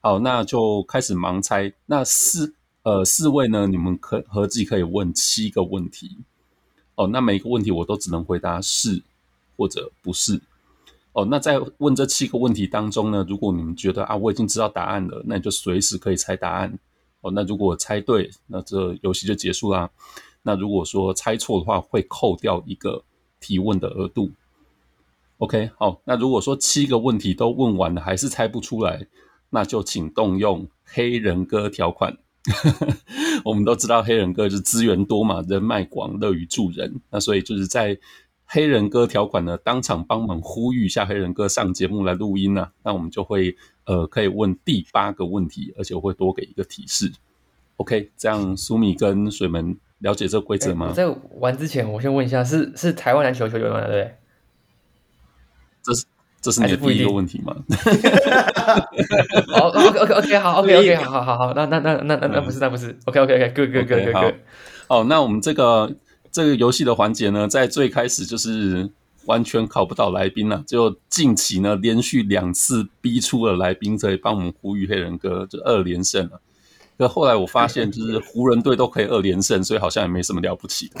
好，那就开始盲猜。那四呃四位呢，你们可合计可以问七个问题。哦，那每一个问题我都只能回答是或者不是。哦，那在问这七个问题当中呢，如果你们觉得啊我已经知道答案了，那你就随时可以猜答案。哦，那如果猜对，那这游戏就结束啦。那如果说猜错的话，会扣掉一个。提问的额度，OK，好，那如果说七个问题都问完了还是猜不出来，那就请动用黑人哥条款。[LAUGHS] 我们都知道黑人哥就是资源多嘛，人脉广，乐于助人，那所以就是在黑人哥条款呢，当场帮忙呼吁一下黑人哥上节目来录音呢、那我们就会呃可以问第八个问题，而且我会多给一个提示。OK，这样苏米跟水门。了解这个规则吗？在玩之前，我先问一下，是是台湾篮球球员吗？对不对？这是这是你的第一个问题吗？好，OK OK OK，好，OK OK，[LAUGHS] 好好好好，那那那那那那不是，那不是，OK OK OK，Good Good Good Good。好，那我们这个这个游戏的环节呢，在最开始就是完全考不到来宾了，就近期呢连续两次逼出了来宾，所以帮我们呼吁黑人哥，就二连胜了。可后来我发现，就是湖人队都可以二连胜，所以好像也没什么了不起的。[LAUGHS]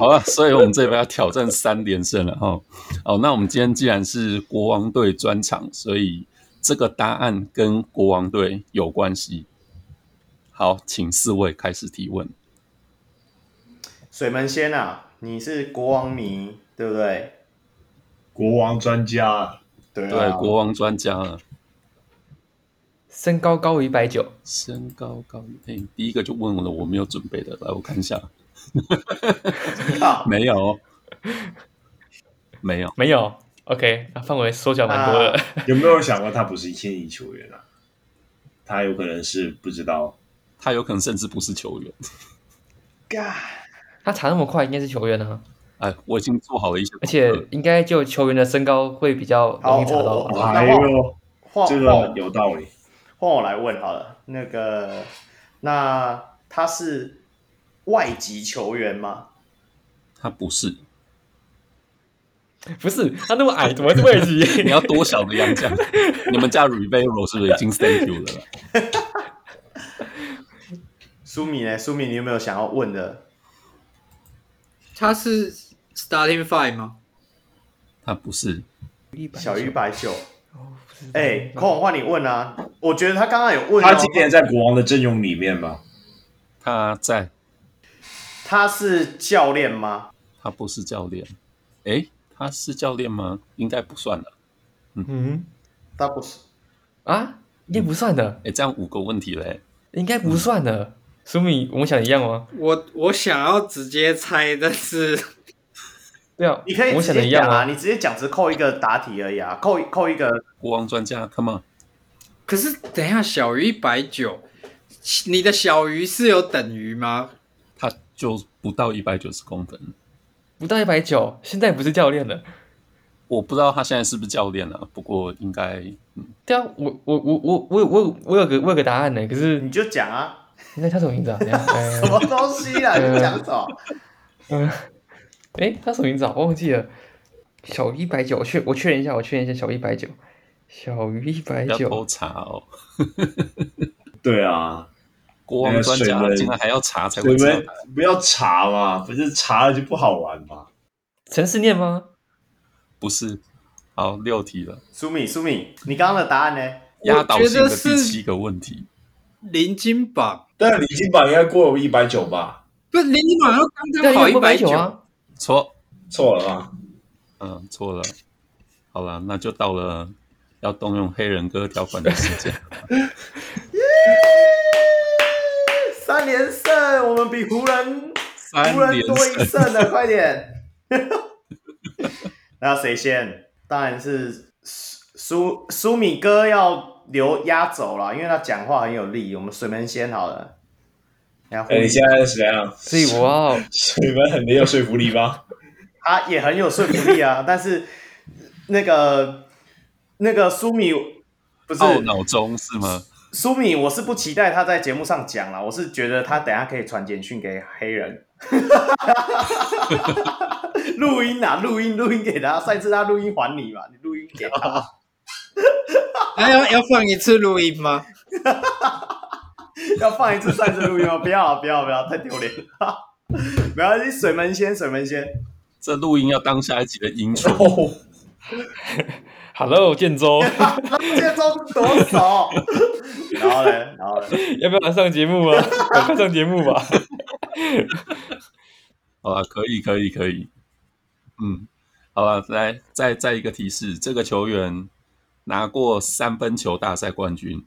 好了，所以我们这边要挑战三连胜了哈。好，那我们今天既然是国王队专场，所以这个答案跟国王队有关系。好，请四位开始提问。水门仙啊，你是国王迷对不对？国王专家。对，对，国王专家了。身高高于一百九，身高高于……哎，第一个就问我了，我没有准备的，来我看一下。没有，没有，没有。OK，那范围缩小蛮多的。啊、有没有想过他不是一千亿球员啊？他有可能是不知道，他有可能甚至不是球员。God，他查那么快，应该是球员呢、啊。哎，我已经做好了一些，而且应该就球员的身高会比较容易查到。哎呦，这个有道理。换我来问好了，那个，那他是外籍球员吗？他不是，[LAUGHS] 不是他那么矮，怎么是外籍？[LAUGHS] 你要多小的洋将？[LAUGHS] 你们家 Rivero 是不是已经 Thank you 了？苏米呢？苏米，你有没有想要问的？他是。Starting five 吗？他不是小于一百九。哎、欸，孔孔换你问啊！我觉得他刚刚有问、哦，他今天在国王的阵容里面吗？他在。他是教练吗？他不是教练。哎、欸，他是教练吗？应该不算了。嗯，嗯，他不是啊？应该不算的。哎，这样五个问题嘞，应该不算的。苏米，我们想一样吗？我我想要直接猜，但是对啊，你可以我直接讲啊，想的一样啊。你直接讲只扣一个答题而已啊，扣扣一个。国王专家，Come on，可是等一下，小于一百九，你的小于是有等于吗？他就不到一百九十公分。不到一百九，现在不是教练了。我不知道他现在是不是教练了、啊，不过应该，嗯，对啊，我我我我我我我有个我有个答案呢，可是你就讲啊，那叫什么名字啊？[LAUGHS] 什么东西啊？你讲什么？嗯，哎，他什么名字啊？我忘记了。小于一百九，我确我确认一下，我确认一下，小于一百九，小于一百九要偷。查哦。[LAUGHS] 对啊，国王专家竟然还要查才你会知道们不要查嘛，不是查了就不好玩嘛。陈思念吗？不是。好，六题了。苏米，苏米，你刚刚的答案呢？压倒性的第七个问题，林金榜但是李金榜应该过了一百九吧？不是林金榜要刚刚好一百九啊。错，错了啊？嗯，错了。好了，那就到了要动用黑人哥条款的时间。[LAUGHS] 三连胜，我们比湖人湖人多一胜，胜了，快点！[LAUGHS] 那谁先？当然是苏苏米哥要留压轴了，因为他讲话很有力。我们水门先好了。然后哎、你现在是怎样？所以我要水门很没有说服力吗？[LAUGHS] 他也很有说服力啊，但是那个那个苏米不是脑中是吗？苏米，我是不期待他在节目上讲了，我是觉得他等下可以传简讯给黑人，[LAUGHS] 录音啊，录音录音给他，上次他录音还你嘛，你录音给他，[LAUGHS] 还要要放一次录音吗？[LAUGHS] 要放一次上次录音吗？[LAUGHS] 不要不要不要，太丢脸了，[LAUGHS] 没关系，水门先，水门先，这录音要当下一集的 intro。哦，Hello 建州，建州多少？然后呢，然后呢，要不要来上节目啊？赶快上节目吧。好了，可以，可以，可以。嗯，好了，来，再再一个提示，这个球员拿过三分球大赛冠军，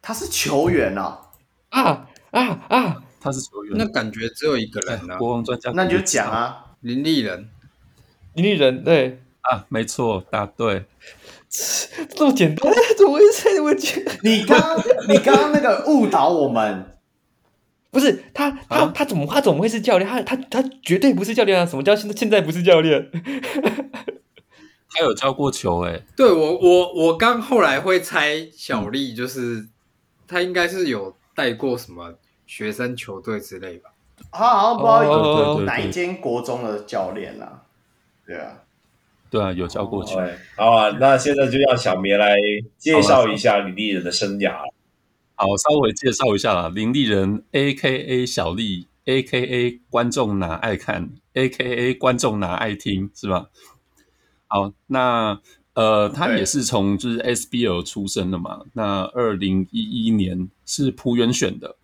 他是球员啊，啊啊啊！他是球员。那感觉只有一个人啊，国王专家，那你就讲啊，林立人。林立人对，啊，没错，答对。这么简单，[LAUGHS] 怎么会猜这么简？你刚你刚刚那个误导我们。不是他，他、啊他怎么他怎么会是教练？他他他绝对不是教练啊！什么叫现在现在不是教练？他有教过球诶、欸，对我我我刚后来会猜小丽，就是他应该是有带过什么学生球队之类吧？他好像不知道哦对对对哪一间国中的教练啦、对啊，对啊，有教过球。好啊，那现在就让小绵来介绍一下林立人的生涯。好，稍微介绍一下啦，林立人 （A.K.A. 小丽 ），A.K.A. 观众哪爱看，A.K.A. 观众哪爱听，是吧？好，那呃，他也是从就是 SBL 出生的嘛。那二零一一年是浦原选的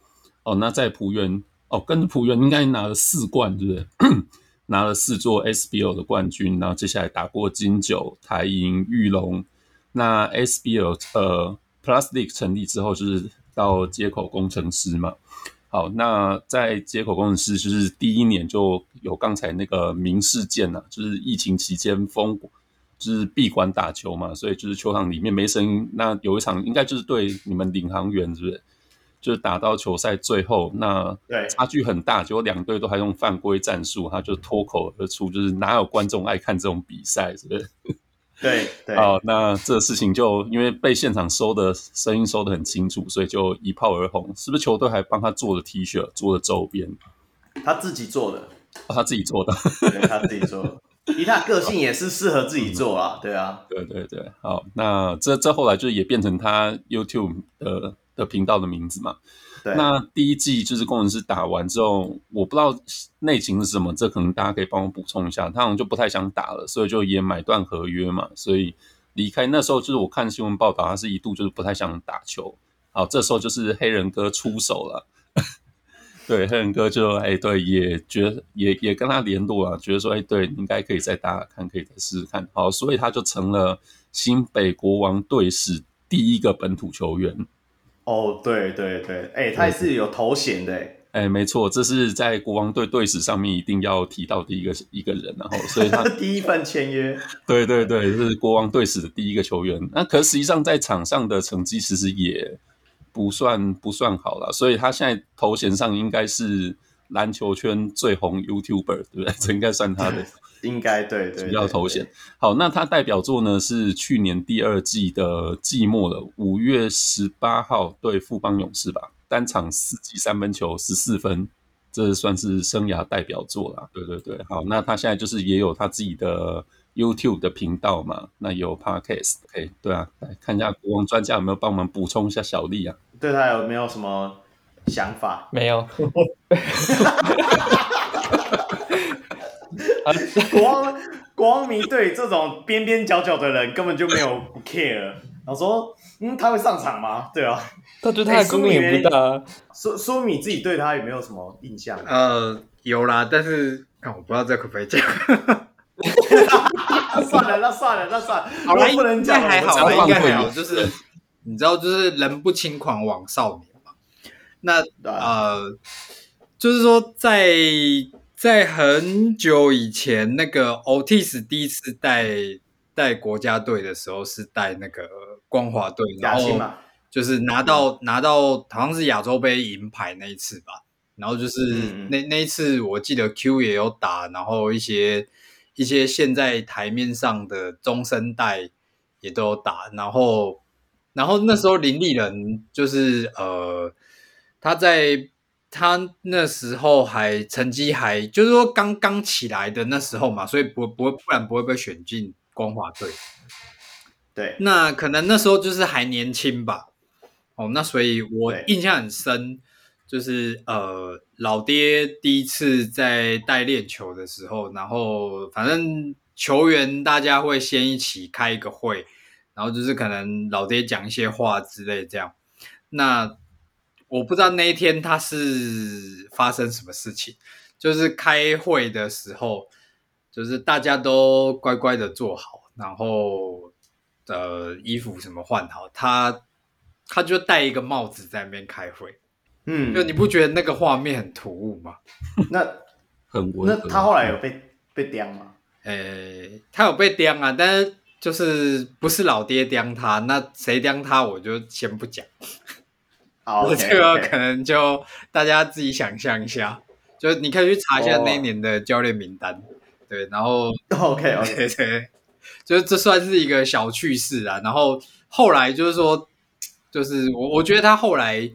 哦。那在浦原哦，跟着璞园应该拿了四冠，对不对？[CLEARS THROAT] 拿了四座 SBL 的冠军，然后接下来打过金九、台银、玉龙。那 SBL 呃，Plastic 成立之后，就是到接口工程师嘛。好，那在接口工程师就是第一年就有刚才那个明事件呐、啊，就是疫情期间封，就是闭馆打球嘛，所以就是球场里面没声音。那有一场应该就是对你们领航员，是不是？就是打到球赛最后，那对差距很大，结果两队都还用犯规战术，他就脱口而出，就是哪有观众爱看这种比赛，是不是？[LAUGHS] 对对，好，那这个事情就因为被现场收的声音收的很清楚，所以就一炮而红。是不是球队还帮他做了 T 恤，做了周边？他自己做的，哦、他自己做的。对他自己做的，[LAUGHS] 以他个性也是适合自己做啊，对啊，对对对，好，那这这后来就也变成他 YouTube 的的频道的名字嘛。对，那第一季就是工程师打完之后，我不知道内情是什么，这可能大家可以帮我补充一下。他好像就不太想打了，所以就也买断合约嘛，所以离开。那时候就是我看新闻报道，他是一度就是不太想打球。好，这时候就是黑人哥出手了。对，黑人哥就哎，对，也觉得也也跟他联络啊，觉得说哎，对，你应该可以再打打看，可以再试试看。好，所以他就成了新北国王队史第一个本土球员。哦，对对对，哎，他也是有头衔的，哎。哎，没错，这是在国王队队史上面一定要提到的一个一个人，然后所以他 [LAUGHS] 第一份签约，对对对，这是国王队史的第一个球员。那可实际上在场上的成绩其实也不算不算好了，所以他现在头衔上应该是篮球圈最红 YouTuber，对不对？[LAUGHS] 这应该算他的，[LAUGHS] 应该对对主要头衔。好，那他代表作呢是去年第二季的季末了，五月十八号对富邦勇士吧。单场四记三分球十四分，这算是生涯代表作啦。对对对，好，那他现在就是也有他自己的 YouTube 的频道嘛，那有 Podcast。OK，对啊，来看一下国王专家有没有帮我们补充一下小丽啊？对他有没有什么想法？没有。[LAUGHS] 国王国王迷对这种边边角角的人根本就没有不 care，然后说，嗯，他会上场吗？对啊。他觉得他的功能也不大。苏苏米自己对他有没有什么印象？呃，有啦，但是看我不知道这可不可以讲。算了，那算了，那算了。好了，不能讲还好，应该还好。就是你知道，就是人不轻狂枉少年嘛。那呃，就是说在，在在很久以前，那个 Otis 第一次带带国家队的时候，是带那个光华队，然后。就是拿到拿到好像是亚洲杯银牌那一次吧，然后就是那那一次我记得 Q 也有打，然后一些一些现在台面上的中生代也都有打，然后然后那时候林立人就是呃他在他那时候还成绩还就是说刚刚起来的那时候嘛，所以不不会不然不会被选进光华队，对，那可能那时候就是还年轻吧。哦，那所以我印象很深，就是呃，老爹第一次在带练球的时候，然后反正球员大家会先一起开一个会，然后就是可能老爹讲一些话之类这样。那我不知道那一天他是发生什么事情，就是开会的时候，就是大家都乖乖的坐好，然后的衣服什么换好，他。他就戴一个帽子在那边开会，嗯，就你不觉得那个画面很突兀吗？那很那他后来有被被刁吗？诶、欸，他有被刁啊，但是就是不是老爹刁他，那谁刁他我就先不讲。[LAUGHS] 好这个可能就大家自己想象一下，就你可以去查一下那一年的教练名单，哦、对，然后 OK OK [LAUGHS] 对，就是这算是一个小趣事啊。然后后来就是说。就是我，我觉得他后来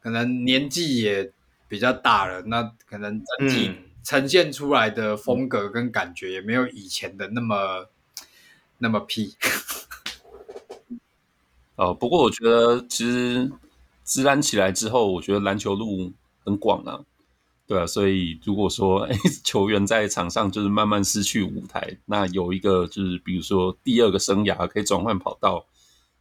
可能年纪也比较大了，那可能整体呈现出来的风格跟感觉也没有以前的那么那么屁。哦，不过我觉得其实自然起来之后，我觉得篮球路很广啊，对啊，所以如果说哎 [LAUGHS] 球员在场上就是慢慢失去舞台，那有一个就是比如说第二个生涯可以转换跑道，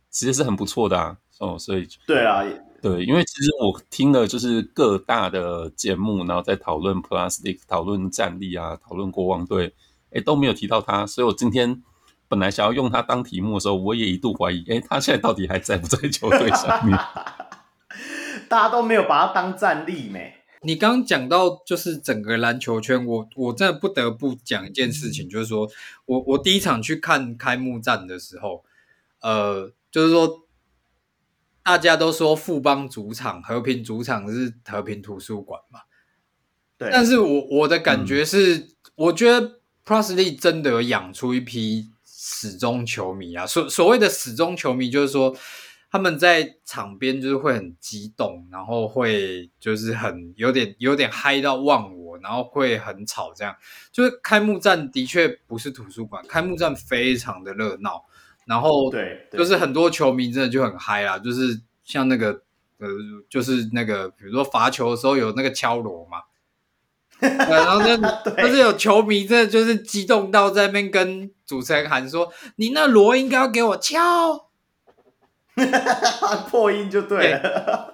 其实是很不错的啊。哦，所以对啊，对，因为其实我听了就是各大的节目，然后在讨论 Plastic，讨论战力啊，讨论国王队，哎，都没有提到他，所以我今天本来想要用他当题目的时候，我也一度怀疑，哎，他现在到底还在不在球队上面？[LAUGHS] 大家都没有把他当战力没？你刚刚讲到就是整个篮球圈，我我真的不得不讲一件事情，就是说我我第一场去看开幕战的时候，呃，就是说。大家都说富邦主场、和平主场是和平图书馆嘛？对。但是我我的感觉是，嗯、我觉得 Plus 真的有养出一批死忠球迷啊。所所谓的死忠球迷，就是说他们在场边就是会很激动，然后会就是很有点有点嗨到忘我，然后会很吵。这样就是开幕战的确不是图书馆，开幕战非常的热闹。然后对，就是很多球迷真的就很嗨啦，就是像那个呃，就是那个，比如说罚球的时候有那个敲锣嘛，[LAUGHS] 然后就但是有球迷真的就是激动到在那边跟主持人喊说：“你那锣应该要给我敲。[LAUGHS] ”破音就对了。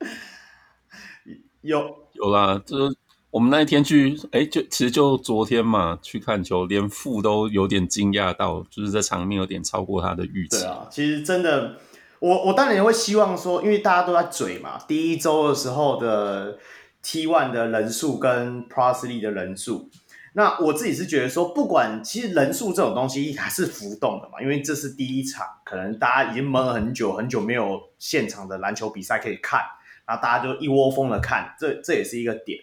[LAUGHS] 有有啦，就是我们那一天去，哎，就其实就昨天嘛，去看球，连负都有点惊讶到，就是这场面有点超过他的预期。对啊，其实真的，我我当然也会希望说，因为大家都在嘴嘛，第一周的时候的 T One 的人数跟 p r o s l e y 的人数。那我自己是觉得说，不管其实人数这种东西还是浮动的嘛，因为这是第一场，可能大家已经闷了很久很久没有现场的篮球比赛可以看，然后大家就一窝蜂的看，这这也是一个点。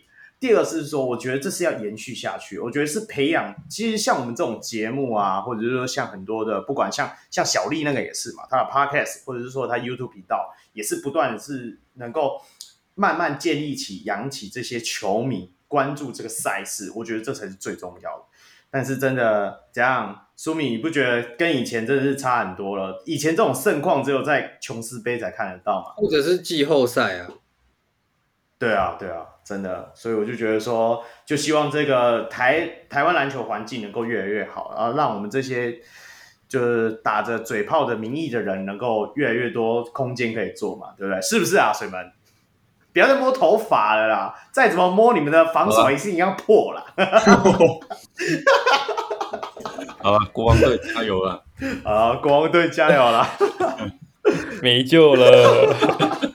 第二个是说，我觉得这是要延续下去，我觉得是培养，其实像我们这种节目啊，或者是说像很多的，不管像像小丽那个也是嘛，他的 Podcast 或者是说他 YouTube 频道，也是不断是能够慢慢建立起、养起这些球迷。关注这个赛事，我觉得这才是最重要的。但是真的这样，舒米，你不觉得跟以前真的是差很多了？以前这种盛况只有在琼斯杯才看得到嘛，或者是季后赛啊？对啊，对啊，真的。所以我就觉得说，就希望这个台台湾篮球环境能够越来越好，然后让我们这些就是打着嘴炮的名义的人，能够越来越多空间可以做嘛，对不对？是不是啊，水门？不要再摸头发了啦！再怎么摸，你们的防守也是一样破了。[LAUGHS] 好了，国王队加油了！[LAUGHS] 啊，国王队加油了！[LAUGHS] 没救了。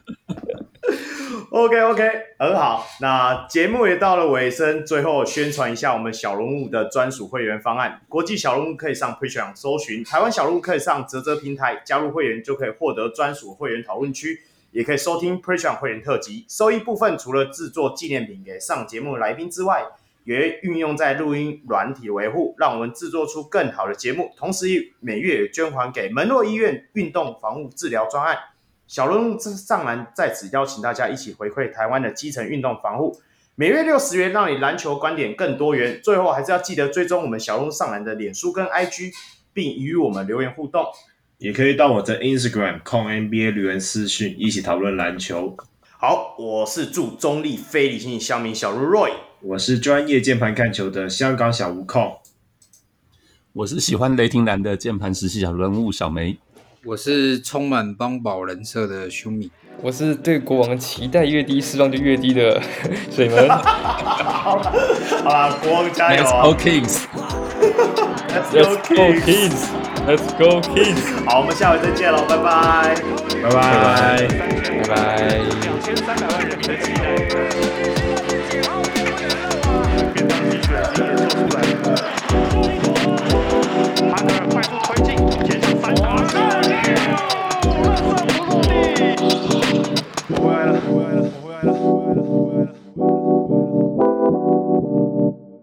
OK OK，很好。那节目也到了尾声，最后宣传一下我们小龙物的专属会员方案。国际小龙物可以上 Patreon 搜寻，台湾小龙物可以上啧啧平台加入会员，就可以获得专属会员讨论区。也可以收听 Patreon 会员特辑，收益部分除了制作纪念品给上节目的来宾之外，也运用在录音软体维护，让我们制作出更好的节目。同时，每月也捐款给门诺医院运动防护治疗专案。小人物上篮在此邀请大家一起回馈台湾的基层运动防护，每月六十元，让你篮球观点更多元。最后，还是要记得追踪我们小人物上篮的脸书跟 IG，并与我们留言互动。也可以到我的 Instagram 控 NBA 留言私讯，一起讨论篮球。好，我是驻中立非理性乡民小如 Roy，我是专业键盘看球的香港小吴控，我是喜欢雷霆蓝的键盘实习小人物小梅，我是充满帮宝人设的兄米，我是对国王期待越低，失望就越低的 [LAUGHS] 水门。好啦，国王加油、！Let's go Kings！Let's go Kings！Let's go Kings！好，我们下回再见喽，拜拜！拜拜！拜拜！拜拜！快速推进，减少三。well, well, well, well, well.